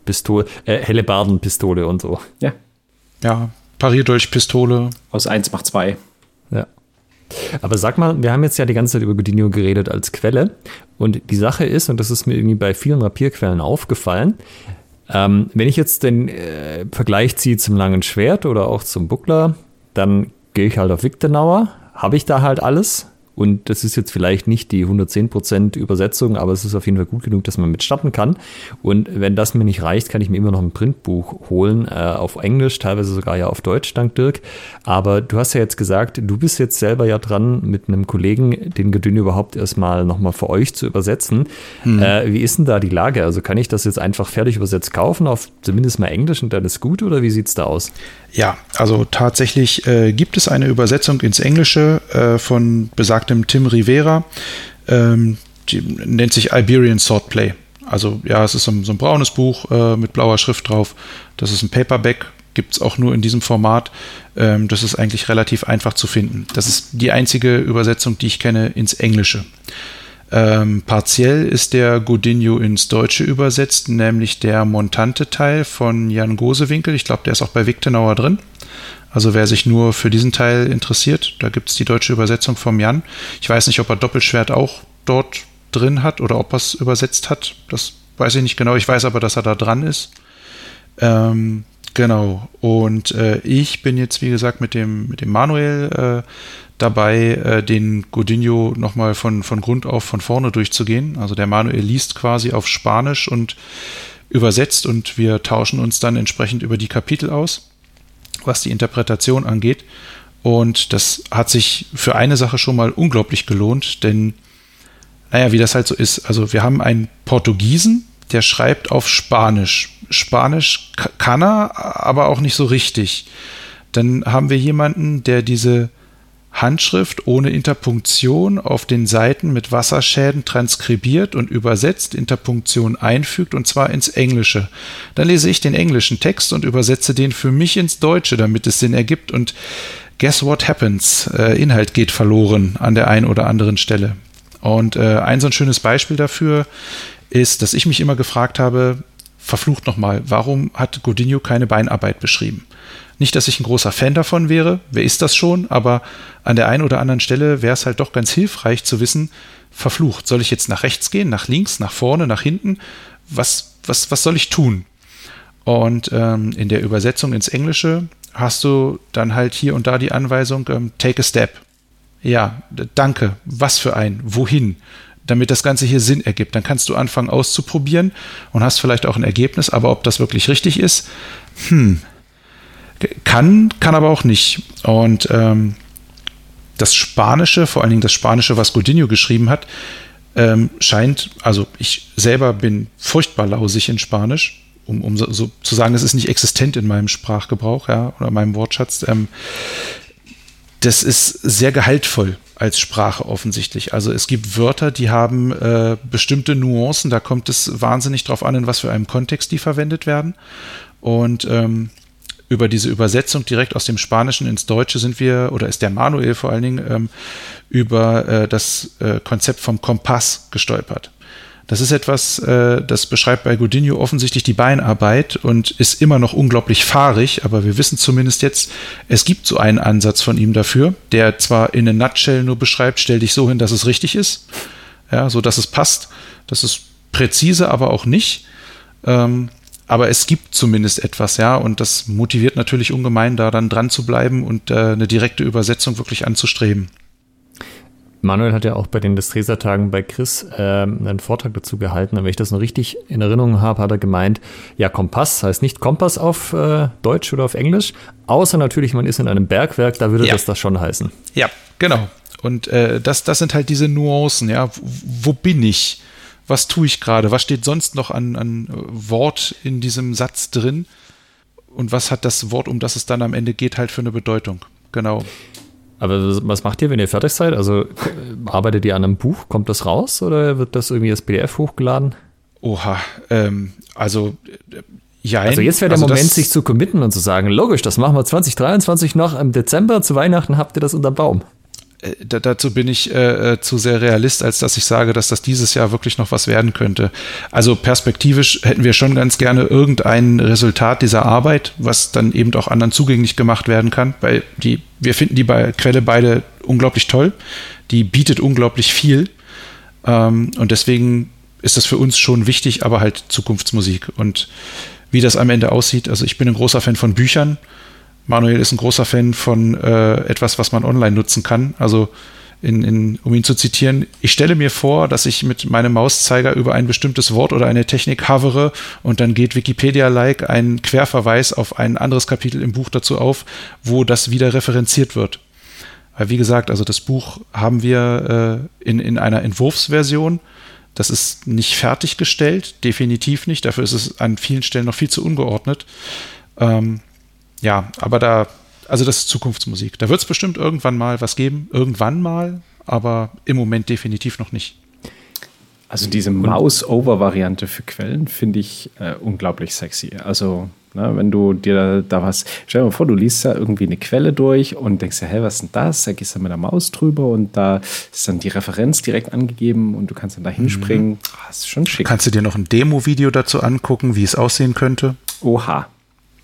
Speaker 1: Pistole, äh, Hellebardenpistole und so.
Speaker 2: Ja.
Speaker 3: Ja, Parierdolchpistole.
Speaker 2: Aus 1 macht 2.
Speaker 1: Ja. Aber sag mal, wir haben jetzt ja die ganze Zeit über Godinho geredet als Quelle. Und die Sache ist, und das ist mir irgendwie bei vielen Rapierquellen aufgefallen, ähm, wenn ich jetzt den äh, Vergleich ziehe zum langen Schwert oder auch zum Buckler, dann gehe ich halt auf Wiktenauer, habe ich da halt alles Und das ist jetzt vielleicht nicht die 110% Übersetzung, aber es ist auf jeden Fall gut genug, dass man mit starten kann. Und wenn das mir nicht reicht, kann ich mir immer noch ein Printbuch holen, äh, auf Englisch, teilweise sogar ja auf Deutsch, dank Dirk. Aber du hast ja jetzt gesagt, du bist jetzt selber ja dran, mit einem Kollegen den Gedünne überhaupt erstmal nochmal für euch zu übersetzen. Hm. Äh, wie ist denn da die Lage? Also kann ich das jetzt einfach fertig übersetzt kaufen, auf zumindest mal Englisch und dann ist gut oder wie sieht es da aus?
Speaker 3: Ja, also tatsächlich äh, gibt es eine Übersetzung ins Englische äh, von besagtem Tim Rivera. Ähm, die nennt sich Iberian Swordplay. Also ja, es ist so ein, so ein braunes Buch äh, mit blauer Schrift drauf. Das ist ein Paperback, gibt es auch nur in diesem Format. Ähm, das ist eigentlich relativ einfach zu finden. Das ist die einzige Übersetzung, die ich kenne ins Englische. Ähm, partiell ist der Godinho ins Deutsche übersetzt, nämlich der Montante-Teil von Jan Gosewinkel. Ich glaube, der ist auch bei Wiktenauer drin. Also wer sich nur für diesen Teil interessiert, da gibt es die deutsche Übersetzung vom Jan. Ich weiß nicht, ob er Doppelschwert auch dort drin hat oder ob er es übersetzt hat. Das weiß ich nicht genau. Ich weiß aber, dass er da dran ist. Ähm, genau. Und äh, ich bin jetzt, wie gesagt, mit dem, mit dem Manuel äh, dabei, äh, den Godinho nochmal von, von Grund auf von vorne durchzugehen. Also der Manuel liest quasi auf Spanisch und übersetzt und wir tauschen uns dann entsprechend über die Kapitel aus, was die Interpretation angeht. Und das hat sich für eine Sache schon mal unglaublich gelohnt, denn naja, wie das halt so ist. Also wir haben einen Portugiesen, der schreibt auf Spanisch. Spanisch kann er, aber auch nicht so richtig. Dann haben wir jemanden, der diese Handschrift ohne Interpunktion auf den Seiten mit Wasserschäden transkribiert und übersetzt, Interpunktion einfügt und zwar ins Englische. Dann lese ich den englischen Text und übersetze den für mich ins Deutsche, damit es Sinn ergibt und guess what happens? Äh, Inhalt geht verloren an der einen oder anderen Stelle. Und äh, ein so ein schönes Beispiel dafür ist, dass ich mich immer gefragt habe, verflucht nochmal, warum hat Godinho keine Beinarbeit beschrieben? Nicht, dass ich ein großer Fan davon wäre, wer ist das schon, aber an der einen oder anderen Stelle wäre es halt doch ganz hilfreich zu wissen, verflucht, soll ich jetzt nach rechts gehen, nach links, nach vorne, nach hinten? Was, was, was soll ich tun? Und ähm, in der Übersetzung ins Englische hast du dann halt hier und da die Anweisung, ähm, take a step. Ja, danke. Was für ein? Wohin? Damit das Ganze hier Sinn ergibt. Dann kannst du anfangen auszuprobieren und hast vielleicht auch ein Ergebnis, aber ob das wirklich richtig ist, hm, kann, kann aber auch nicht. Und ähm, das Spanische, vor allen Dingen das Spanische, was Godinho geschrieben hat, ähm, scheint, also ich selber bin furchtbar lausig in Spanisch, um, um so, so, zu sagen, es ist nicht existent in meinem Sprachgebrauch, ja, oder meinem Wortschatz. Ähm, das ist sehr gehaltvoll als Sprache offensichtlich. Also es gibt Wörter, die haben äh, bestimmte Nuancen, da kommt es wahnsinnig drauf an, in was für einem Kontext die verwendet werden. Und ähm, über diese Übersetzung direkt aus dem Spanischen ins Deutsche sind wir, oder ist der Manuel vor allen Dingen, ähm, über äh, das äh, Konzept vom Kompass gestolpert. Das ist etwas, äh, das beschreibt bei Godinho offensichtlich die Beinarbeit und ist immer noch unglaublich fahrig, aber wir wissen zumindest jetzt, es gibt so einen Ansatz von ihm dafür, der zwar in a nutshell nur beschreibt, stell dich so hin, dass es richtig ist, ja, so dass es passt. Das ist präzise, aber auch nicht. Ähm, aber es gibt zumindest etwas, ja, und das motiviert natürlich ungemein, da dann dran zu bleiben und äh, eine direkte Übersetzung wirklich anzustreben.
Speaker 1: Manuel hat ja auch bei den Destreser-Tagen bei Chris äh, einen Vortrag dazu gehalten. Und wenn ich das noch richtig in Erinnerung habe, hat er gemeint, ja, Kompass heißt nicht Kompass auf äh, Deutsch oder auf Englisch, außer natürlich, man ist in einem Bergwerk, da würde ja. das das schon heißen.
Speaker 3: Ja, genau. Und äh, das, das sind halt diese Nuancen, ja. Wo, wo bin ich? Was tue ich gerade? Was steht sonst noch an, an Wort in diesem Satz drin? Und was hat das Wort, um das es dann am Ende geht, halt für eine Bedeutung? Genau.
Speaker 1: Aber was macht ihr, wenn ihr fertig seid? Also arbeitet ihr an einem Buch? Kommt das raus oder wird das irgendwie als PDF hochgeladen?
Speaker 3: Oha, ähm, also
Speaker 1: ja. Also jetzt wäre der also Moment, sich zu committen und zu sagen, logisch, das machen wir 2023 noch im Dezember, zu Weihnachten habt ihr das unterm Baum.
Speaker 3: Äh, dazu bin ich äh, äh, zu sehr realist, als dass ich sage, dass das dieses Jahr wirklich noch was werden könnte. Also perspektivisch hätten wir schon ganz gerne irgendein Resultat dieser Arbeit, was dann eben auch anderen zugänglich gemacht werden kann, weil die, wir finden die bei Quelle beide unglaublich toll. Die bietet unglaublich viel. Ähm, und deswegen ist das für uns schon wichtig, aber halt Zukunftsmusik. Und wie das am Ende aussieht, also ich bin ein großer Fan von Büchern Manuel ist ein großer Fan von äh, etwas, was man online nutzen kann. Also in, in, um ihn zu zitieren, ich stelle mir vor, dass ich mit meinem Mauszeiger über ein bestimmtes Wort oder eine Technik hovere und dann geht Wikipedia-like ein Querverweis auf ein anderes Kapitel im Buch dazu auf, wo das wieder referenziert wird. Weil, wie gesagt, also das Buch haben wir äh, in, in einer Entwurfsversion. Das ist nicht fertiggestellt, definitiv nicht. Dafür ist es an vielen Stellen noch viel zu ungeordnet. Ähm, ja, aber da also das ist Zukunftsmusik. Da wird es bestimmt irgendwann mal was geben, irgendwann mal, aber im Moment definitiv noch nicht.
Speaker 2: Also diese Mouse-Over-Variante für Quellen finde ich äh, unglaublich sexy. Also ne, wenn du dir da, da, was, stell dir mal vor, du liest ja irgendwie eine Quelle durch und denkst ja, hey, was ist denn das? Da gehst du mit der Maus drüber und da ist dann die Referenz direkt angegeben und du kannst dann da hinspringen. Mhm.
Speaker 3: Das ist schon schick. Kannst du dir noch ein Demo-Video dazu angucken, wie es aussehen könnte?
Speaker 2: Oha,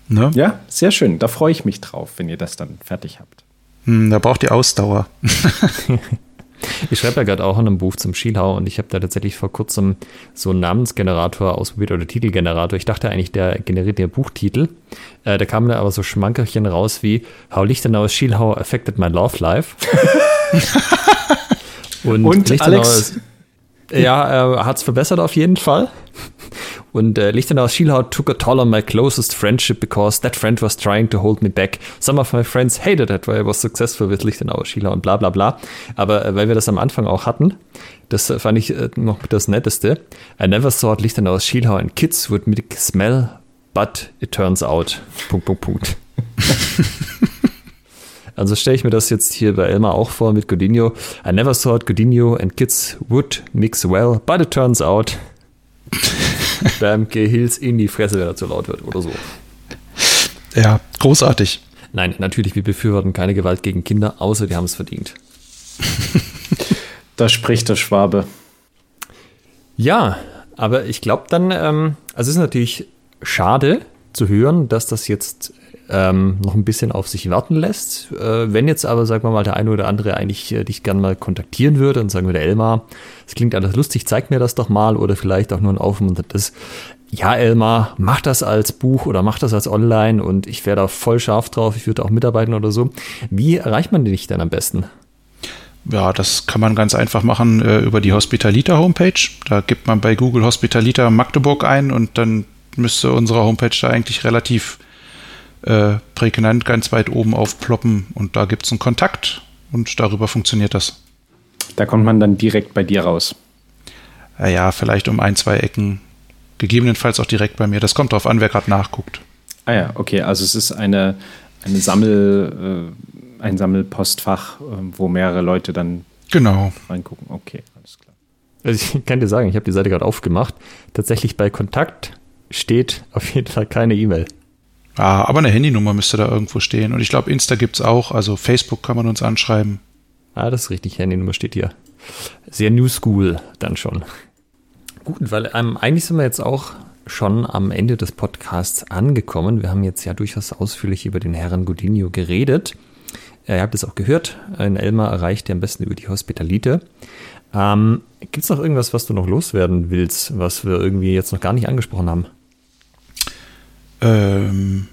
Speaker 2: Ne? Ja, sehr schön. Da freue ich mich drauf, wenn ihr das dann fertig habt.
Speaker 3: Hm, da braucht ihr Ausdauer.
Speaker 1: ich schreibe ja gerade auch an einem Buch zum Schielhau und ich habe da tatsächlich vor kurzem so einen Namensgenerator ausprobiert oder Titelgenerator. Ich dachte eigentlich, der generiert der Buchtitel. Äh, da kamen da aber so Schmankerchen raus wie How Lichtenau's Schielhau affected my love life.
Speaker 2: und, und Alex?
Speaker 1: Ja, er hat es verbessert auf jeden Fall. Und äh, Lichtenau's Schielhau took a toll on my closest friendship because that friend was trying to hold me back. Some of my friends hated it, weil I was successful with Lichtenau's Schielhau und bla bla bla. Aber äh, weil wir das am Anfang auch hatten, das äh, fand ich äh, noch das Netteste. I never thought Lichtenau's Schielhau and kids would make smell, but it turns out. Punkt, Punkt, Punkt. Also stelle ich mir das jetzt hier bei Elmar auch vor mit Godinho. I never thought Godinho and kids would mix well, but it turns out. Bam, Gehills in die Fresse, wenn er zu laut wird oder so.
Speaker 3: Ja, großartig.
Speaker 1: Nein, natürlich, wir befürworten keine Gewalt gegen Kinder, außer die haben es verdient.
Speaker 2: da spricht der Schwabe.
Speaker 1: Ja, aber ich glaube dann, ähm, also es ist natürlich schade zu hören, dass das jetzt ähm, noch ein bisschen auf sich warten lässt. Äh, wenn jetzt aber, sagen wir mal, der eine oder andere eigentlich äh, dich gerne mal kontaktieren würde und sagen würde, Elmar, es klingt alles lustig, zeig mir das doch mal oder vielleicht auch nur ein aufmunterndes, ja, Elmar, mach das als Buch oder mach das als Online und ich wäre da voll scharf drauf, ich würde auch mitarbeiten oder so. Wie erreicht man dich denn am besten?
Speaker 3: Ja, das kann man ganz einfach machen äh, über die Hospitalita Homepage. Da gibt man bei Google Hospitalita Magdeburg ein und dann müsste unsere Homepage da eigentlich relativ äh, prägnant ganz weit oben aufploppen und da gibt es einen Kontakt und darüber funktioniert das.
Speaker 2: Da kommt man dann direkt bei dir raus.
Speaker 3: Ja, ja vielleicht um ein, zwei Ecken. Gegebenenfalls auch direkt bei mir. Das kommt darauf an, wer gerade nachguckt.
Speaker 2: Ah ja, okay. Also es ist eine, eine Sammel, äh, ein Sammelpostfach, äh, wo mehrere Leute dann
Speaker 3: genau.
Speaker 2: reingucken. Okay, alles klar.
Speaker 1: Also ich kann dir sagen, ich habe die Seite gerade aufgemacht. Tatsächlich bei Kontakt steht auf jeden Fall keine E-Mail.
Speaker 3: Ah, aber eine Handynummer müsste da irgendwo stehen. Und ich glaube, Insta gibt es auch. Also Facebook kann man uns anschreiben.
Speaker 1: Ah, das ist richtig. Handynummer steht hier. Sehr New School dann schon. Gut, weil ähm, eigentlich sind wir jetzt auch schon am Ende des Podcasts angekommen. Wir haben jetzt ja durchaus ausführlich über den Herrn Godinho geredet. Äh, ihr habt es auch gehört. Ein Elmar erreicht ihr am besten über die Hospitalite. Ähm, Gibt es noch irgendwas, was du noch loswerden willst, was wir irgendwie jetzt noch gar nicht angesprochen haben?
Speaker 3: Ähm,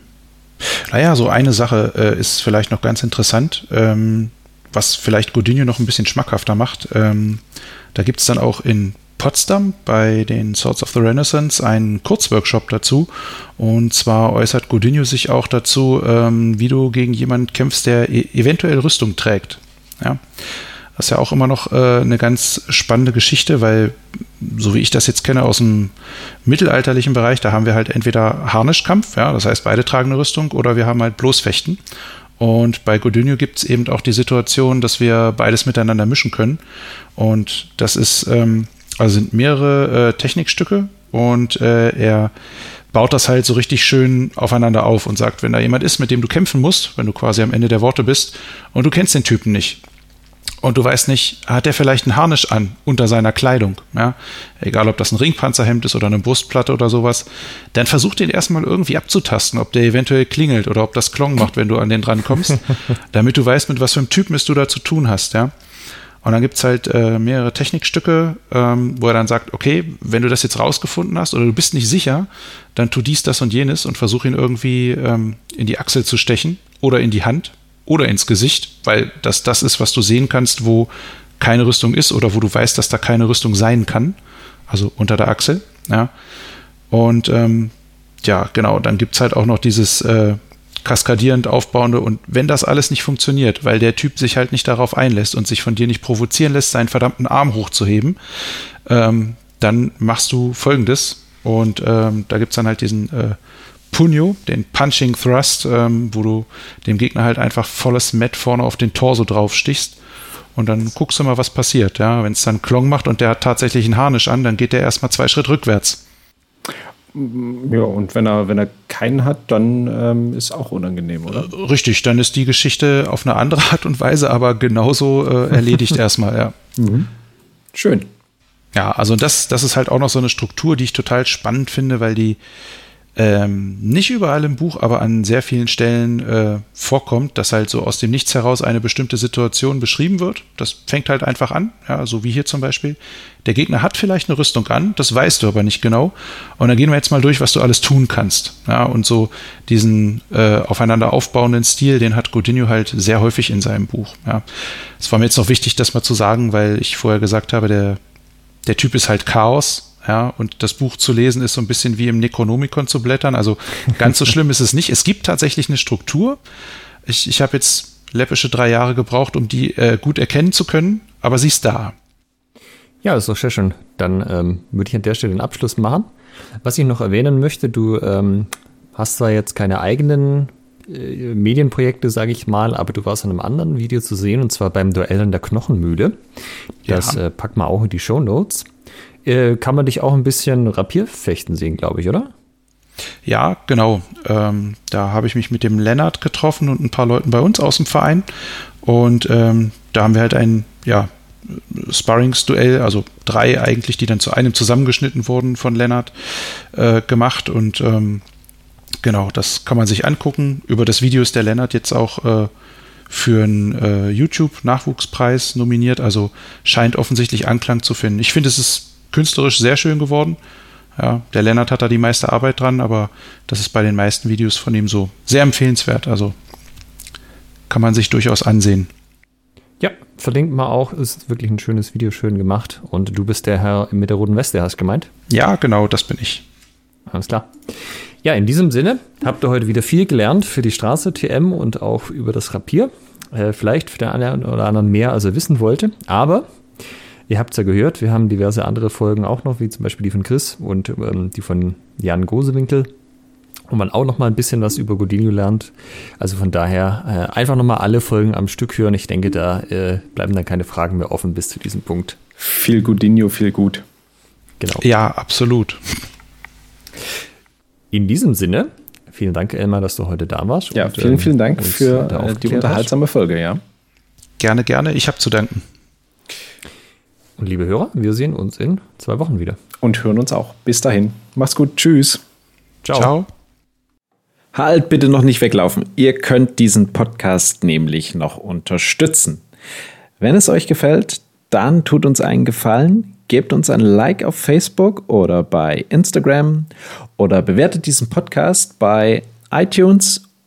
Speaker 3: naja, so eine Sache äh, ist vielleicht noch ganz interessant, ähm, was vielleicht Godinho noch ein bisschen schmackhafter macht. Ähm, da gibt es dann auch in Potsdam bei den Swords of the Renaissance einen Kurzworkshop dazu. Und zwar äußert Godinho sich auch dazu, ähm, wie du gegen jemanden kämpfst, der e eventuell Rüstung trägt. Ja. Das ist ja auch immer noch äh, eine ganz spannende Geschichte, weil, so wie ich das jetzt kenne aus dem mittelalterlichen Bereich, da haben wir halt entweder Harnischkampf, ja, das heißt beide tragen eine Rüstung, oder wir haben halt bloß Fechten. Und bei Godinho gibt es eben auch die Situation, dass wir beides miteinander mischen können. Und das ist, ähm, also sind mehrere äh, Technikstücke und äh, er baut das halt so richtig schön aufeinander auf und sagt, wenn da jemand ist, mit dem du kämpfen musst, wenn du quasi am Ende der Worte bist und du kennst den Typen nicht, und du weißt nicht, hat er vielleicht einen Harnisch an unter seiner Kleidung, ja? Egal, ob das ein Ringpanzerhemd ist oder eine Brustplatte oder sowas, dann versuch den erstmal irgendwie abzutasten, ob der eventuell klingelt oder ob das Klong macht, wenn du an den dran kommst, damit du weißt, mit was für einem Typen es du da zu tun hast, ja? Und dann gibt's halt äh, mehrere Technikstücke, ähm, wo er dann sagt, okay, wenn du das jetzt rausgefunden hast oder du bist nicht sicher, dann tu dies, das und jenes und versuch ihn irgendwie ähm, in die Achsel zu stechen oder in die Hand, oder ins Gesicht, weil das das ist, was du sehen kannst, wo keine Rüstung ist oder wo du weißt, dass da keine Rüstung sein kann. Also unter der Achsel. Ja. Und ähm, ja, genau, dann gibt es halt auch noch dieses äh, kaskadierend aufbauende und wenn das alles nicht funktioniert, weil der Typ sich halt nicht darauf einlässt und sich von dir nicht provozieren lässt, seinen verdammten Arm hochzuheben, ähm, dann machst du folgendes und ähm, da gibt es dann halt diesen äh, Punyo, den Punching Thrust, ähm, wo du dem Gegner halt einfach volles Met vorne auf den Torso draufstichst und dann guckst du mal, was passiert. Ja? Wenn es dann Klong macht und der hat tatsächlich einen Harnisch an, dann geht der erstmal zwei Schritt rückwärts.
Speaker 2: Ja, und wenn er, wenn er keinen hat, dann ähm, ist auch unangenehm, oder?
Speaker 3: Äh, richtig, dann ist die Geschichte auf eine andere Art und Weise, aber genauso äh, erledigt erstmal, ja.
Speaker 2: Mhm. Schön.
Speaker 3: Ja, also das, das ist halt auch noch so eine Struktur, die ich total spannend finde, weil die ähm, nicht überall im Buch, aber an sehr vielen Stellen äh, vorkommt, dass halt so aus dem Nichts heraus eine bestimmte Situation beschrieben wird. Das fängt halt einfach an, ja, so wie hier zum Beispiel. Der Gegner hat vielleicht eine Rüstung an, das weißt du aber nicht genau. Und dann gehen wir jetzt mal durch, was du alles tun kannst. Ja, und so diesen äh, aufeinander aufbauenden Stil, den hat Godinho halt sehr häufig in seinem Buch. Ja. Es war mir jetzt noch wichtig, das mal zu sagen, weil ich vorher gesagt habe, der, der Typ ist halt Chaos ja, und das Buch zu lesen ist so ein bisschen wie im Necronomicon zu blättern. Also ganz so schlimm ist es nicht. Es gibt tatsächlich eine Struktur. Ich, ich habe jetzt läppische drei Jahre gebraucht, um die äh, gut erkennen zu können, aber sie ist da.
Speaker 1: Ja, das ist doch sehr schön. Dann ähm, würde ich an der Stelle den Abschluss machen. Was ich noch erwähnen möchte, du ähm, hast zwar jetzt keine eigenen äh, Medienprojekte, sage ich mal, aber du warst in einem anderen Video zu sehen, und zwar beim Duell in der Knochenmühle. Das ja. äh, packen wir auch in die Show Notes äh, kann man dich auch ein bisschen Rapierfechten sehen, glaube ich, oder?
Speaker 3: Ja, genau. Ähm, da habe ich mich mit dem Lennart getroffen und ein paar Leuten bei uns aus dem Verein. Und ähm, da haben wir halt ein ja, Sparrings-Duell, also drei eigentlich, die dann zu einem zusammengeschnitten wurden von Lennart äh, gemacht. Und ähm, genau, das kann man sich angucken. Über das Video ist der Lennart jetzt auch äh, für einen äh, YouTube-Nachwuchspreis nominiert. Also scheint offensichtlich Anklang zu finden. Ich finde, es ist künstlerisch sehr schön geworden. Ja, der Lennart hat da die meiste Arbeit dran, aber das ist bei den meisten Videos von ihm so sehr empfehlenswert. Also kann man sich durchaus ansehen.
Speaker 1: Ja, verlinkt mal auch. Ist wirklich ein schönes Video, schön gemacht. Und du bist der Herr mit der roten Weste, hast du gemeint?
Speaker 3: Ja, genau, das bin ich.
Speaker 1: Alles klar. Ja, in diesem Sinne habt ihr heute wieder viel gelernt für die Straße TM und auch über das Rapier. Äh, vielleicht für den einen oder anderen mehr, als er wissen wollte. Aber Ihr habt es ja gehört, wir haben diverse andere Folgen auch noch, wie zum Beispiel die von Chris und ähm, die von Jan Gosewinkel, wo man auch noch mal ein bisschen was über Godinho lernt. Also von daher äh, einfach noch mal alle Folgen am Stück hören. Ich denke, da äh, bleiben dann keine Fragen mehr offen bis zu diesem Punkt.
Speaker 2: Viel Godinho, viel gut.
Speaker 3: Genau. Ja, absolut.
Speaker 1: In diesem Sinne, vielen Dank, Elmar, dass du heute da warst.
Speaker 2: Ja, und, vielen, vielen Dank ähm, für äh, die unterhaltsame Folge, ja.
Speaker 3: Gerne, gerne. Ich habe zu danken.
Speaker 1: Und liebe Hörer, wir sehen uns in zwei Wochen wieder.
Speaker 2: Und hören uns auch. Bis dahin. Mach's gut. Tschüss.
Speaker 3: Ciao. Ciao.
Speaker 2: Halt bitte noch nicht weglaufen. Ihr könnt diesen Podcast nämlich noch unterstützen. Wenn es euch gefällt, dann tut uns einen Gefallen, gebt uns ein Like auf Facebook oder bei Instagram oder bewertet diesen Podcast bei iTunes